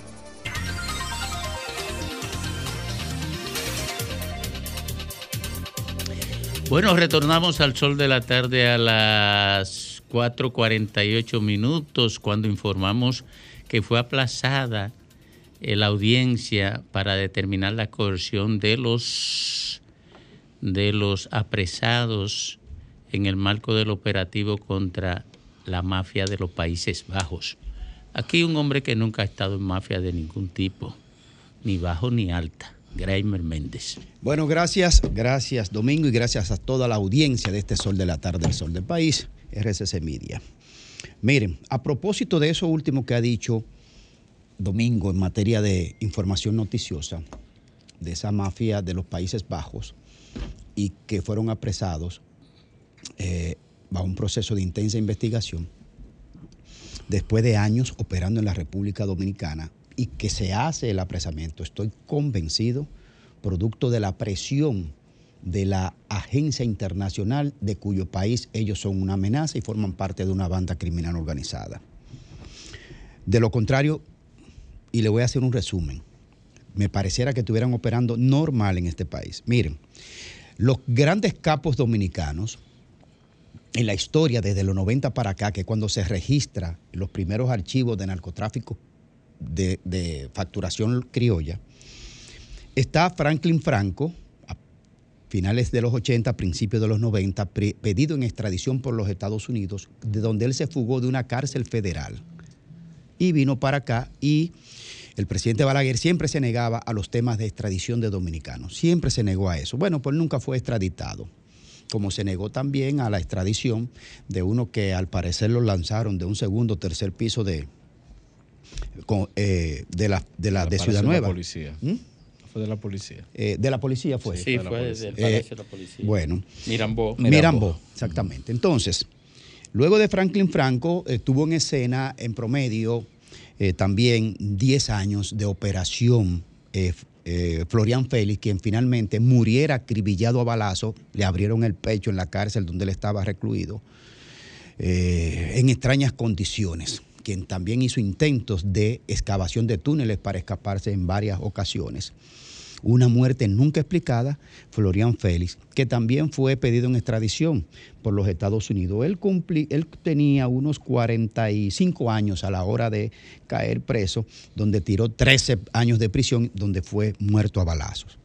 Bueno, retornamos al sol de la tarde a las 4.48 minutos cuando informamos que fue aplazada eh, la audiencia para determinar la coerción de los de los apresados en el marco del operativo contra la mafia de los Países Bajos. Aquí un hombre que nunca ha estado en mafia de ningún tipo, ni bajo ni alta, Graimer Méndez. Bueno, gracias, gracias Domingo y gracias a toda la audiencia de este Sol de la Tarde, el Sol del País, RCC Media. Miren, a propósito de eso último que ha dicho Domingo en materia de información noticiosa, de esa mafia de los Países Bajos y que fueron apresados eh, bajo un proceso de intensa investigación, después de años operando en la República Dominicana y que se hace el apresamiento, estoy convencido, producto de la presión de la agencia internacional de cuyo país ellos son una amenaza y forman parte de una banda criminal organizada. De lo contrario, y le voy a hacer un resumen, me pareciera que estuvieran operando normal en este país. Miren, los grandes capos dominicanos, en la historia desde los 90 para acá, que cuando se registra los primeros archivos de narcotráfico de, facturación criolla, está Franklin Franco, a finales de los 80, principios de los 90, pre- pedido en extradición por los Estados Unidos, de donde él se fugó de una cárcel federal y vino para acá y el presidente Balaguer siempre se negaba a los temas de extradición de dominicanos, siempre se negó a eso. Bueno, pues nunca fue extraditado, como se negó también a la extradición de uno que al parecer lo lanzaron de un segundo o tercer piso de, con- eh, de la, de la de Palacio Ciudad la Nueva. policía. ¿Mm? Fue de la policía. Eh, de la policía fue. Sí, fue desde el Eh, Palacio de la Policía. Bueno. Mirambó. Mirambó, exactamente. Entonces, luego de Franklin Franco, estuvo en escena en promedio eh, también 10 años de operación. eh, eh, Florian Félix, quien finalmente muriera acribillado a balazo, le abrieron el pecho en la cárcel donde él estaba recluido, eh, en extrañas condiciones, quien también hizo intentos de excavación de túneles para escaparse en varias ocasiones una muerte nunca explicada, Florian Félix, que también fue pedido en extradición por los Estados Unidos. Él, cumpli- él tenía unos 45 años a la hora de caer preso, donde tiró 13 años de prisión, donde fue muerto a balazos.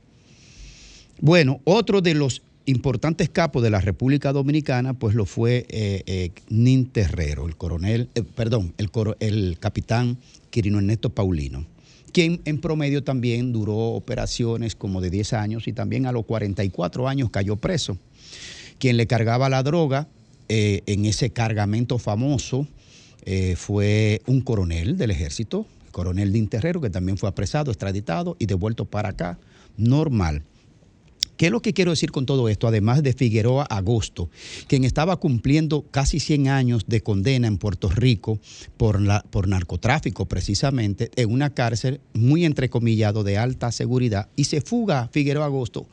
Bueno, otro de los importantes capos de la República Dominicana, pues lo fue eh, eh, Nin Terrero, el coronel, eh, perdón, el, el capitán Quirino Ernesto Paulino, quien en promedio también duró operaciones como de 10 años y también a los 44 años cayó preso. Quien le cargaba la droga eh, en ese cargamento famoso eh, fue un coronel del ejército, el coronel Din Terrero, que también fue apresado, extraditado y devuelto para acá, normal. ¿Qué es lo que quiero decir con todo esto? Además de Figueroa Agosto, quien estaba cumpliendo casi 100 años de condena en Puerto Rico por, por narcotráfico precisamente, en una cárcel muy entrecomillado de alta seguridad, y se fuga Figueroa Agosto.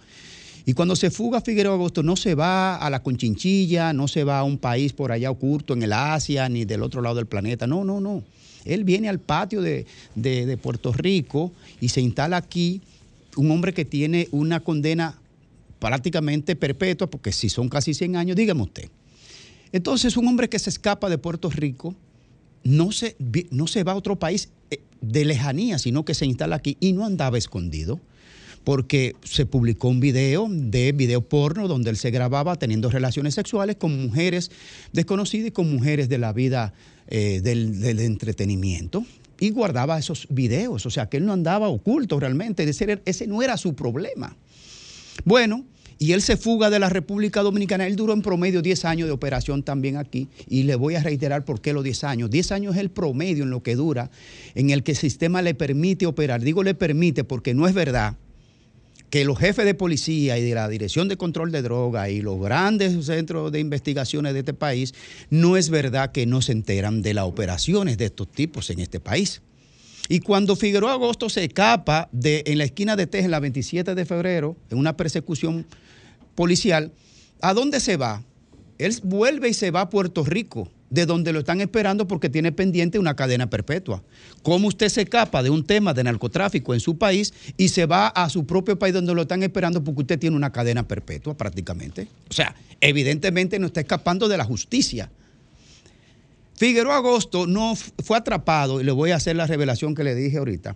Y cuando se fuga Figueroa Agosto no se va a la Conchinchilla, no se va a un país por allá oculto en el Asia ni del otro lado del planeta, no, no, no. Él viene al patio de- de Puerto Rico y se instala aquí un hombre que tiene una condena prácticamente perpetua, porque si son casi 100 años, dígame usted. Entonces, un hombre que se escapa de Puerto Rico no se, no se va a otro país eh, de lejanía, sino que se instala aquí y no andaba escondido, porque se publicó un video de video porno donde él se grababa teniendo relaciones sexuales con mujeres desconocidas y con mujeres de la vida eh, del, entretenimiento. Y guardaba esos videos, o sea que él no andaba oculto realmente, ese no era su problema. Bueno, y él se fuga de la República Dominicana. Él duró en promedio 10 años de operación también aquí. Y le voy a reiterar por qué los 10 años. 10 años es el promedio en lo que dura, en el que el sistema le permite operar. Digo le permite porque no es verdad que los jefes de policía y de la Dirección de Control de Drogas y los grandes centros de investigaciones de este país, no es verdad que no se enteran de las operaciones de estos tipos en este país. Y cuando Figueroa Agosto se escapa de, en la esquina de Texas, la 27 de febrero, en una persecución policial, ¿a dónde se va? Él vuelve y se va a Puerto Rico, de donde lo están esperando porque tiene pendiente una cadena perpetua. ¿Cómo usted se escapa de un tema de narcotráfico en su país y se va a su propio país donde lo están esperando porque usted tiene una cadena perpetua prácticamente? O sea, evidentemente no está escapando de la justicia. Figueroa Agosto no fue atrapado, y le voy a hacer la revelación que le dije ahorita,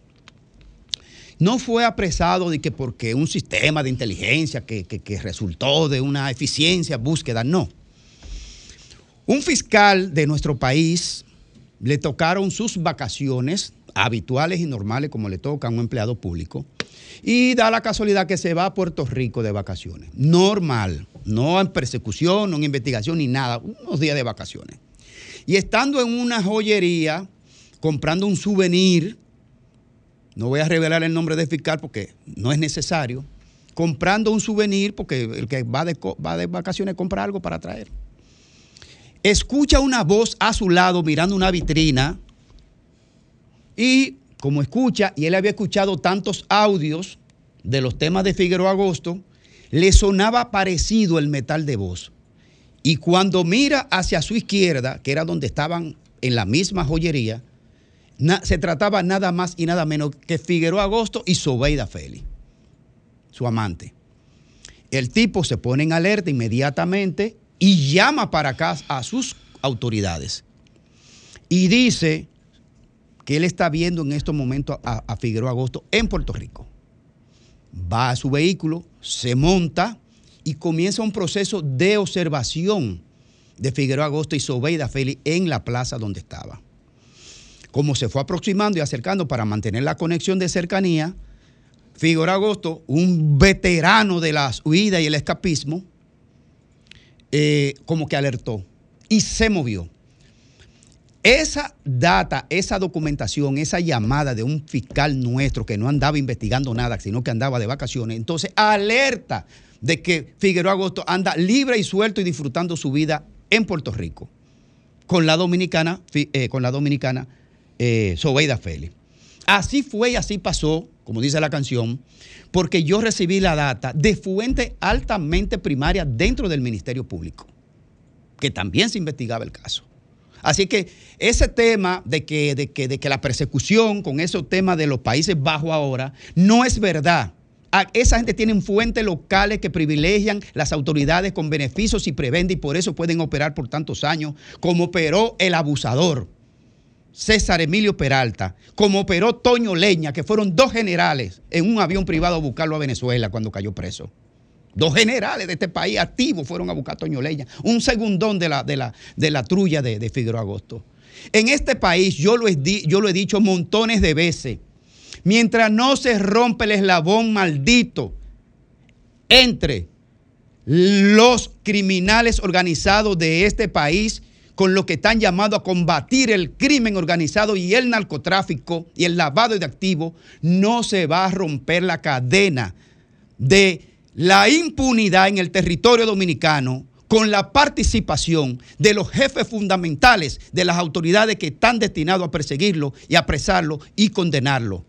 no fue apresado de que porque un sistema de inteligencia que, que- que resultó de una eficiencia, búsqueda, no. Un fiscal de nuestro país le tocaron sus vacaciones habituales y normales como le toca a un empleado público y da la casualidad que se va a Puerto Rico de vacaciones. Normal, no en persecución, no en investigación ni nada, unos días de vacaciones. Y estando en una joyería comprando un souvenir, no voy a revelar el nombre del fiscal porque no es necesario, comprando un souvenir porque el que va de, va de vacaciones compra algo para traer. Escucha una voz a su lado mirando una vitrina y como escucha, y él había escuchado tantos audios de los temas de Figueroa Agosto, le sonaba parecido el metal de voz. Y cuando mira hacia su izquierda, que era donde estaban en la misma joyería, se trataba nada más y nada menos que Figueroa Agosto y Sobeida Félix, su amante. El tipo se pone en alerta inmediatamente y llama para acá a sus autoridades. Y dice que él está viendo en estos momentos a, a Figueroa Agosto en Puerto Rico. Va a su vehículo, se monta y comienza un proceso de observación de Figueroa Agosto y Sobeida Félix en la plaza donde estaba. Como se fue aproximando y acercando para mantener la conexión de cercanía, Figueroa Agosto, un veterano de las huidas y el escapismo, eh, como que alertó y se movió. Esa data, esa documentación, esa llamada de un fiscal nuestro que no andaba investigando nada, sino que andaba de vacaciones, entonces alerta de que Figueroa Agosto anda libre y suelto y disfrutando su vida en Puerto Rico con la dominicana, eh, con la dominicana eh, Sobeida Félix. Así fue y así pasó, como dice la canción, porque yo recibí la data de fuente altamente primaria dentro del Ministerio Público, que también se investigaba el caso. Así que ese tema de que, de que, de que la persecución con esos temas de los Países Bajos ahora no es verdad. A- Esa gente tiene fuentes locales que privilegian las autoridades con beneficios y prebenda y por eso pueden operar por tantos años, como operó el abusador César Emilio Peralta, como operó Toño Leña, que fueron dos generales en un avión privado a buscarlo a Venezuela cuando cayó preso. Dos generales de este país activos fueron a buscar a Toño Leña, un segundón de la, de la, de la trulla de, Figueroa Agosto. En este país, yo lo, he yo lo he dicho montones de veces, mientras no se rompe el eslabón maldito entre los criminales organizados de este país con lo que están llamados a combatir el crimen organizado y el narcotráfico y el lavado de activos, no se va a romper la cadena de la impunidad en el territorio dominicano con la participación de los jefes fundamentales de las autoridades que están destinados a perseguirlo y apresarlo y condenarlo.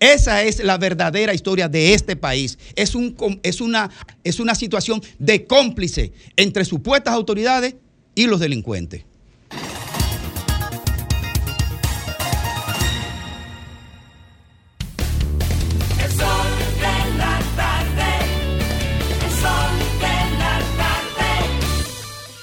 Esa es la verdadera historia de este país. Es una situación de cómplice entre supuestas autoridades y los delincuentes.